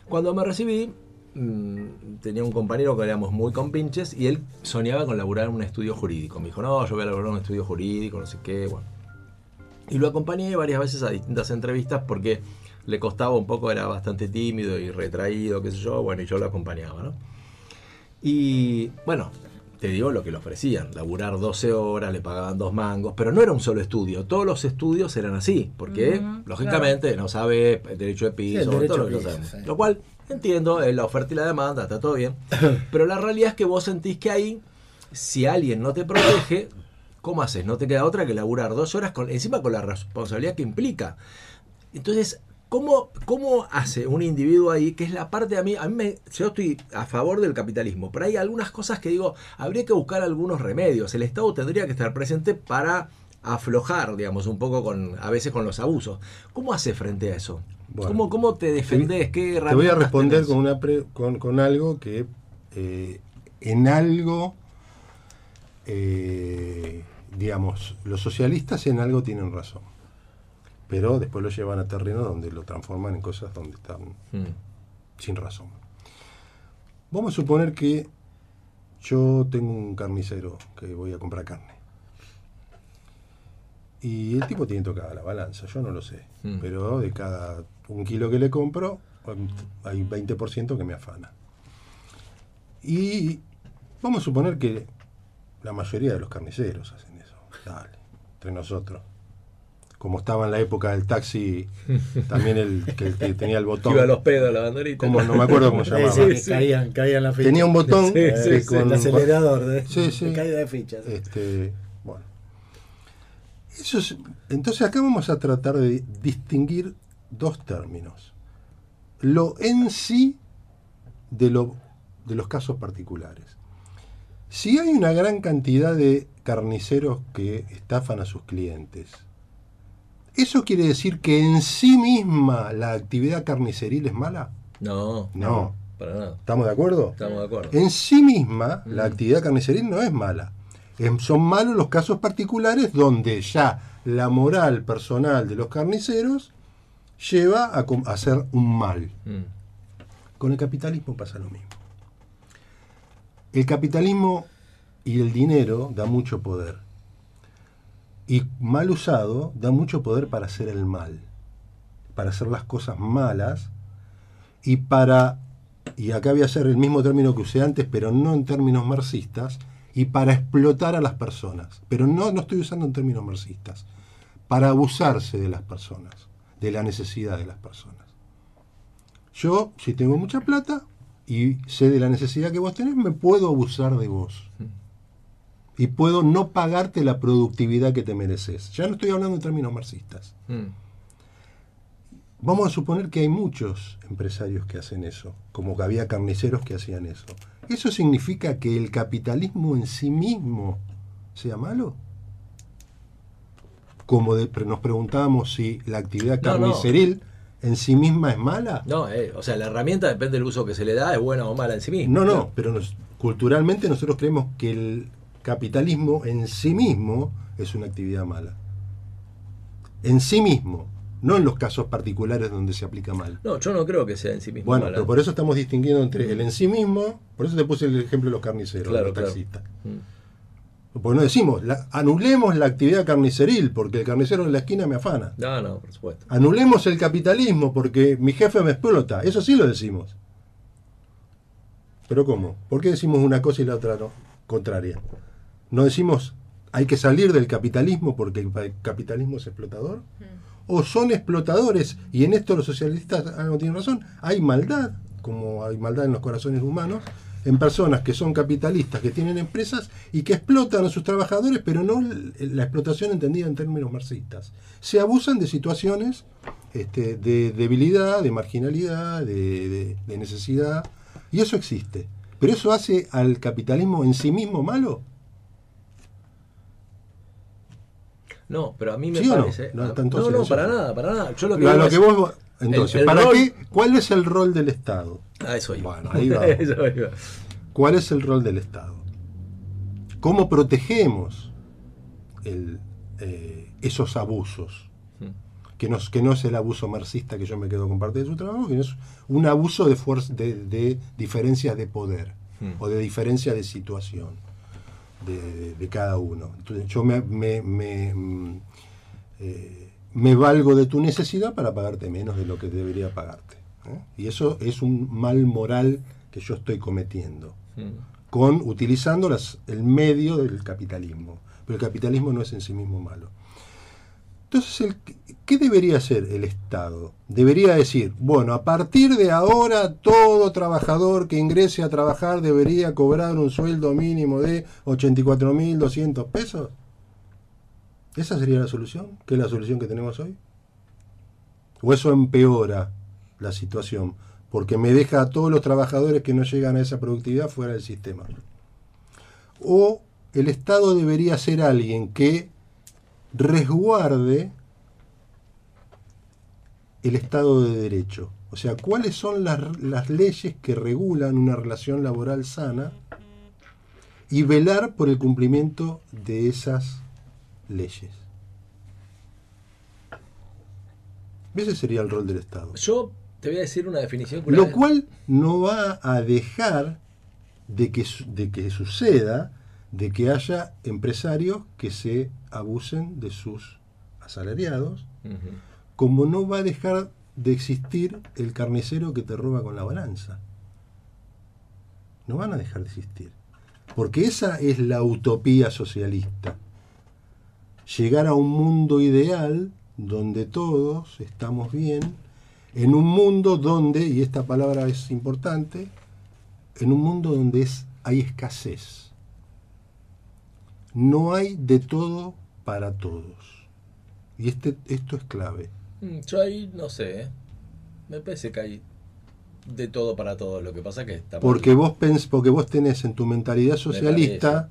Cuando me recibí, mm, tenía un compañero que éramos muy compinches y él soñaba con laburar en un estudio jurídico. Me dijo, no, yo voy a laburar en un estudio jurídico, no sé qué, bueno. Y lo acompañé varias veces a distintas entrevistas porque le costaba un poco, era bastante tímido y retraído, qué sé yo, bueno, y yo lo acompañaba, ¿no? Y bueno, te digo lo que le ofrecían, laburar 12 horas, le pagaban dos mangos, pero no era un solo estudio, todos los estudios eran así, porque lógicamente no sabe el derecho de piso, derecho todo lo que piso, sabemos. sí. Lo cual entiendo, es la oferta y la demanda, está todo bien, pero la realidad es que vos sentís que ahí, si alguien no te protege, ¿cómo haces? No te queda otra que laburar dos horas con, encima con la responsabilidad que implica. Entonces, ¿cómo, ¿cómo hace un individuo ahí? Que es la parte a mí, a mí me, yo estoy a favor del capitalismo, pero hay algunas cosas que digo, habría que buscar algunos remedios. El Estado tendría que estar presente para aflojar, digamos, un poco con, a veces con los abusos. ¿Cómo hace frente a eso? Bueno. ¿Cómo, ¿Cómo te defendés? ¿Qué Te voy a responder tenés? con, una pre- con, con algo que eh, en algo, eh, digamos, los socialistas en algo tienen razón, pero después lo llevan a terreno donde lo transforman en cosas donde están Mm. sin razón. Vamos a suponer que yo tengo un carnicero que voy a comprar carne. Y el tipo tiene tocada la balanza, yo no lo sé. Mm. Pero de cada un kilo que le compro, hay 20% que me afana. Y vamos a suponer que la mayoría de los carniceros hacen eso. Dale, entre nosotros. Como estaba en la época del taxi, también el que, que tenía el botón. Iba a los pedos la banderita. Como, no me acuerdo cómo se Sí, llamaba. sí, Caían, caían la ficha. Tenía un botón Sí, sí, con- el acelerador de, Sí, sí. de caída de fichas. Este, bueno. Eso es- entonces acá vamos a tratar de distinguir dos términos. Lo en sí de, lo, de los casos particulares. Si hay una gran cantidad de carniceros que estafan a sus clientes, ¿eso quiere decir que en sí misma la actividad carniceril es mala? No, No. para nada. ¿Estamos de acuerdo? Estamos de acuerdo. En sí misma, la Mm. actividad carniceril no es mala. Em, son malos los casos particulares donde ya la moral personal de los carniceros lleva a, a hacer un mal. Mm. Con el capitalismo pasa lo mismo. El capitalismo y el dinero da mucho poder. Y mal usado da mucho poder para hacer el mal, para hacer las cosas malas y para, y acá voy a hacer el mismo término que usé antes, pero no en términos marxistas, y para explotar a las personas. Pero no, no estoy usando en términos marxistas, para abusarse de las personas, de la necesidad de las personas. Yo, si tengo mucha plata y sé de la necesidad que vos tenés, me puedo abusar de vos. Y puedo no pagarte la productividad que te mereces. Ya no estoy hablando en términos marxistas. Mm. Vamos a suponer que hay muchos empresarios que hacen eso, como que había carniceros que hacían eso. ¿Eso significa que el capitalismo en sí mismo sea malo? como de- nos preguntábamos si la actividad No, no. carniceril en sí misma es mala. No, eh, o sea, la herramienta depende del uso que se le da, es buena o mala en sí misma. No, no, pero nos- culturalmente nosotros creemos que el capitalismo en sí mismo es una actividad mala. En sí mismo, no en los casos particulares donde se aplica mal. No, yo no creo que sea en sí mismo Bueno, mala. pero por eso estamos distinguiendo entre el en sí mismo, por eso te puse el ejemplo de los carniceros, Claro, los claro. taxistas. Mm. Porque no decimos, la- anulemos la actividad carniceril, porque el carnicero en la esquina me afana. No, no, por supuesto. Anulemos el capitalismo, porque mi jefe me explota. Eso sí lo decimos. Pero ¿cómo? ¿Por qué decimos una cosa y la otra no? Contraria. No decimos, hay que salir del capitalismo porque el capitalismo es explotador. O son explotadores, y en esto los socialistas ah, no tienen razón, hay maldad, como hay maldad en los corazones humanos, en personas que son capitalistas, que tienen empresas y que explotan a sus trabajadores, pero no la explotación entendida en términos marxistas. Se abusan de situaciones este, de debilidad, de marginalidad, de, de- de necesidad, y eso existe. Pero eso hace al capitalismo en sí mismo malo. No, pero a mí me ¿Sí o no? parece. No, no, no, silenciosos. para nada, para nada. Yo lo que A lo es- que vos- entonces, el- el ¿para rol- qué? ¿Cuál es el rol del Estado? A eso iba. Bueno, ahí. Eso iba. ¿Cuál es el rol del Estado? ¿Cómo protegemos el, eh, esos abusos? Que no, es- que no es el abuso marxista que yo me quedo con parte de su trabajo, que es un abuso de, fuerza, de, de diferencias de poder Hmm. o de diferencia de situación de, cada uno. Entonces yo me, me, me, mm, eh, me valgo de tu necesidad para pagarte menos de lo que debería pagarte. ¿eh? Y eso es un mal moral que yo estoy cometiendo con utilizando las, el medio del capitalismo. Pero el capitalismo no es en sí mismo malo. Entonces, el- ¿qué debería hacer el Estado? Debería decir, bueno, a partir de ahora todo trabajador que ingrese a trabajar debería cobrar un sueldo mínimo de 84.200 pesos. ¿Esa sería la solución? ¿Qué es la solución que tenemos hoy? ¿O eso empeora la situación? Porque me deja a todos los trabajadores que no llegan a esa productividad fuera del sistema. O el Estado debería ser alguien que resguarde el Estado de Derecho. O sea, cuáles son las, las leyes que regulan una relación laboral sana y velar por el cumplimiento de esas leyes. Ese sería el rol del Estado. Yo te voy a decir una definición. Lo cual no va a dejar de que, de que suceda, de que haya empresarios que se abusen de sus asalariados. Como no va a dejar de existir el carnicero que te roba con la balanza. No van a dejar de existir. Porque esa es la utopía socialista. Llegar a un mundo ideal donde todos estamos bien, en un mundo donde, y esta palabra es importante, en un mundo donde es, hay escasez. No hay de todo para todos. Y este, esto es clave. Mm, Yo ahí no sé. ¿eh? Me parece que hay de todo para todo. Lo que pasa es que está mal. Porque vos pens, porque vos tenés en tu mentalidad socialista,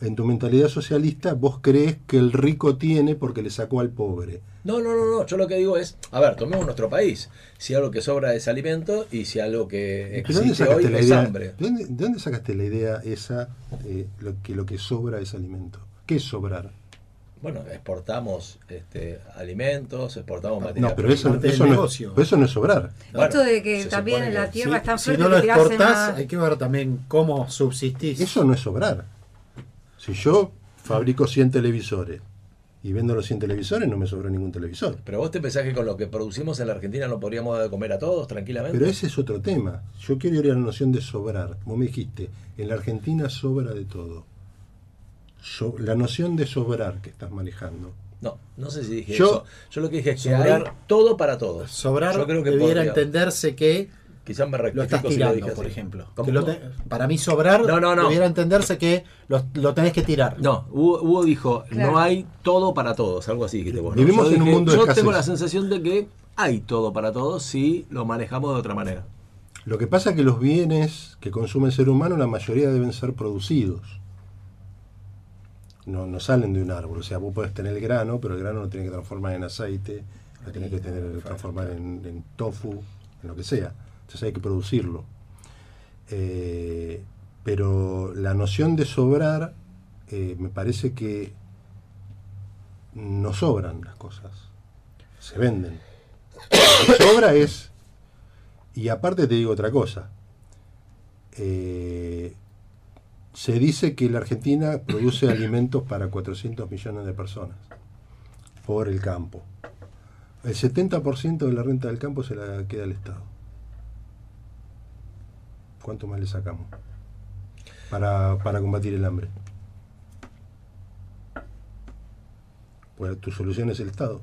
en tu mentalidad socialista, vos crees que el rico tiene porque le sacó al pobre. No, no, no, no. Yo lo que digo es, a ver, tomemos nuestro país. Si algo que sobra es alimento y si algo que ¿Pero dónde existe hoy la es idea? hambre. ¿De dónde, de dónde sacaste la idea esa eh, lo que lo que sobra es alimento? ¿Qué es sobrar? Bueno, exportamos este, alimentos, exportamos material. No, pero eso, no, es, eso no es sobrar. Bueno, Esto de que Se también en la tierra si- está si fuerte no que lo exportás, la- hay que ver también cómo subsistís. Eso no es sobrar. Si yo fabrico 100 televisores y vendo los 100 televisores, no me sobra ningún televisor. Pero vos te pensás que con lo que producimos en la Argentina no podríamos dar de comer a todos tranquilamente. Pero ese es otro tema. Yo quiero ir a la noción de sobrar. Vos me dijiste, en la Argentina sobra de todo. So- la noción de sobrar que estás manejando. No, no sé si dije Yo- eso. Yo lo que dije es que Sobrar- hay todo para todos. Sobrar Yo creo que debiera podría- entenderse que Quizás me lo estás si lo tirando, por así. ejemplo. ¿Cómo? Que lo te- para mí sobrar No, no, no. debiera entenderse que lo, lo tenés que tirar. No, Hugo, Hugo dijo, Claro. no hay todo para todos, algo así dijiste vos. ¿no? Vivimos Yo en un mundo de Yo escasez. tengo la sensación de que hay todo para todos si lo manejamos de otra manera. Lo que pasa es que los bienes que consume el ser humano, la mayoría deben ser producidos. No, no salen de un árbol. O sea, vos podés tener el grano, pero el grano lo tenés que transformar en aceite, lo tenés que tener, transformar en, en tofu, en lo que sea. Entonces hay que producirlo. Eh, pero la noción de sobrar, eh, me parece que no sobran las cosas, se venden. Lo que sobra es, y aparte te digo otra cosa, eh, se dice que la Argentina produce alimentos para 400 millones de personas por el campo. El 70% de la renta del campo se la queda al Estado. ¿Cuánto más le sacamos? Para, para combatir el hambre. Pues tu solución es el Estado.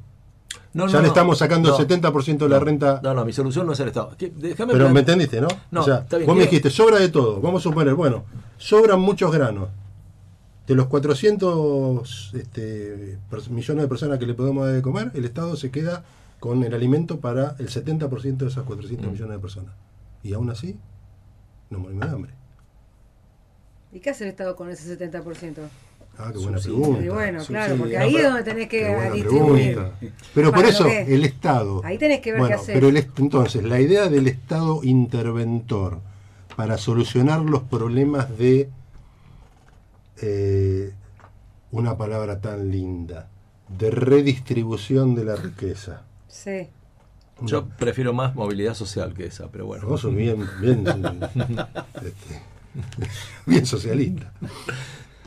No, ya no, le estamos sacando No. el 70% de la renta. No, no, mi solución no es el Estado. Déjame Pero plan- me entendiste, ¿no? No, o sea, está bien, vos me dijiste, sobra de todo. Vamos a suponer, bueno, sobran muchos granos. De los 400 este, millones de personas que le podemos dar de comer, el Estado se queda con el alimento para el 70% de esas 400 Mm. millones de personas. Y aún así, no morimos de hambre. ¿Y qué hace el Estado con ese 70%? Ah, qué buena Subsidio. pregunta. Y bueno, claro, porque No, ahí pero- es donde tenés que qué buena distribuir. pregunta. Pero por eso, el Estado. Ahí tenés que ver Bueno, qué hacer. pero el entonces, la idea del Estado interventor para solucionar los problemas de eh, una palabra tan linda, de redistribución de la riqueza. Sí. Yo prefiero más movilidad social que esa, pero bueno. Vos sos bien, bien, este, bien socialista.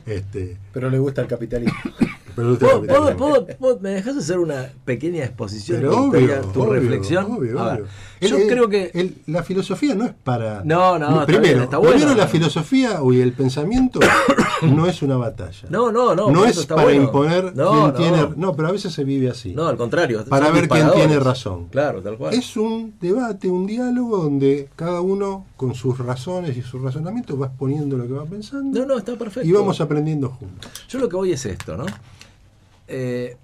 Este, Pero le gusta el capitalismo. pero ¿Puedo- puedo- puedo- puedo- ¿Me dejas hacer una pequeña exposición? Pero obvio, tu obvio, reflexión. obvio, A ver, yo el- creo que. el- la filosofía no es para. No, no, Primero, está bueno. primero la filosofía y el pensamiento no es una batalla. No, no, no. No es para bueno. imponer No, quién no. tiene. No, pero a veces se vive así. No, al contrario. Para ver quién tiene razón. Claro, tal cual. Es un debate, un diálogo donde cada uno con sus razones y sus razonamientos va exponiendo lo que va pensando No, no, está perfecto. y vamos aprendiendo juntos. Yo lo que voy es esto, ¿no? Eh,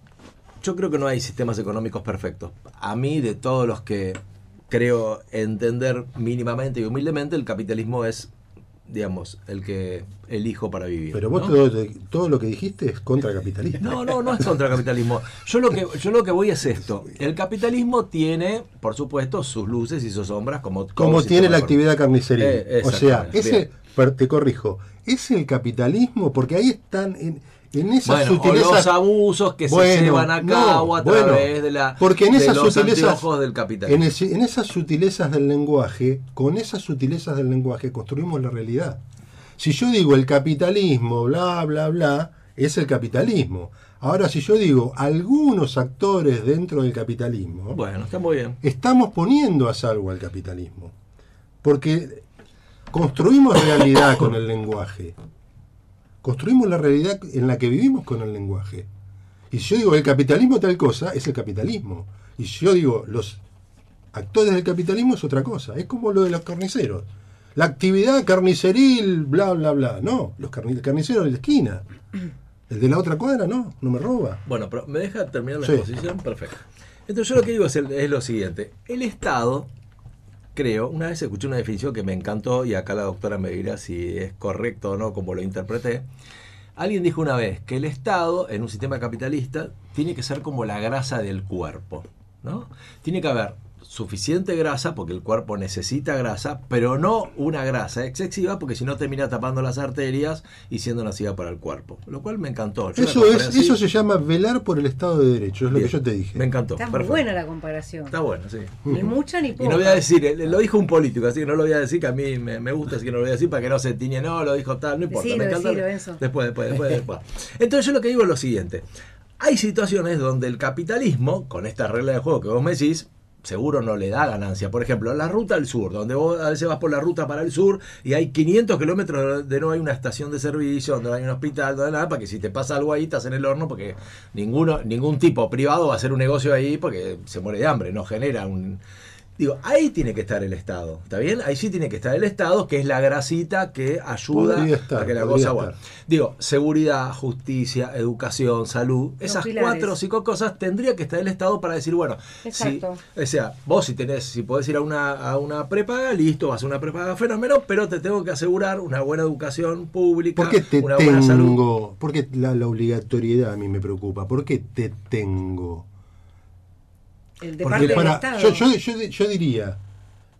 yo creo que no hay sistemas económicos perfectos. A mí, de todos los que creo entender mínimamente y humildemente, el capitalismo es, digamos, el que elijo para vivir. Pero vos ¿no? todo, todo lo que dijiste es contra capitalista. No, no, no es contra el capitalismo. Yo lo que yo lo que voy es esto. El capitalismo tiene, por supuesto, sus luces y sus sombras como como tiene la actividad carnicería. Eh, o sea, ese, bien. te corrijo, es el capitalismo, porque ahí están en, en esas Bueno, o sutilezas. los abusos que se llevan a no, cabo a bueno, través de la porque en de esas los sutilezas del capitalismo. en, el- en esas sutilezas del lenguaje, con esas sutilezas del lenguaje construimos la realidad. Si yo digo el capitalismo, bla, bla, bla, es el capitalismo. Ahora, si yo digo algunos actores dentro del capitalismo, Bueno, está muy bien. estamos poniendo a salvo al capitalismo. Porque construimos realidad con el lenguaje. Construimos la realidad en la que vivimos con el lenguaje. Y si yo digo el capitalismo tal cosa, es el capitalismo. Y si yo digo los actores del capitalismo es otra cosa. Es como lo de los carniceros. La actividad carniceril, bla, bla, bla. No, los carni- el carnicero de la esquina. El de la otra cuadra, no, no me roba. Bueno, pero ¿me deja terminar la Sí. exposición? Perfecto. Entonces yo lo que digo es, el- es lo siguiente. El Estado, creo, una vez escuché una definición que me encantó y acá la doctora me dirá si es correcto o no como lo interpreté. Alguien dijo una vez que el Estado, en un sistema capitalista, tiene que ser como la grasa del cuerpo. ¿no? Tiene que haber suficiente grasa, porque el cuerpo necesita grasa, pero no una grasa excesiva, porque si no termina tapando las arterias y siendo nociva para el cuerpo. Lo cual me encantó. Yo Eso, es, eso se llama velar por el Estado de Derecho, es lo que yo te dije. Me encantó. Está perfecto. buena la comparación. Está bueno, sí. Ni mucha ni Y poca. no voy a decir, eh, lo dijo un político, así que no lo voy a decir, que a mí me, me gusta, así que no lo voy a decir para que no se tiñe, no, lo dijo tal, no importa, Decilo, me encanta. decilo. Después, después, después, después. Entonces yo lo que digo es lo siguiente, hay situaciones donde el capitalismo, con esta regla de juego que vos me decís, seguro no le da ganancia. Por ejemplo, la ruta al sur, donde vos a veces vas por la ruta para el sur y hay 500 kilómetros donde no hay una estación de servicio, donde no hay un hospital, donde nada, para que si te pasa algo ahí estás en el horno, porque ninguno, ningún tipo privado va a hacer un negocio ahí porque se muere de hambre, no genera un... Digo, ahí tiene que estar el Estado, ¿está bien? Ahí sí tiene que estar el Estado, que es la grasita que ayuda estar, a que la cosa... Bueno, digo, seguridad, justicia, educación, salud, esas pilares. cuatro o cinco cosas tendría que estar el Estado para decir, bueno, si, Exacto. o sea, vos si tenés, si podés ir a una, a una prepaga, listo, vas a una prepaga fenómeno, pero te tengo que asegurar una buena educación pública, ¿Por qué te una buena salud. tengo? ¿Por qué la, la obligatoriedad a mí me preocupa? ¿Por qué te tengo? El de Porque parte del Para, Estado. yo, yo, yo, yo diría,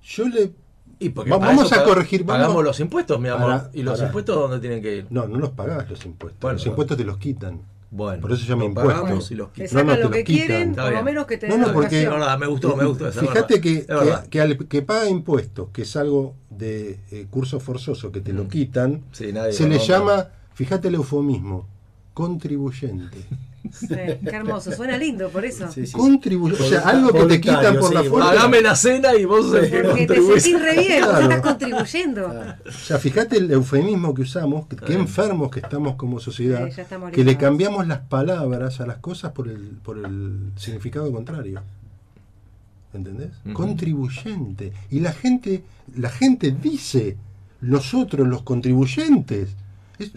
yo le... Y vamos a corregir, vamos- Pagamos los impuestos, mi amor. Para- ¿Y los para. impuestos dónde tienen que ir? No, no los pagás los impuestos. Bueno, los bueno. impuestos te los quitan. Bueno, Por eso se llama lo impuesto. pagamos y los. No, no, lo los que quitan. quieren, por lo menos que te No, den no, porque-. No, no, me gustó, me gustó. esa, Fíjate verdad. que, que, que al que paga impuestos, que es algo de eh, curso forzoso, que te lo quitan, Sí, nadie se le llama, fíjate el eufemismo, contribuyente. Sí, qué hermoso, suena lindo por eso. Sí, sí. Contribuyente. O sea, Volunta- algo que te quitan por sí, la fuerza. Pagame la cena y vos que Porque te sentís re bien, vos Claro. estás contribuyendo. O sea, fíjate el eufemismo que usamos, que, qué enfermos que estamos como sociedad, que le cambiamos las palabras a las cosas por el, por el significado contrario. ¿Entendés? Contribuyente. Y la gente, la gente dice, nosotros los contribuyentes.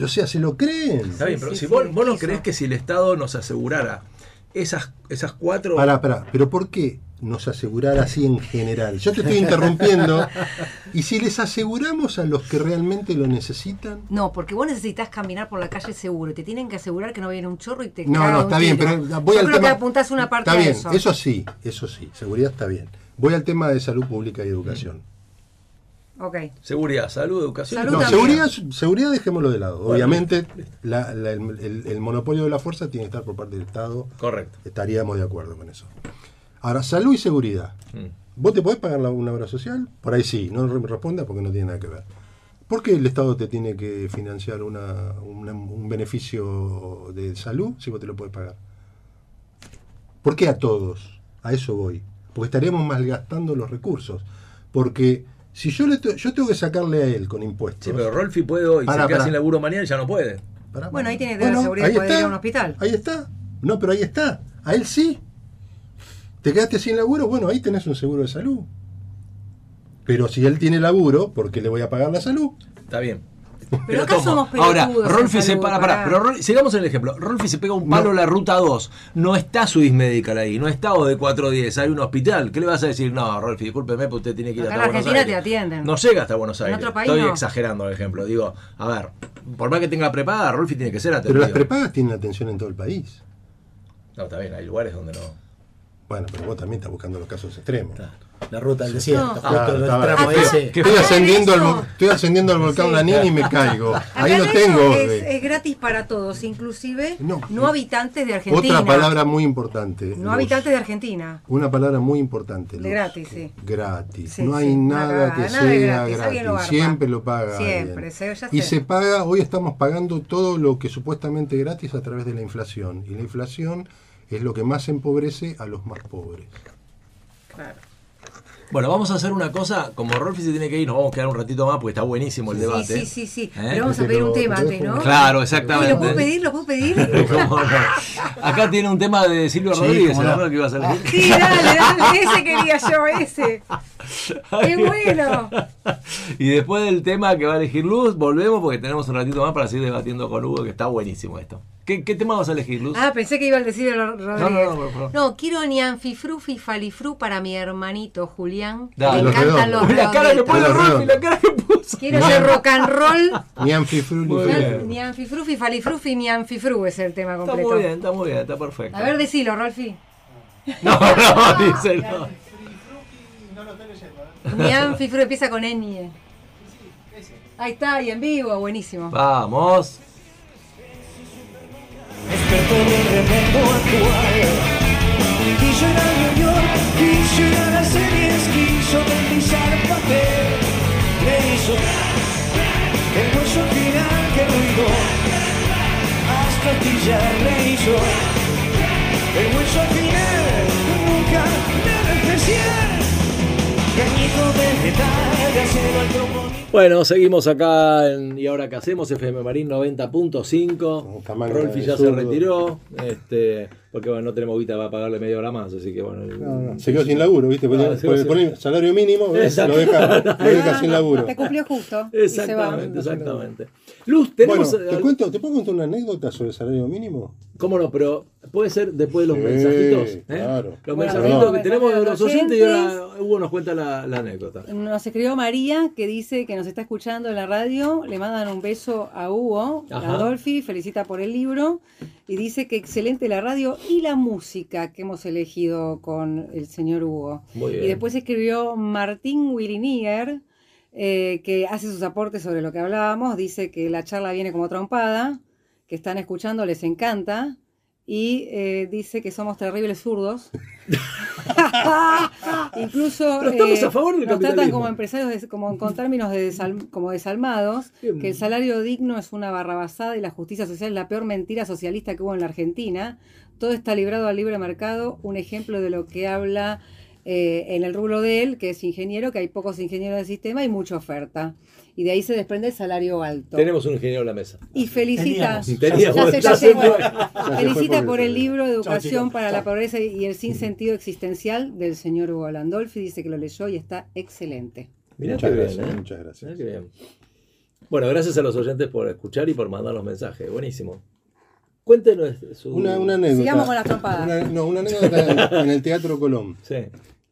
O sea, se lo creen. Está bien, pero sí, si sí, vos, vos no creés que si el Estado nos asegurara esas, esas cuatro. Pará, pará, pero ¿por qué nos asegurar así en general? Yo te estoy interrumpiendo. Y si les aseguramos a los que realmente lo necesitan, No, porque vos necesitas caminar por la calle seguro. Te tienen que asegurar que no viene un chorro y te No, no, un está bien, tiro. pero voy Yo al creo tema. que apuntás una parte está bien, eso. eso sí, eso sí, seguridad está bien. Voy al tema de salud pública y educación. Ok. Seguridad, salud, educación. Salud No, seguridad, seguridad dejémoslo de lado. Obviamente, la- la- el, el- el monopolio de la fuerza tiene que estar por parte del Estado. Correcto. Estaríamos de acuerdo con eso. Ahora, salud y seguridad. Mm. ¿Vos te podés pagar la- una obra social? Por ahí sí, no me responda porque no tiene nada que ver. ¿Por qué el Estado te tiene que financiar una- una- un beneficio de salud si vos te lo podés pagar? ¿Por qué a todos? A eso voy. Porque estaríamos malgastando los recursos. Porque si yo, le yo tengo que sacarle a él con impuestos. Sí, pero Rolfi puede hoy, Pará, se queda sin laburo mañana y ya no puede. Pará, Bueno, ahí tiene que tener la seguridad de poder ir a un hospital. Ahí está. No, pero ahí está. A él sí. ¿Te quedaste sin laburo? Bueno, ahí tenés un seguro de salud. Pero si él tiene laburo, ¿por qué le voy a pagar la salud? Está bien. Pero acá ¿cómo? somos Ahora, Rolfi se para, para, pero sigamos en el ejemplo. Rolfi se pega un palo No. en la ruta 2. No está Swiss Medical ahí, no está de 410, hay un hospital. ¿Qué le vas a decir? No, Rolfi, discúlpeme, pero usted tiene que ir Acá hasta en Buenos Argentina Aires. te atienden. No llega hasta Buenos En Aires. otro país Estoy no. exagerando el ejemplo. Digo, a ver, por más que tenga prepaga, Rolfi tiene que ser atendido. Pero las prepagas tienen atención en todo el país. No, está bien, hay lugares donde no. Bueno, pero vos también estás buscando los casos extremos. La ruta del desierto, No. justo el está tramo ese. ¿Qué Estoy ascendiendo, al, estoy ascendiendo al volcán Sí. Lanín y me caigo. Ahí Acá en tengo. Es, es gratis para todos, inclusive No. no, habitantes de Argentina. Otra palabra muy importante. No habitantes de Argentina. Una palabra muy importante. De gratis, sí. Gratis. Sí, no hay nada que nada sea gratis. lo. Siempre lo paga. Siempre, alguien. se- ya y sé. se paga, hoy estamos pagando todo lo que supuestamente gratis a través de la inflación. Y la inflación es lo que más empobrece a los más pobres. Claro. Bueno, vamos a hacer una cosa. Como Rolfi se tiene que ir, nos vamos a quedar un ratito más porque está buenísimo el debate. Sí, sí, sí, sí. ¿Eh? Pero vamos a pedir un tema antes, ¿no? Claro, exactamente. ¿Lo puedo pedir? ¿Lo puedo pedir? ¿Cómo no? Acá tiene un tema de Silvio Sí, Rodríguez, no. ¿no? Que ibas a elegir. Sí, dale, dale. Ese quería yo, ese. ¡Qué bueno! Y después del tema que va a elegir Luz, volvemos porque tenemos un ratito más para seguir debatiendo con Hugo, que está buenísimo esto. ¿Qué, qué tema vas a elegir, Luz? Ah, pensé que iba a decir el Rodríguez. No, no, no, por favor. No, quiero ni anfifrufi falifru para mi hermanito Julián. Dale. Me Los encantan los la cara que pone. Rolfi, la cara que puso. Quiero ser rock and roll. Ni anfifru ni Muy fru. bien. Ni anfifrufi, falifrufi, ni anfifru es el tema Está completo. muy bien, está muy bien, está perfecto. A ver, decilo, Rolfi. No, no, dice no. Ni anfifru empieza con Enie. Ahí está, y en vivo, buenísimo. Vamos. Despertó del remoto actual. Quiso ir a New York, quiso ir a las series, quiso deslizar papel. Le hizo el hueso final que ruido. Hasta astillar le hizo el hueso final. Bueno, seguimos acá en Y ahora qué hacemos, FM Marín 90.5. Esta manga Rolfi ya se retiró. Este, porque bueno, no tenemos guita para pagarle media hora más, así que bueno. No, no, Se quedó sin laburo, ¿viste? Ah, salario mínimo, ¿ves? Exacto. lo deja, lo deja sin laburo. Te cumplió justo. y se va. Exactamente, exactamente. Luz, tenemos. Bueno, te al- cuento, ¿te puedo contar una anécdota sobre el salario mínimo? ¿Cómo no? Pero puede ser después de los Sí, mensajitos. ¿eh? claro. Los Bueno, mensajitos perdón. que tenemos de los oyentes y ahora Hugo nos cuenta la, la anécdota. Nos escribió María que dice que nos está escuchando en la radio. Le mandan un beso a Hugo Ajá. Adolfi, felicita por el libro y dice que excelente la radio y la música que hemos elegido con el señor Hugo. Muy bien. Y después escribió Martín Williniger, eh, que hace sus aportes sobre lo que hablábamos. Dice que la charla viene como trompada, que están escuchando, les encanta. Y eh, dice que somos terribles zurdos. Incluso Pero estamos eh, a favor del nos tratan como empresarios, como con términos de desal- como desalmados, Bien. que el salario digno es una barrabasada y la justicia social es la peor mentira socialista que hubo en la Argentina. Todo está librado al libre mercado, un ejemplo de lo que habla eh, en el rubro de él, que es ingeniero, que hay pocos ingenieros del sistema y mucha oferta. Y de ahí se desprende el salario alto. Tenemos un ingeniero en la mesa. Y felicita, Teníamos. Ya se- ya se felicita por el libro de Educación para la. Pobreza y el sinsentido existencial del señor Hugo Landolfi. Dice que lo leyó y está excelente. Mirá muchas qué bien, gracias, ¿eh? muchas gracias. Mirá qué bien. Bueno, gracias a los oyentes por escuchar y por mandar los mensajes. Buenísimo. Cuéntenos su... Una, una anécdota. Sigamos con las trompadas. Una, no, una anécdota en, el Teatro Colón, Sí.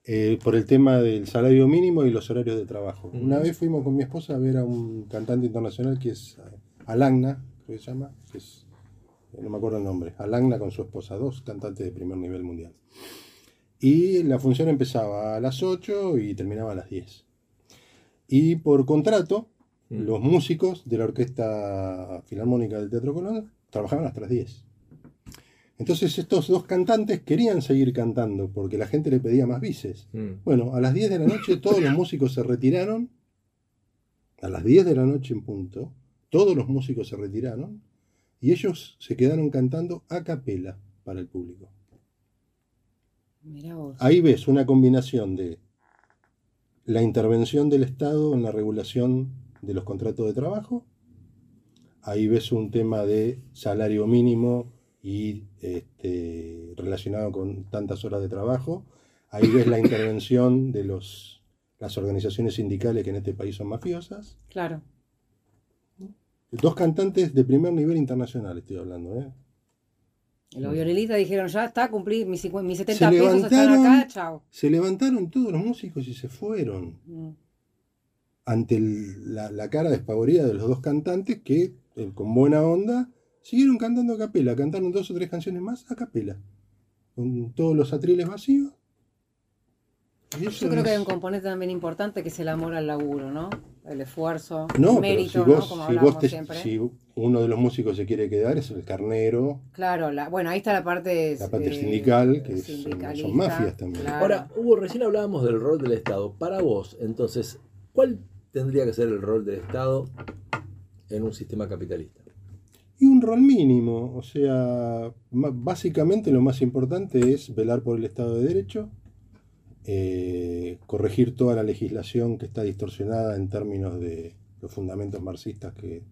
eh, por el tema del salario mínimo y los horarios de trabajo. Una vez fuimos con mi esposa a ver a un cantante internacional que es eh, Alagna, creo que se llama, que es, eh, no me acuerdo el nombre, Alagna con su esposa, dos cantantes de primer nivel mundial. Y la función empezaba a las 8 y terminaba a las 10. Y por contrato, Mm. los músicos de la Orquesta Filarmónica del Teatro Colón trabajaban hasta las 10. Entonces estos dos cantantes querían seguir cantando porque la gente le pedía más bices. Mm. Bueno, a las 10 de la noche todos los músicos se retiraron. A las 10 de la noche en punto, todos los músicos se retiraron y ellos se quedaron cantando a capela para el público. Mirá vos. Ahí ves una combinación de la intervención del Estado en la regulación de los contratos de trabajo. Ahí ves un tema de salario mínimo y este, relacionado con tantas horas de trabajo. Ahí ves la intervención de los, las organizaciones sindicales que en este país son mafiosas. Claro. Dos cantantes de primer nivel internacional estoy hablando. ¿eh? Los violinistas dijeron, ya está, cumplí mis, cincu- mis 70 Se pesos, están acá, chao. Se levantaron todos los músicos y se fueron. Mm. ante el- la, la cara despavorida de los dos cantantes que, con buena onda, siguieron cantando a capela. Cantaron dos o tres canciones más a capela. Con todos los atriles vacíos. Yo creo que hay un componente también importante que es el amor al laburo, ¿no? El esfuerzo, No, el mérito, si ¿no? Como si hablamos vos te- siempre. si uno de los músicos se quiere quedar, es el carnero, Claro, la, bueno, ahí está la parte, la parte eh, sindical, que son- mafias también. claro. Ahora, Hugo, recién hablábamos del rol del Estado. Para vos, entonces, ¿cuál tendría que ser el rol del Estado en un sistema capitalista? Y un rol mínimo, o sea, básicamente lo más importante es velar por el Estado de Derecho, eh, corregir toda la legislación que está distorsionada en términos de los fundamentos marxistas que,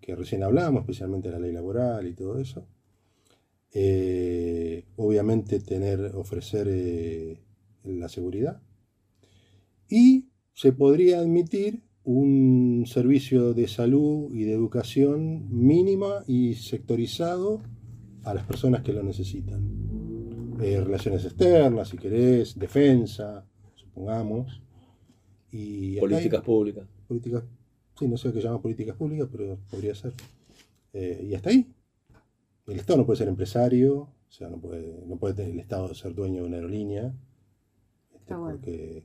que recién hablábamos, especialmente la ley laboral y todo eso. Eh, obviamente tener, ofrecer eh, la seguridad. Y se podría admitir un servicio de salud y de educación mínima y sectorizado a las personas que lo necesitan. Eh, relaciones externas, si querés, defensa, supongamos. Y acá hay Políticas públicas. políticas, sí, no sé qué llaman políticas públicas, pero podría ser. Eh, y hasta ahí. El Estado no puede ser empresario, o sea, no puede, no puede tener el Estado ser dueño de una aerolínea, este, Está bueno. porque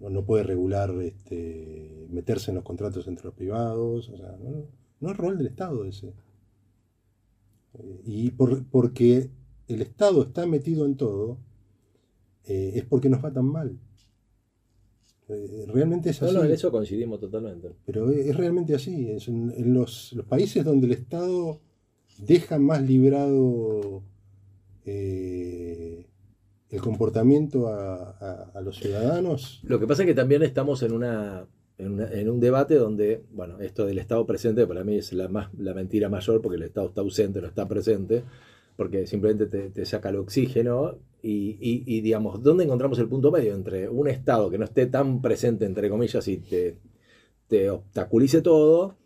no, no puede regular, este, meterse en los contratos entre los privados, o sea, no, no es rol del Estado ese. Y por- porque el Estado está metido en todo, eh, es porque nos va tan mal. Eh, realmente es No, así. no, en eso coincidimos totalmente. Pero es, es realmente así. Es en en los, los países donde el Estado deja más librado eh, el comportamiento a, a- los ciudadanos, Lo que pasa es que también estamos en una, en una- en un debate donde, bueno, esto del Estado presente para mí es la más la mentira mayor porque el Estado está ausente, no está presente. porque simplemente te, te saca el oxígeno. Y, y- y, digamos, ¿dónde encontramos el punto medio entre un Estado que no esté tan presente, entre comillas, y te, te obstaculice todo,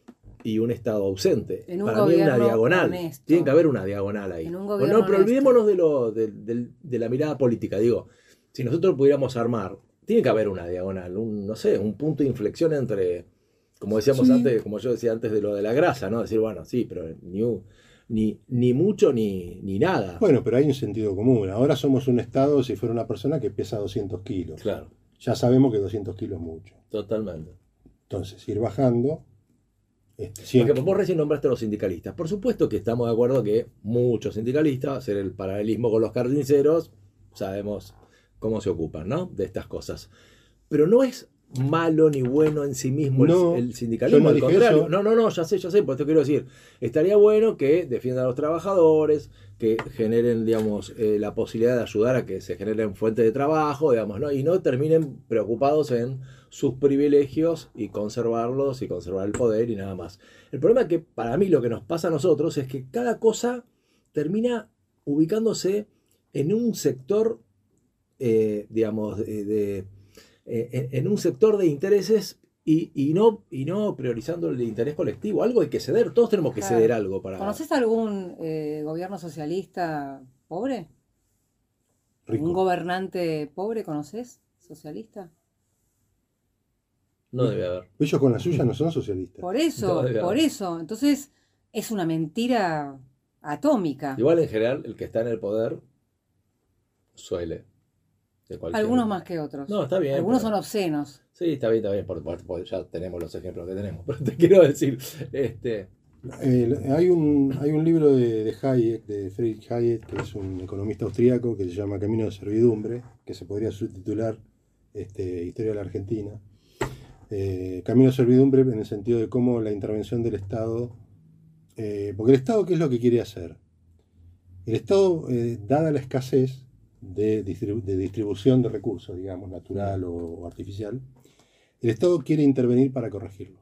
y un Estado ausente? En un Para mí una diagonal. honesto. Tiene que haber una diagonal ahí. En un Bueno, gobierno no, pero olvidémonos de, lo, de, la mirada política. Digo, si nosotros pudiéramos armar, tiene que haber una diagonal, un, no sé, un punto de inflexión entre, como decíamos Sí. antes, como yo decía antes de lo de la grasa, ¿no? Decir, bueno, sí, pero ni, un- ni, ni mucho ni, ni nada. Bueno, pero hay un sentido común. Ahora somos un Estado si fuera una persona que pesa 200 kilos. Claro, Ya sabemos que 200 kilos es mucho. totalmente. Entonces, ir bajando. Este, 100 Porque vos recién nombraste a los sindicalistas. Por supuesto que estamos de acuerdo que muchos sindicalistas, hacer el paralelismo con los carniceros, sabemos cómo se ocupan, ¿no? De estas cosas. Pero no es malo ni bueno en sí mismo el- No, el, sindicalismo, no al contrario. eso. No, no, no, ya sé, ya sé, por eso quiero decir, estaría bueno que defiendan a los trabajadores, que generen, digamos, eh, la posibilidad de ayudar a que se generen fuentes de trabajo, digamos, ¿no? Y no terminen preocupados en sus privilegios y conservarlos y conservar el poder y nada más. El problema es que para mí lo que nos pasa a nosotros es que cada cosa termina ubicándose en un sector, eh, digamos, de, de- eh, en, en un sector de intereses y, y no, y no priorizando el interés colectivo. Algo hay que ceder, todos tenemos que Claro. ceder algo para... ¿Conoces algún eh, gobierno socialista pobre? rico. ¿Un gobernante pobre conoces? ¿Socialista? No debe haber. Ellos con la suya no son socialistas. Por eso, No, por eso. Entonces, es una mentira atómica. Igual en general el que está en el poder suele. De cualquier- Algunos más que otros. No, está bien. Algunos pero- son obscenos. Sí, está bien, está bien, por, por- por- ya tenemos los ejemplos que tenemos. Pero te quiero decir, este, Eh, hay, un, hay un libro de, de Hayek, de Friedrich Hayek, que es un economista austríaco, que se llama Camino de Servidumbre, que se podría subtitular este, Historia de la Argentina. Eh, Camino de Servidumbre en el sentido de cómo la intervención del Estado, eh, porque el Estado, ¿qué es lo que quiere hacer? El Estado, eh, dada la escasez de, distribu- distribución de recursos, digamos, natural o, artificial, el Estado quiere intervenir para corregirlo.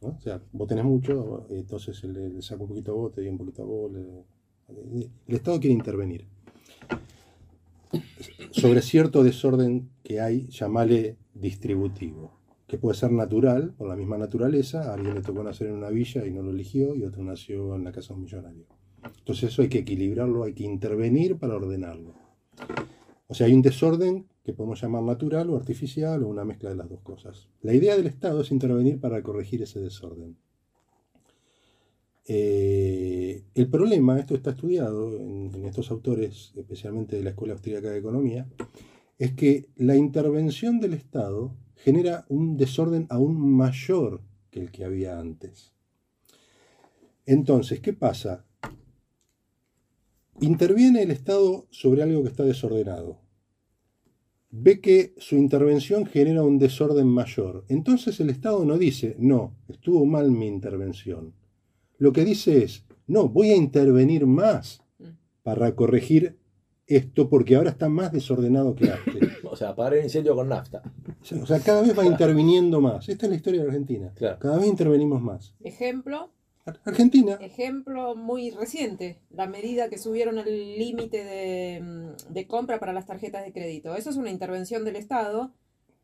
O sea, vos tenés mucho, entonces le, le saco un poquito a vos, te doy un poquito a vos. el Estado quiere intervenir sobre cierto desorden que hay, llamale distributivo, que puede ser natural, por la misma naturaleza, a alguien le tocó nacer en una villa y no lo eligió, y otro nació en la casa de un millonario. Entonces eso hay que equilibrarlo, hay que intervenir para ordenarlo. O sea, hay un desorden que podemos llamar natural o artificial o una mezcla de las dos cosas. La idea del Estado es intervenir para corregir ese desorden. Eh, el problema, esto está estudiado en, en estos autores, especialmente de la Escuela Austríaca de Economía, es que la intervención del Estado genera un desorden aún mayor que el que había antes. Entonces, ¿qué pasa? Interviene el Estado sobre algo que está desordenado. Ve que su intervención genera un desorden mayor. Entonces el Estado no dice, no, estuvo mal mi intervención. Lo que dice es, no, voy a intervenir más para corregir esto porque ahora está más desordenado que antes. o sea, apagar el incendio con nafta. O sea, cada vez va interviniendo más. Esta es la historia de Argentina. Claro. Cada vez intervenimos más. Ejemplo, Argentina, ejemplo muy reciente, la medida que subieron el límite de, mm, de compra para las tarjetas de crédito. Eso es una intervención del Estado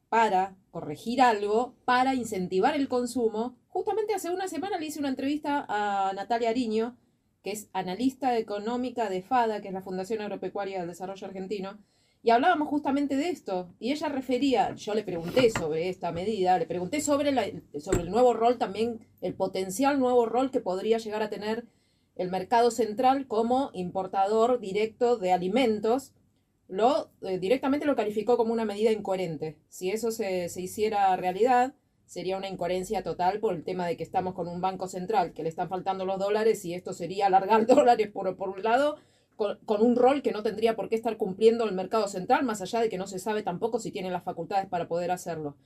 para corregir algo, para incentivar el consumo. Justamente hace una semana le hice una entrevista a Natalia Ariño, que es analista económica de FADA, que es la Fundación Agropecuaria del Desarrollo Argentino, y hablábamos justamente de esto. Y ella refería, yo le pregunté sobre esta medida, le pregunté sobre, la- sobre el nuevo rol también, el potencial nuevo rol que podría llegar a tener el mercado central como importador directo de alimentos. Lo, eh, directamente lo calificó como una medida incoherente. Si eso se, se hiciera realidad, sería una incoherencia total por el tema de que estamos con un banco central que le están faltando los dólares y esto sería alargar dólares por, por un lado con, un rol que no tendría por qué estar cumpliendo el mercado central, más allá de que no se sabe tampoco si tiene las facultades para poder hacerlo.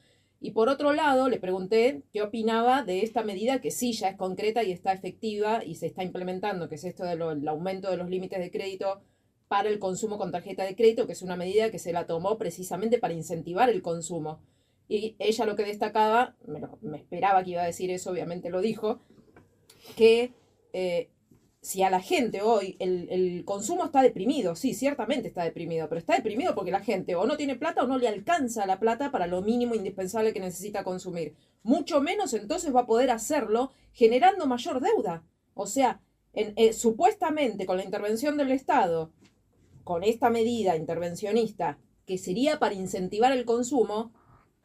Y por otro lado, le pregunté qué opinaba de esta medida que sí ya es concreta y está efectiva y se está implementando, que es esto del aumento de los límites de crédito para el consumo con tarjeta de crédito, que es una medida que se la tomó precisamente para incentivar el consumo. Y ella lo que destacaba, me esperaba que iba a decir eso, obviamente lo dijo, que eh, si a la gente hoy el, el consumo está deprimido, sí, ciertamente está deprimido, pero está deprimido porque la gente o no tiene plata o no le alcanza la plata para lo mínimo indispensable que necesita consumir. Mucho menos entonces va a poder hacerlo generando mayor deuda. O sea, en- eh, supuestamente con la intervención del Estado, con esta medida intervencionista, que sería para incentivar el consumo,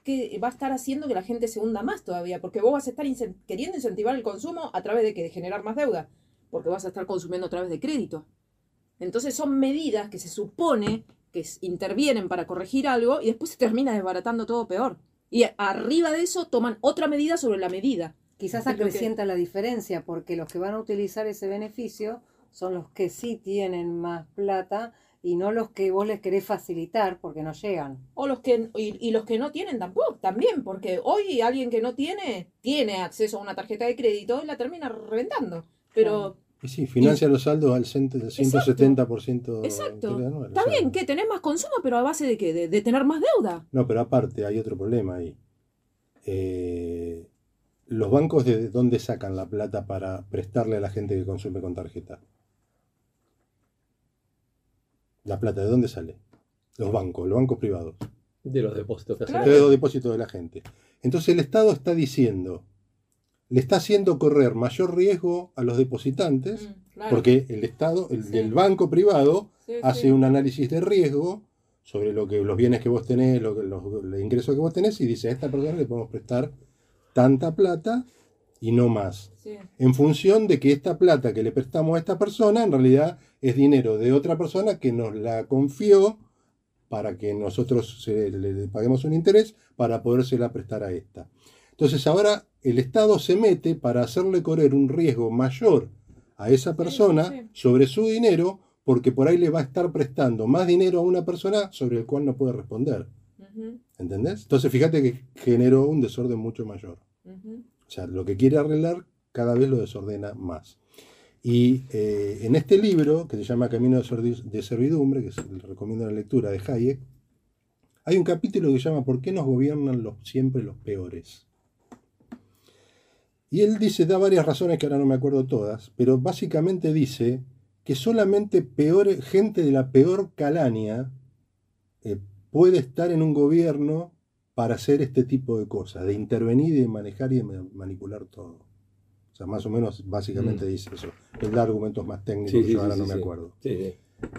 que va a estar haciendo que la gente se hunda más todavía, porque vos vas a estar queriendo incentivar el consumo a través de que de generar más deuda, porque vas a estar consumiendo a través de crédito. Entonces son medidas que se supone que intervienen para corregir algo y después se termina desbaratando todo peor. Y arriba de eso toman otra medida sobre la medida. Quizás que- acrecienta la diferencia porque los que van a utilizar ese beneficio son los que sí tienen más plata y no los que vos les querés facilitar porque no llegan. O los que, y, y los que no tienen tampoco, también, porque hoy alguien que no tiene, tiene acceso a una tarjeta de crédito y la termina reventando. Pero, Y sí, financia los saldos al cent- 170% exacto. anual, Está o sea, bien, que tenés más consumo, pero a base de qué? De, de tener más deuda. No, pero aparte hay otro problema ahí. Eh, los bancos de dónde sacan la plata para prestarle a la gente que consume con tarjeta. La plata, ¿de dónde sale? Los bancos, los bancos privados. De los depósitos que Claro. De los depósitos de la gente. Entonces el Estado está diciendo, le está haciendo correr mayor riesgo a los depositantes, Mm, claro. porque el Estado, el, Sí. el banco privado, Sí, hace sí. un análisis de riesgo sobre lo que los bienes que vos tenés, lo los, los ingresos que vos tenés, y dice a esta persona le podemos prestar tanta plata y no más. En función de que esta plata que le prestamos a esta persona en realidad es dinero de otra persona que nos la confió para que nosotros se- le, le paguemos un interés para podérsela prestar a esta. Entonces ahora el Estado se mete para hacerle correr un riesgo mayor a esa persona sobre su dinero porque por ahí le va a estar prestando más dinero a una persona sobre el cual no puede responder. ¿Entendés? Entonces fíjate que generó un desorden mucho mayor. O sea, lo que quiere arreglar cada vez lo desordena más. Y eh, en este libro, que se llama Camino de Servidumbre, que se- le recomiendo la lectura de Hayek, hay un capítulo que se llama ¿Por qué nos gobiernan los, siempre los peores? Y él dice, da varias razones que ahora no me acuerdo todas, pero básicamente dice que solamente peor, gente de la peor calaña eh, puede estar en un gobierno para hacer este tipo de cosas, de intervenir y de manejar y de ma- manipular todo. O sea, más o menos, básicamente Mm. dice eso. Él da argumentos más técnicos Sí, que sí, yo sí, ahora sí, no me acuerdo.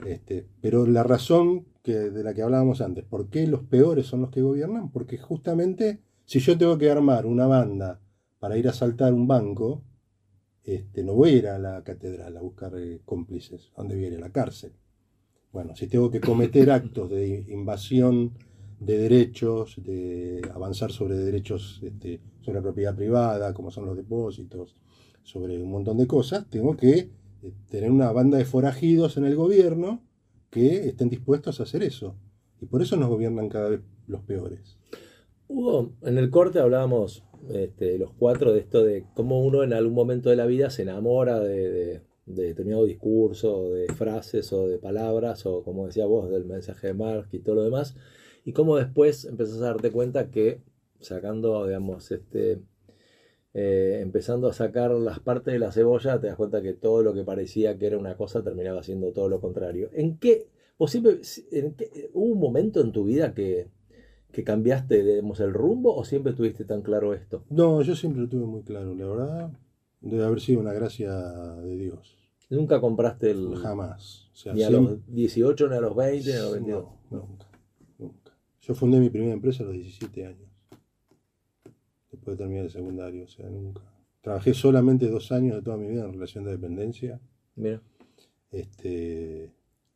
Este, pero la razón que, de la que hablábamos antes, ¿por qué los peores son los que gobiernan? Porque justamente si yo tengo que armar una banda para ir a asaltar un banco, este, no voy a ir a la catedral a buscar eh, cómplices. ¿A dónde viene? La cárcel. Bueno, si tengo que cometer actos de invasión de derechos, de avanzar sobre derechos este, sobre la propiedad privada, como son los depósitos, sobre un montón de cosas, tengo que eh, tener una banda de forajidos en el gobierno que estén dispuestos a hacer eso. Y por eso nos gobiernan cada vez los peores. Hugo, en el corte hablábamos este, los cuatro de esto de cómo uno en algún momento de la vida se enamora de, de- de determinado discurso, de frases o de palabras, o como decía vos, del mensaje de Marx y todo lo demás, y cómo después empezás a darte cuenta que sacando, digamos, este, eh, empezando a sacar las partes de la cebolla, te das cuenta que todo lo que parecía que era una cosa terminaba siendo todo lo contrario. ¿En qué, vos siempre, en qué- hubo un momento en tu vida que, que cambiaste, digamos, el rumbo o siempre tuviste tan claro esto? No, yo siempre lo tuve muy claro, la verdad. Debe haber sido una gracia de Dios. Nunca compraste el... Jamás. O sea, Ni a siempre- los 18, ni a los 20, ni a los 22. No, nunca, nunca. Yo fundé mi primera empresa a los 17 años. Después de terminar el secundario, o sea, nunca. Trabajé solamente dos años de toda mi vida en relación de dependencia. Mira. Este,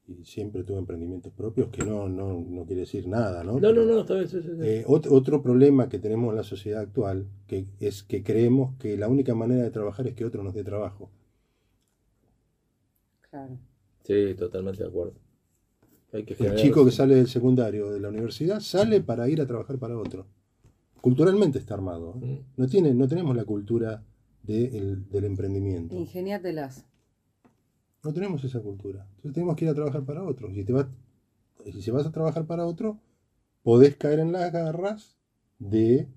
y siempre tuve emprendimientos propios, que no, no, no quiere decir nada, ¿no? No, no, Pero, no, está bien, sí, sí, sí. eh, ot- otro problema que tenemos en la sociedad actual que es que creemos que la única manera de trabajar es que otro nos dé trabajo. Claro. Sí, totalmente de acuerdo. Hay que El chico que sale del secundario de la universidad sale para ir a trabajar para otro. Culturalmente está armado. ¿eh? Mm. No, tiene, no tenemos la cultura de el- del emprendimiento. Ingeniátelas. No tenemos esa cultura. Entonces tenemos que ir a trabajar para otro. Si te vas, si vas a trabajar para otro, podés caer en las garras de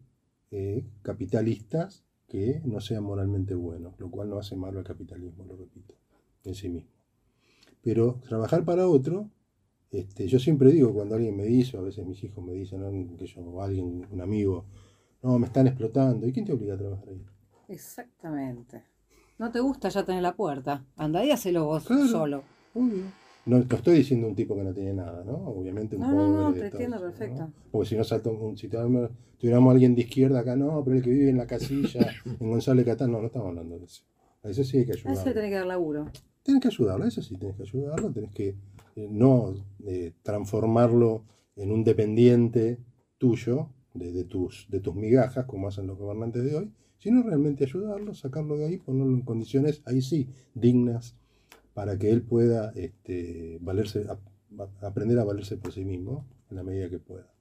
eh, capitalistas que no sean moralmente buenos, lo cual no hace malo al capitalismo, lo repito. en sí mismo. Pero trabajar para otro, este, yo siempre digo cuando alguien me dice, a veces mis hijos me dicen, que yo, alguien, un amigo, no, me están explotando, ¿y quién te obliga a trabajar ahí? Exactamente. No te gusta, ya tenés la puerta. Anda y hacelo vos Claro. solo. Obvio. No, no estoy diciendo un tipo que no tiene nada, ¿no? Obviamente un No, no, no, te entiendo eso, ¿no? perfecto. Porque si no salta un, si tuviéramos, alguien de izquierda acá, no, pero el que vive en la casilla, en González Catán, no, no estamos hablando de eso. A eso sí hay que A ese ayudarlo. le tenés que dar laburo. Tenés que ayudarlo, eso sí, tenés que ayudarlo, tenés que eh, no eh, transformarlo en un dependiente tuyo, de, de tus, de tus migajas, como hacen los gobernantes de hoy, sino realmente ayudarlo, sacarlo de ahí, ponerlo en condiciones, ahí sí, dignas, para que él pueda este, valerse, aprender a valerse por sí mismo en la medida que pueda.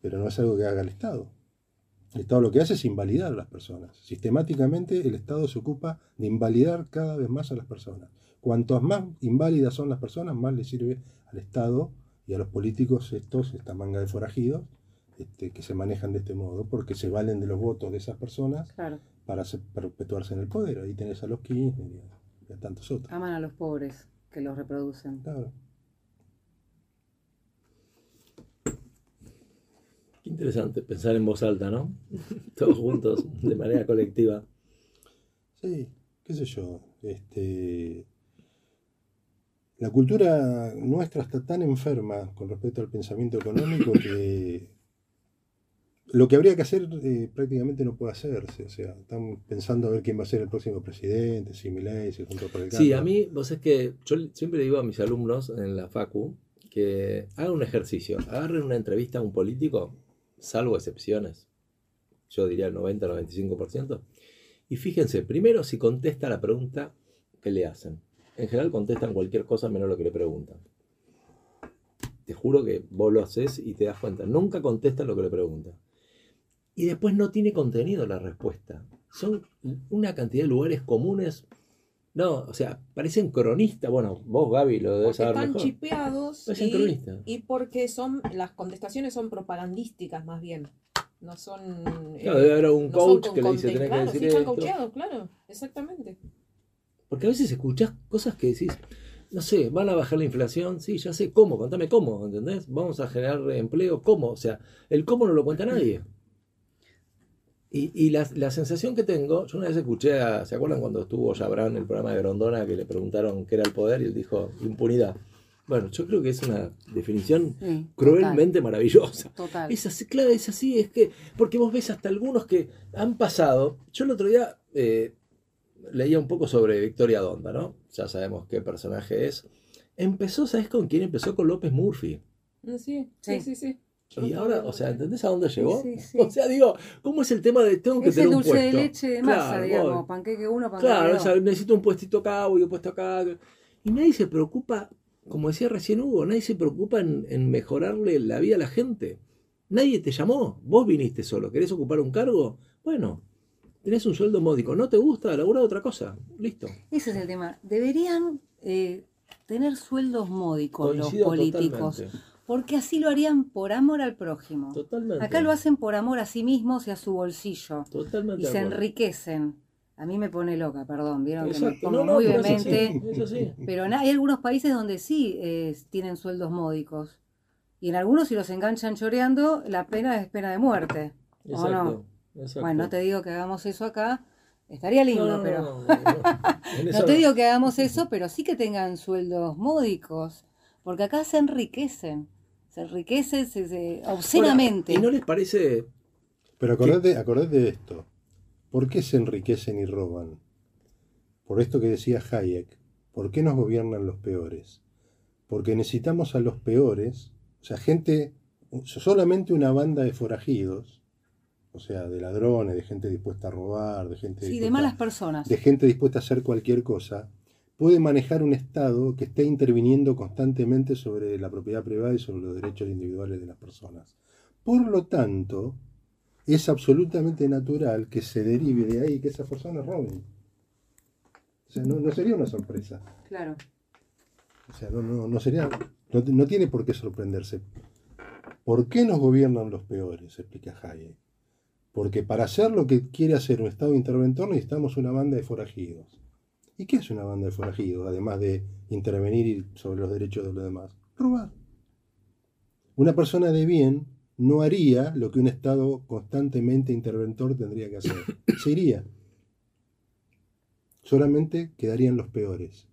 Pero no es algo que haga el Estado. El Estado lo que hace es invalidar a las personas. Sistemáticamente el Estado se ocupa de invalidar cada vez más a las personas. Cuantas más inválidas son las personas, más le sirve al Estado y a los políticos estos, esta manga de forajidos, este, que se manejan de este modo, porque se valen de los votos de esas personas Claro. para se- perpetuarse en el poder. Ahí tenés a los Kirchner y a, y a tantos otros. Aman a los pobres que los reproducen. Claro. Qué interesante pensar en voz alta, ¿no? Todos juntos, de manera colectiva. Sí, qué sé yo. Este, la cultura nuestra está tan enferma con respecto al pensamiento económico que lo que habría que hacer eh, prácticamente no puede hacerse. O sea, están pensando a ver quién va a ser el próximo presidente, si Milei, si Juntos por el Sí, a mí, vos es que yo siempre digo a mis alumnos en la FACU que hagan un ejercicio, agarren una entrevista a un político, salvo excepciones, yo diría el 90-95%, y fíjense, primero si contesta la pregunta que le hacen. En general contestan cualquier cosa menos lo que le preguntan. Te juro que vos lo haces y te das cuenta, nunca contestan lo que le preguntan. Y después no tiene contenido la respuesta. Son una cantidad de lugares comunes no, o sea, parecen cronistas. Bueno, vos, Gaby, lo debes Porque saber están mejor. chipeados Parecen y, cronistas. y porque son las contestaciones son propagandísticas más bien. No son. eh, Claro, debe haber un no coach que le dice, tenés que decir sí, están esto. coacheados, claro, exactamente. Porque a veces escuchás cosas que decís, no sé, van a bajar la inflación, sí, ya sé cómo, contame cómo, ¿entendés? Vamos a generar empleo, ¿cómo? O sea, el cómo no lo cuenta nadie. Y, y la, la sensación que tengo, yo una vez escuché, a, ¿se acuerdan cuando estuvo Jabran en el programa de Grondona que le preguntaron qué era el poder y él dijo impunidad? Bueno, yo creo que es una definición Sí, cruelmente maravillosa. Total. total. Es así, claro, es así, es que, porque vos ves hasta algunos que han pasado. Yo el otro día eh, leía un poco sobre Victoria Donda, ¿no? Ya sabemos qué personaje es. Empezó, ¿sabes con quién empezó? Con López Murphy. Sí, sí, Sí. sí, sí. Y ahora, o sea, ¿entendés a dónde llegó? Sí, sí. O sea, digo, ¿cómo es el tema de tengo que Es tener el un dulce de puesto? leche de masa, Claro, digamos. voy. Panqueque uno, panqueque Claro, o dos. sea, necesito un puestito acá, voy un puesto acá. Y nadie se preocupa, como decía recién Hugo, nadie se preocupa en, en mejorarle la vida a la gente. Nadie te llamó, vos viniste solo, ¿querés ocupar un cargo? Bueno, tenés un sueldo módico, ¿no te gusta? Labura otra cosa, listo. Ese es el tema. Deberían eh, tener sueldos módicos los políticos. totalmente. Porque así lo harían por amor al prójimo. Totalmente. Acá lo hacen por amor a sí mismos y a su bolsillo. Totalmente. Y se enriquecen. A mí me pone loca, perdón. Vieron que me pongo No, no, muy pero vehemente. es así. Pero hay algunos países donde sí eh, tienen sueldos módicos. Y en algunos, si los enganchan choreando, la pena es pena de muerte. ¿O no? Exacto. exacto. Bueno, no te digo que hagamos eso acá. Estaría lindo, No, no, pero. no, no, no. No te no. digo que hagamos eso, pero sí que tengan sueldos módicos. Porque acá se enriquecen. Se enriquecen se- se- obscenamente. Ahora, ¿Y no les parece Pero acordate, acordate de esto. ¿Por qué se enriquecen y roban? Por esto que decía Hayek. ¿Por qué nos gobiernan los peores? Porque necesitamos a los peores, o sea, gente, solamente una banda de forajidos, o sea, de ladrones, de gente dispuesta a robar, de gente Sí, de malas personas. de gente dispuesta a hacer cualquier cosa, puede manejar un Estado que esté interviniendo constantemente sobre la propiedad privada y sobre los derechos individuales de las personas. Por lo tanto, es absolutamente natural que se derive de ahí que esas personas roben. O sea, no, no sería una sorpresa. Claro. O sea, no, no, no sería, no, no tiene por qué sorprenderse. ¿Por qué nos gobiernan los peores? explica Hayek. Porque para hacer lo que quiere hacer un Estado interventor necesitamos una banda de forajidos. ¿Y qué hace una banda de forajidos, además de intervenir sobre los derechos de los demás? Robar. Una persona de bien no haría lo que un Estado constantemente interventor tendría que hacer. Se iría. Solamente quedarían los peores.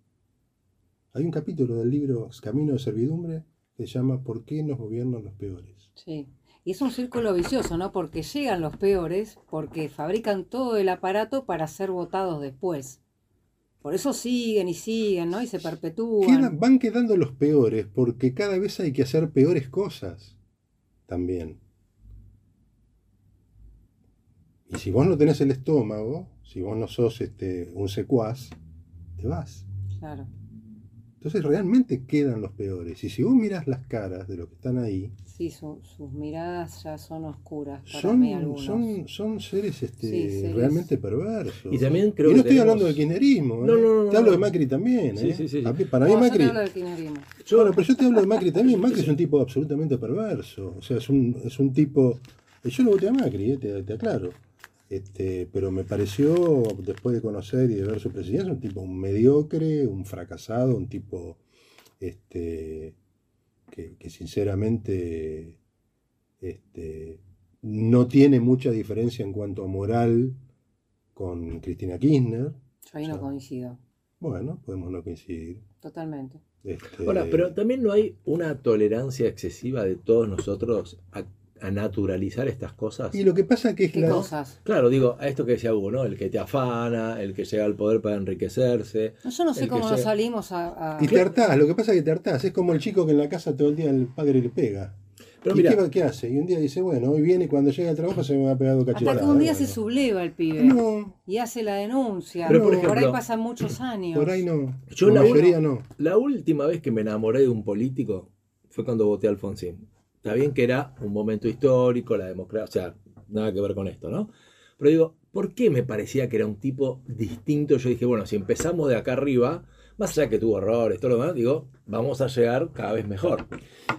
Hay un capítulo del libro Camino de Servidumbre que se llama ¿Por qué nos gobiernan los peores? Sí. Y es un círculo vicioso, ¿no? Porque llegan los peores, porque fabrican todo el aparato para ser votados después. Por eso siguen y siguen, ¿no? Y se perpetúan. Quedan- van quedando los peores porque cada vez hay que hacer peores cosas también. Y si vos no tenés el estómago, si vos no sos este, un secuaz, te vas. Claro. Entonces realmente quedan los peores. Y si vos miras las caras de los que están ahí, Sí, su- sus miradas ya son oscuras para son, mí algunos. son, son seres este, Sí, seres. realmente perversos. Y también creo y no que estoy hablando del kirchnerismo. No, ¿eh? no, no, te hablo no. de Macri también. Sí, ¿eh? sí, sí. Mí- Para mí No, yo te Macri... hablo del kirchnerismo. Bueno, pero yo te hablo de Macri también. Macri es un tipo absolutamente perverso. O sea, es un, es un tipo. y Yo lo voté a Macri, eh, te, te aclaro. Este, pero me pareció, después de conocer y de ver su presidencia, un tipo mediocre, un fracasado, un tipo este, que, que sinceramente este, no tiene mucha diferencia en cuanto a moral con Cristina Kirchner. Yo ahí no coincido, Bueno, podemos no coincidir. totalmente. Este, Ahora, pero también no hay una tolerancia excesiva de todos nosotros a, a naturalizar estas cosas. Y lo que pasa que es ¿Qué la, cosas? Claro, digo, a esto que decía Hugo, ¿no? El que te afana, el que llega al poder para enriquecerse. No, yo no sé que cómo nos llega- salimos a... a- Y te hartás, lo que pasa es que te hartás. Es como el chico que en la casa todo el día el padre le pega. Pero ¿Y mira, qué, hace? Y un día dice, bueno, hoy viene y cuando llega al trabajo se me va a pegar dos Hasta cachetadas. que un día se subleva el pibe No, y hace la denuncia. Pero, por por, ahí ejemplo, pasan muchos años. por ahí no. Yo la la mayoría no. la última vez que me enamoré de un político fue cuando voté a Alfonsín. Está bien que era un momento histórico, la democracia, o sea, nada que ver con esto, ¿no? Pero digo, ¿por qué me parecía que era un tipo distinto? Yo dije, bueno, si empezamos de acá arriba, más allá que tuvo errores, todo lo demás, digo, vamos a llegar cada vez mejor.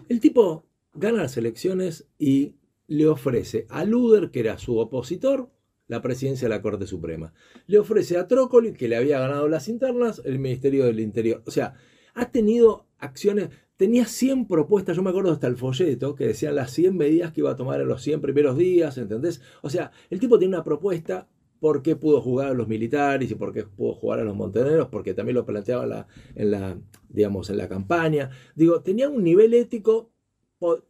El tipo gana las elecciones y le ofrece a Luder, que era su opositor, la presidencia de la Corte Suprema. Le ofrece a Trócoli, que le había ganado las internas, el Ministerio del Interior. O sea, ha tenido acciones, tenía 100 propuestas, yo me acuerdo hasta el folleto, que decían las 100 medidas que iba a tomar en los 100 primeros días, ¿entendés? O sea, el tipo tiene una propuesta, ¿por qué pudo jugar a los militares y por qué pudo jugar a los montoneros? Porque también lo planteaba en la, en la, digamos, en la campaña. Digo, tenía un nivel ético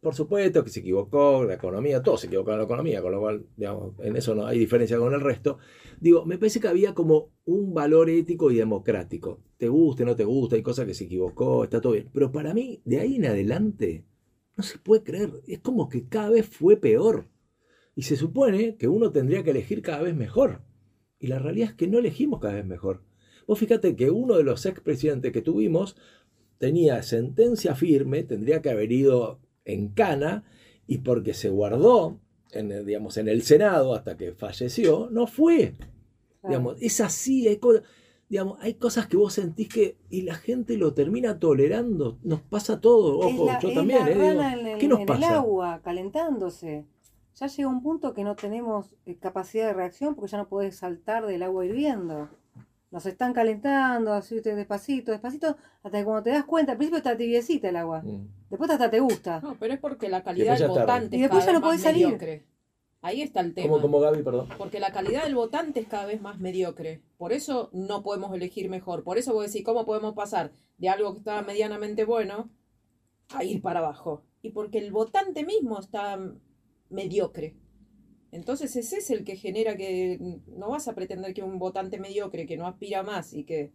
por, supuesto que se equivocó, la economía, todos se equivocaron la economía, con lo cual, digamos, en eso no hay diferencia con el resto. Digo, me parece que había como un valor ético y democrático. Te guste, no te gusta, hay cosas que se equivocó, está todo bien. Pero para mí, de ahí en adelante, no se puede creer. Es como que cada vez fue peor. Y se supone que uno tendría que elegir cada vez mejor. Y la realidad es que no elegimos cada vez mejor. Vos fíjate que uno de los expresidentes que tuvimos tenía sentencia firme, tendría que haber ido en cana, y porque se guardó en el, digamos, en el Senado hasta que falleció, no fue. Digamos, es así, hay, co- digamos, hay cosas que vos sentís que y la gente lo termina tolerando, nos pasa todo, ojo, la, yo también, eh, digo, el, ¿qué nos en el pasa? agua, calentándose. Ya llega un punto que no tenemos eh, capacidad de reacción porque ya no podés saltar del agua hirviendo. Nos están calentando, así despacito, despacito, hasta que cuando te das cuenta, al principio está tibiecita el agua. Mm. Después hasta te gusta. No, pero es porque la calidad del votante Y es después cada ya vez no podés más salir. mediocre. Ahí está el tema. Como, como Gaby, perdón. Porque la calidad del votante es cada vez más mediocre. Por eso no podemos elegir mejor. Por eso vos decís, ¿cómo podemos pasar de algo que estaba medianamente bueno a ir para abajo? Y porque el votante mismo está mediocre. Entonces ese es el que genera que no vas a pretender que un votante mediocre que no aspira más y que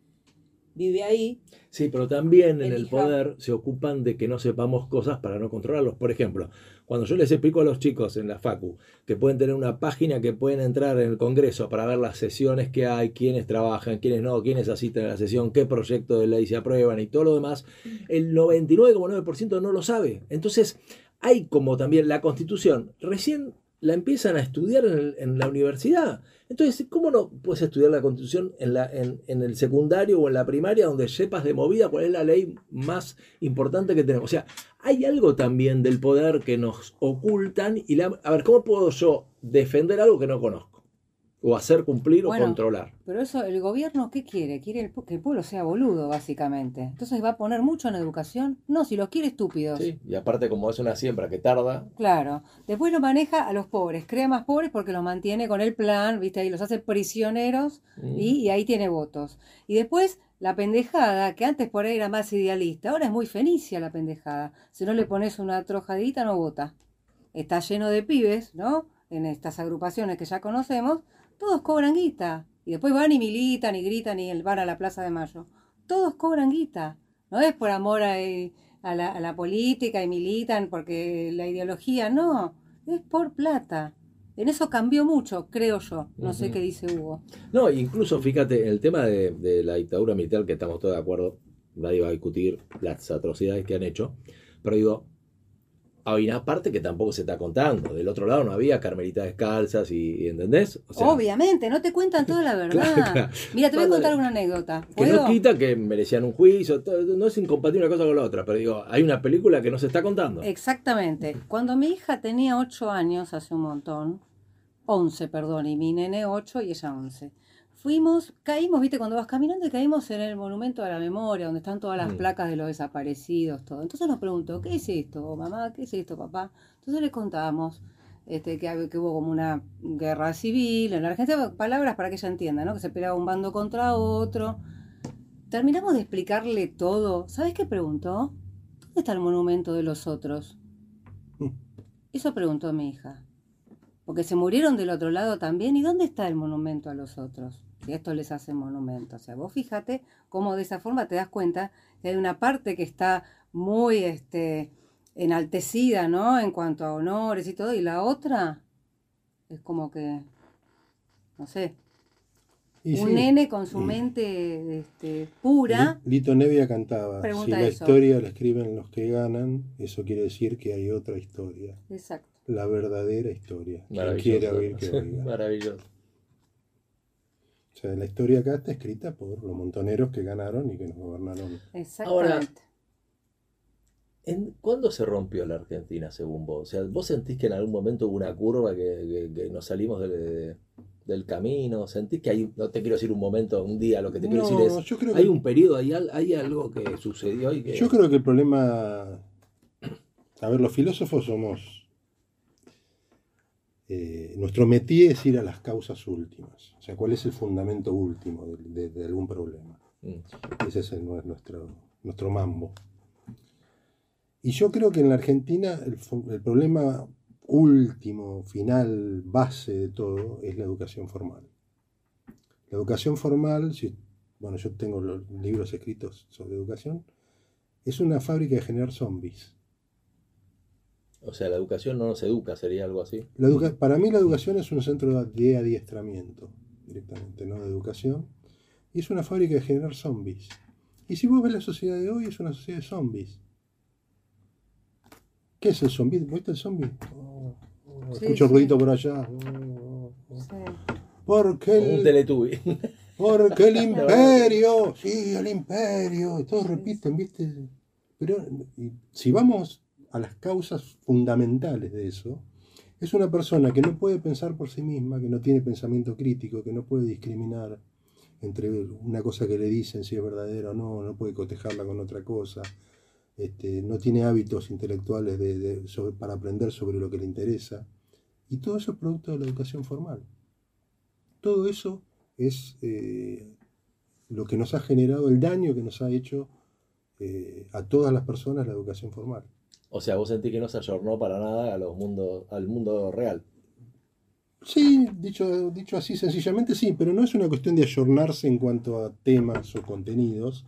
vive ahí, Sí, pero también en el poder se ocupan de que no sepamos cosas para no controlarlos. Por ejemplo, cuando yo les explico a los chicos en la Facu que pueden tener una página que pueden entrar en el Congreso para ver las sesiones que hay, quiénes trabajan, quiénes no, quiénes asisten a la sesión, qué proyectos de ley se aprueban y todo lo demás, el 99,9% no lo sabe. Entonces, hay como también la Constitución, recién la empiezan a estudiar en, el- en la universidad. Entonces, ¿cómo no puedes estudiar la Constitución en, la, en, en el secundario o en la primaria donde sepas de movida cuál es la ley más importante que tenemos? O sea, hay algo también del poder que nos ocultan y la, a ver, ¿cómo puedo yo defender algo que no conozco? O hacer cumplir Bueno. o controlar. Pero eso, ¿el gobierno qué quiere? Quiere el que el pueblo sea boludo, básicamente. Entonces va a poner mucho en educación. No, si los quiere estúpidos. Sí, y aparte como es una siembra que tarda, Claro. Después lo maneja a los pobres. Crea más pobres porque los mantiene con el plan, ¿viste? Ahí los hace prisioneros mm, y, y ahí tiene votos. Y después la pendejada, que antes por ahí era más idealista, ahora es muy fenicia la pendejada. Si no le pones una trojadita, no vota. Está lleno de pibes, ¿no? En estas agrupaciones que ya conocemos, todos cobran guita. Y después van y militan y gritan y van a la Plaza de Mayo. Todos cobran guita. No es por amor a, eh, a la, a la política y militan porque la ideología, no. Es por plata. En eso cambió mucho, creo yo. No sé qué dice Hugo. No, incluso fíjate, el tema de, de la dictadura militar, que estamos todos de acuerdo, nadie va a discutir las atrocidades que han hecho, pero digo, hay una parte que tampoco se está contando. Del otro lado no había carmelitas descalzas y, y ¿entendés? O sea, Obviamente, no te cuentan toda la verdad. Claro, claro. Mira, te voy a contar una anécdota. Que no quita que merecían un juicio, no es incompatible una cosa con la otra, pero digo, hay una película que no se está contando. Exactamente. Cuando mi hija tenía 8 años, hace un montón, 11, perdón, y mi nene 8 y ella 11. Fuimos, caímos, viste, cuando vas caminando y caímos en el monumento a la memoria, donde están todas las Mm. placas de los desaparecidos, todo. Entonces nos preguntó, ¿qué es esto, Oh, mamá? ¿Qué es esto, papá? Entonces le contábamos este, que, hubo como una guerra civil en la Argentina, palabras para que ella entienda, ¿no? Que se peleaba un bando contra otro. Terminamos de explicarle todo. ¿Sabes qué preguntó? ¿Dónde está el monumento de los otros? Eso preguntó mi hija. Porque se murieron del otro lado también. ¿Y dónde está el monumento a los otros? Si esto les hace monumento. O sea, vos fíjate cómo de esa forma te das cuenta que hay una parte que está muy este, enaltecida, ¿no? En cuanto a honores y todo. Y la otra es como que, no sé, Y un sí, nene con su mente este, pura. Li- Lito Nevia cantaba, Pregunta si la eso. historia la escriben los que ganan, eso quiere decir que hay otra historia, Exacto. la verdadera historia. Quien Maravilloso. quiera oír que oiga. Maravilloso. O sea, la historia acá está escrita por los montoneros que ganaron y que nos gobernaron. Exactamente. ¿En, ¿Cuándo se rompió la Argentina, según vos? O sea, ¿vos sentís que en algún momento hubo una curva que, que- que nos salimos del, del camino? ¿Sentís que hay, no te quiero decir un momento, un día, lo que te quiero decir es, yo creo hay que- un periodo, hay, al- hay algo que sucedió y que... Yo creo que el problema. A ver, los filósofos somos. Eh, nuestro métier es ir a las causas últimas. O sea, ¿cuál es el fundamento último de, de- de algún problema? Mm. Ese es el- nuestro, nuestro mambo. Y yo creo que en la Argentina el problema último, final, base de todo es la educación formal. La educación formal, si, bueno, yo tengo los libros escritos sobre educación, es una fábrica de generar zombies. O sea, la educación no nos educa, sería algo así. La educa- para mí la educación es un centro de adiestramiento, directamente, no de educación. Y es una fábrica de generar zombies. Y si vos ves la sociedad de hoy, es una sociedad de zombies. ¿Qué es el zombie? ¿Viste el zombie? Oh, oh, Sí, escucho sí. ruidito por allá. Oh, oh, oh. Sí. Porque Como un el, teletubi. porque el imperio, sí, el imperio. y Todos repiten, ¿viste? Pero y si vamos a las causas fundamentales de eso, es una persona que no puede pensar por sí misma, que no tiene pensamiento crítico, que no puede discriminar entre una cosa que le dicen si es verdadera o no, no puede cotejarla con otra cosa, este, no tiene hábitos intelectuales de- para aprender sobre lo que le interesa. Y todo eso es producto de la educación formal. Todo eso es eh, lo que nos ha generado, el daño que nos ha hecho eh, a todas las personas la educación formal. O sea, vos sentís que no se ayornó para nada a los mundos, al mundo real. Sí, dicho, dicho así sencillamente sí, pero no es una cuestión de ayornarse en cuanto a temas o contenidos,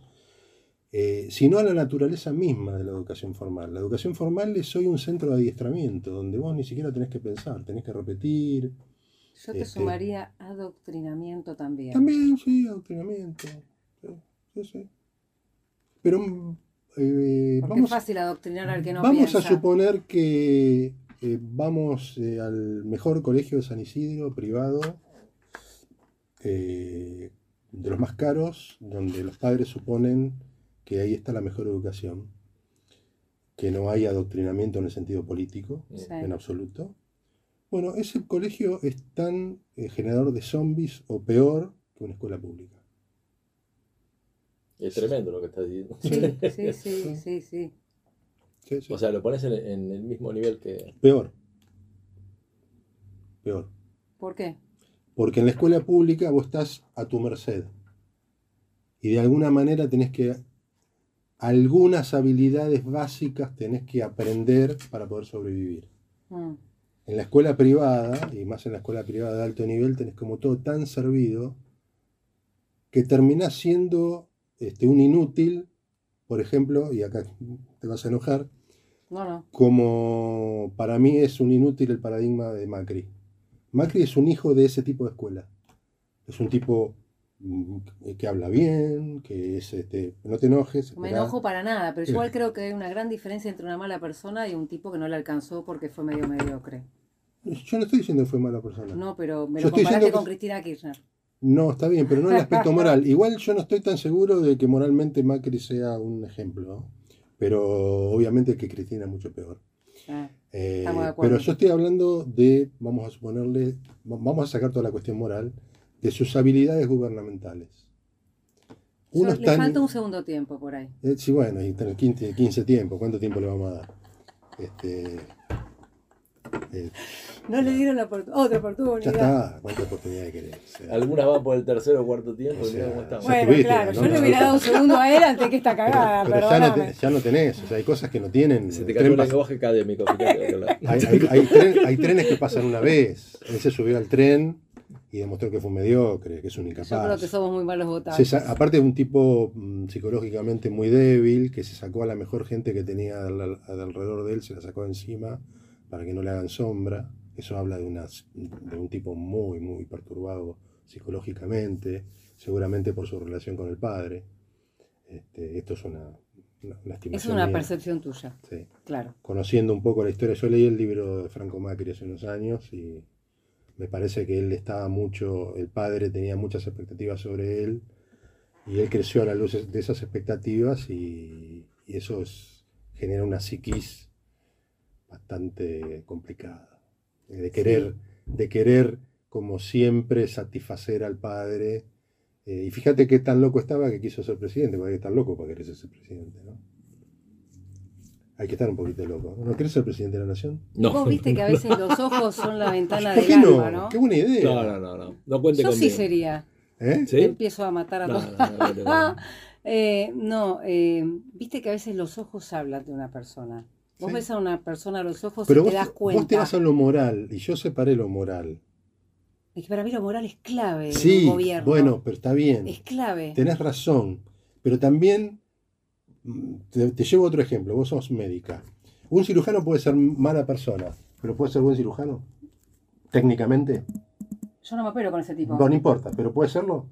eh, sino a la naturaleza misma de la educación formal. La educación formal es hoy un centro de adiestramiento, donde vos ni siquiera tenés que pensar, tenés que repetir. Yo te Este- sumaría adoctrinamiento también. También, sí, adoctrinamiento. Sí, sí, sí. Pero eh, vamos, es fácil adoctrinar al que no vamos piensa. a suponer que eh, vamos eh, al mejor colegio de San Isidro, privado, de los más caros, donde los padres suponen que ahí está la mejor educación, que no hay adoctrinamiento en el sentido político, Sí. en absoluto. Bueno, ese colegio es tan generador de zombies o peor que una escuela pública. Es tremendo lo que estás diciendo. Sí, sí, sí, sí, sí. Sí, sí. O sea, lo pones en, en el mismo nivel que. peor. Peor. ¿Por qué? Porque en la escuela pública vos estás a tu merced. Y de alguna manera tenés que. Algunas habilidades básicas tenés que aprender para poder sobrevivir. Mm. En la escuela privada, y más en la escuela privada de alto nivel, tenés como todo tan servido que terminás siendo este, un inútil, por ejemplo, y acá te vas a enojar, No, no. como para mí es un inútil el paradigma de Macri. Macri es un hijo de ese tipo de escuela. Es un tipo mm, que habla bien, que es, este, no te enojes. No me esperá. enojo para nada, pero igual creo que hay una gran diferencia entre una mala persona y un tipo que no le alcanzó porque fue medio mediocre. Yo no estoy diciendo que fue mala persona. No, pero me Yo lo estoy comparaste con que- Cristina Kirchner. No, está bien, pero no en el aspecto moral. Igual yo no estoy tan seguro de que moralmente Macri sea un ejemplo, ¿no? pero obviamente que Cristina es mucho peor. Ah, Eh, Estamos de acuerdo. pero yo estoy hablando de, vamos a suponerle, va- vamos a sacar toda la cuestión moral, de sus habilidades gubernamentales. Uno Yo- está le en- falta un segundo tiempo por ahí. eh, sí, bueno, y tener 15, 15 tiempo, ¿cuánto tiempo le vamos a dar? Este, eh, No le dieron la otra ya oportunidad. está, ¿cuánta oportunidad querés? O sea, Algunas van por el tercero o cuarto tiempo O sea, cómo estamos. ya Bueno, tuviste, claro, ¿no? yo le hubiera dado un segundo a él antes que esta cagada, pero, pero ya, no te- ya no tenés, o sea, hay cosas que no tienen. Se te cayó el lenguaje académico, fíjate. hay, hay- hay tren- hay trenes que pasan una vez. Él se subió al tren y demostró que fue un mediocre, que es un Yo creo incapaz. que somos muy malos Se votantes. sa- aparte de un tipo mm, psicológicamente muy débil, que se sacó a la mejor gente que tenía al- al- alrededor de él, se la sacó encima para que no le hagan sombra. Eso habla de, una, de un tipo muy, muy perturbado psicológicamente, seguramente por su relación con el padre. Este, esto es una, una, una Es una mía. percepción tuya, Sí. claro. Conociendo un poco la historia, yo leí el libro de Franco Macri hace unos años y me parece que él estaba mucho, el padre tenía muchas expectativas sobre él y él creció a la luz de esas expectativas y, y eso es- genera una psiquis bastante complicada. eh, De querer, de querer como siempre satisfacer al padre. eh, y fíjate qué tan loco estaba que quiso ser presidente, porque hay que estar loco para querer ser presidente, ¿no? Hay que estar un poquito loco. ¿No querés ser presidente de la nación? No. Vos viste que a veces los ojos son la ventana ¿Por del qué alma, no? ¿no? Qué buena idea. No, no, no, no. No cuente Yo conmigo. sí sería. ¿Eh? Empiezo a matar a No, todos. no, no, no, no. Eh, no, eh, viste que a veces los ojos hablan de una persona. Vos Sí. ves a una persona a los ojos Pero y vos, te das vos cuenta. te vas a lo moral y yo separé lo moral. Es que para mí lo moral es clave en Sí, un gobierno. bueno, pero está bien. Es clave. Tenés razón. Pero también mm, te, te llevo otro ejemplo. Vos sos médica. Un cirujano puede ser mala persona, pero puede ser buen cirujano. Técnicamente. Yo no me opero con ese tipo. No, no importa, pero puede serlo.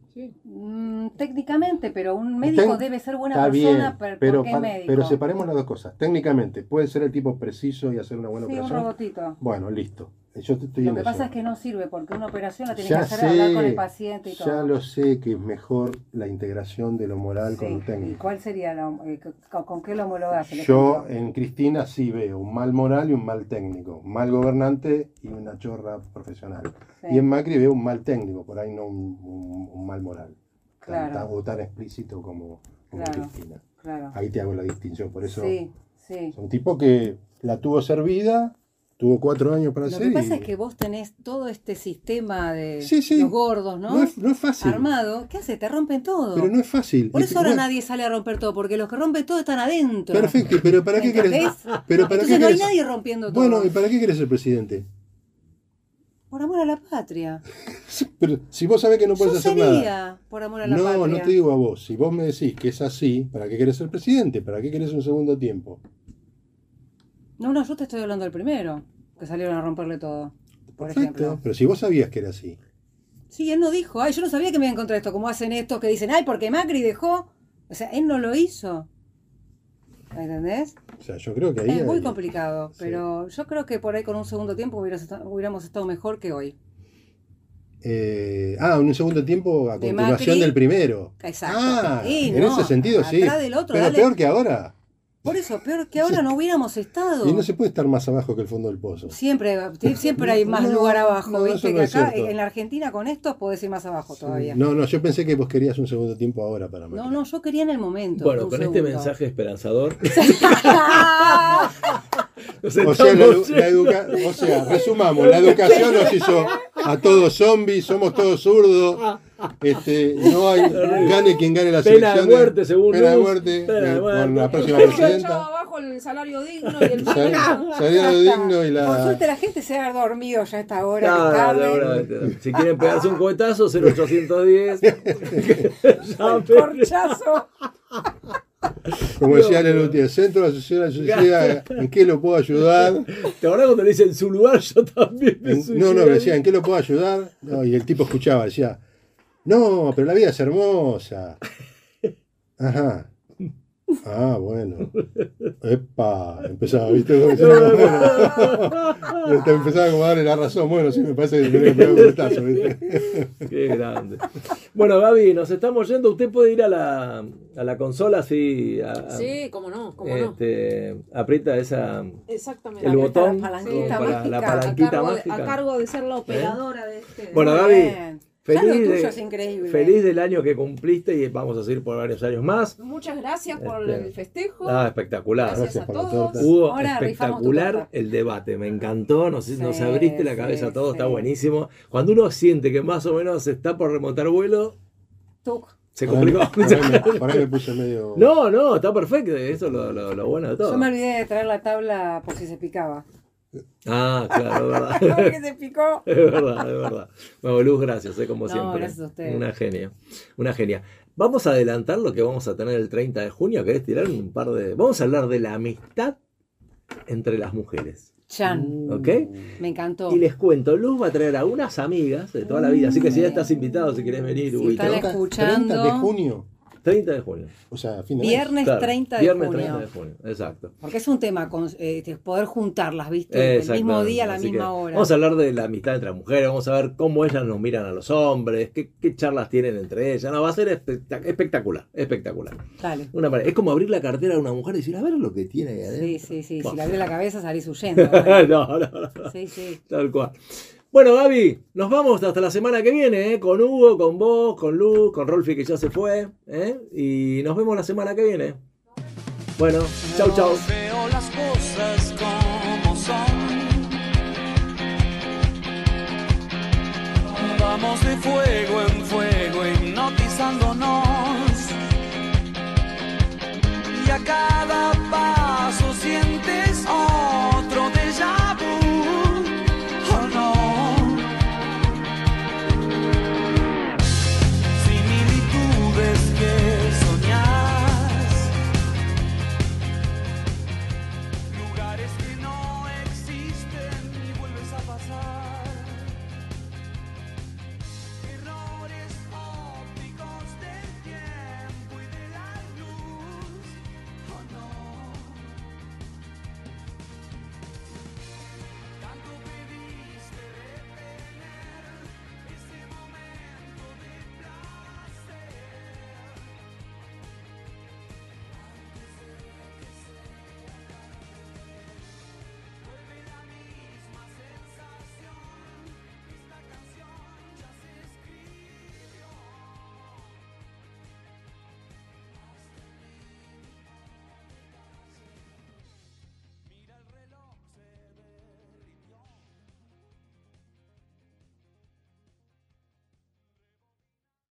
Mm, técnicamente, pero un médico Ten- debe ser buena Está persona bien, per- pero, porque es pa- médico. pero separemos las dos cosas. Técnicamente, puede ser el tipo preciso y hacer una buena Sí, un operación. robotito. Bueno, listo. Yo te estoy Lo que eso. pasa es que no sirve porque una operación la tiene Ya que hacer sé, hablar con el paciente y Ya todo. lo sé que es mejor la integración de lo moral con Sí, lo ¿Y técnico. cuál sería lo, eh, con, con qué lo homologás? el Yo en Cristina sí veo un mal moral y un mal técnico, un mal gobernante y una chorra profesional. Sí, Y en Macri veo un mal técnico, por ahí no un, un- un mal moral, tan- Claro. tan- o tan explícito como, como Claro. Cristina. claro. Ahí te hago la distinción, por eso Sí, sí. es un tipo que la tuvo servida, tuvo cuatro años para Lo hacer que pasa y- es que vos tenés todo este sistema de Sí, sí. los gordos, ¿no? no, es, no es fácil, Armado. ¿Qué hace? Te rompen todo. pero no es fácil. Por Y- eso ahora bueno, nadie sale a romper todo, porque los que rompen todo están adentro. Perfecto, pero ¿para qué querés? Pero ¿para Entonces qué no hay nadie rompiendo todo. Bueno, ¿y para qué querés ser presidente? Por amor a la patria. Pero si vos sabés que no puedes hacer sería nada. por amor a la No, patria. no te digo a vos. Si vos me decís que es así, ¿para qué querés ser presidente? ¿Para qué querés un segundo tiempo? No, no, yo te estoy hablando del primero, que salieron a romperle todo. Por Perfecto. ejemplo. Pero si vos sabías que era así. Sí, él no dijo, ay, yo no sabía que me iba a encontrar esto, como hacen estos que dicen, ay, porque Macri dejó. O sea, él no lo hizo. ¿Entendés? O sea, yo creo que ahí. Es muy complicado, Sí. pero yo creo que por ahí con un segundo tiempo hubiéramos estado mejor que hoy. Eh, ah, un segundo tiempo a De continuación Macri. del primero. Exacto. Ah, Sí, en no, ese sentido sí. del otro, Pero dale. peor que ahora. Por eso, peor que ahora no hubiéramos estado. Y no se puede estar más abajo que el fondo del pozo. Siempre, siempre hay más No, lugar abajo, no, ¿viste? no que acá en la Argentina con estos podés ir más abajo todavía. No, no, yo pensé que vos querías un segundo tiempo ahora para Macri. No, no, yo quería en el momento. Bueno, con este mensaje esperanzador. O sea, la, la educa- o sea, resumamos, la educación nos hizo a todos zombies, somos todos zurdos, este, no hay, gane quien gane las Pena de muerte, según Pena de muerte, Pena de eh, muerte. con la próxima presidenta. abajo el salario digno y el Sal- Salario digno y Por la... suerte la gente se ha dormido ya a esta hora. No, no, tarde. seguramente no. Si quieren pegarse un cohetazo, 0810. Llamen. Corchazo. Como decía el último, centro de la sociedad, ¿en qué lo puedo ayudar? ¿Te acordás cuando le dice en su lugar? Yo también me En- no, no, decía, ¿en qué lo puedo ayudar? No, y el tipo escuchaba, decía, no, pero la vida es hermosa. Ajá. Ah, bueno. Epa, empezaba, ¿viste? Se- Este, empezaba como a darle la razón. Bueno, sí, me parece que que pegar un golpetazo, ¿viste? Qué grande. Bueno, Gaby, nos estamos yendo. Usted puede ir a la, a la consola así. a- Sí, cómo no, cómo no. este, aprieta esa. Exactamente. El botón la palanquita mágica. la A a palanquita cargo, de, mágica. a cargo de ser la operadora de este. Bueno, Gaby, feliz, tuyo de- es increíble. feliz del año que cumpliste y vamos a seguir por varios años más. Muchas gracias por Este, el festejo. Ah, espectacular. gracias, gracias a todos. Hubo Ahora espectacular el debate, me encantó, nos, nos Sí, abriste la sí, cabeza a todos, está sí. buenísimo. Cuando uno siente que más o menos está por remontar vuelo, Tuc. se complicó. por ahí me, por ahí me puse medio... No, no, está perfecto, eso es lo, lo- lo bueno de todo. Yo me olvidé de traer la tabla por si se picaba. Ah, claro, es verdad. Porque se picó. Es verdad, es verdad. Bueno, Luz, gracias, eh, como No, siempre. gracias a ustedes. Una genia, una genia. Vamos a adelantar lo que vamos a tener el 30 de junio. ¿Querés tirar un par de...? Vamos a hablar de la amistad entre las mujeres, Chan. ¿ok? Me encantó. Y les cuento, Luz va a traer a unas amigas de toda la vida, así que si ya estás invitado, si querés venir, Si Huguito. están 30, escuchando. 30 de junio, 30 de junio. o sea, fin de mes. Viernes Claro, 30 de viernes junio. 30 de junio, exacto. Porque es un tema con, eh, de poder juntarlas, ¿viste? El mismo día, a la así misma hora. Vamos a hablar de la amistad entre las mujeres, vamos a ver cómo ellas nos miran a los hombres, qué, qué charlas tienen entre ellas. No, va a ser espectac- espectacular, espectacular. Dale. Una manera- es como abrir la cartera de una mujer y decir, a ver lo que tiene ahí adentro. Sí, sí, sí. Si le abre la cabeza salís huyendo. no, no, no, Sí, sí. tal cual. Bueno, Gaby, nos vamos hasta la semana que viene, ¿eh? con Hugo, con vos, con Luz, con Rolfi que ya se fue, ¿eh? y nos vemos la semana que viene. Bueno, chau, chau. Vamos de fuego en fuego, hipnotizándonos. Y a cada paso.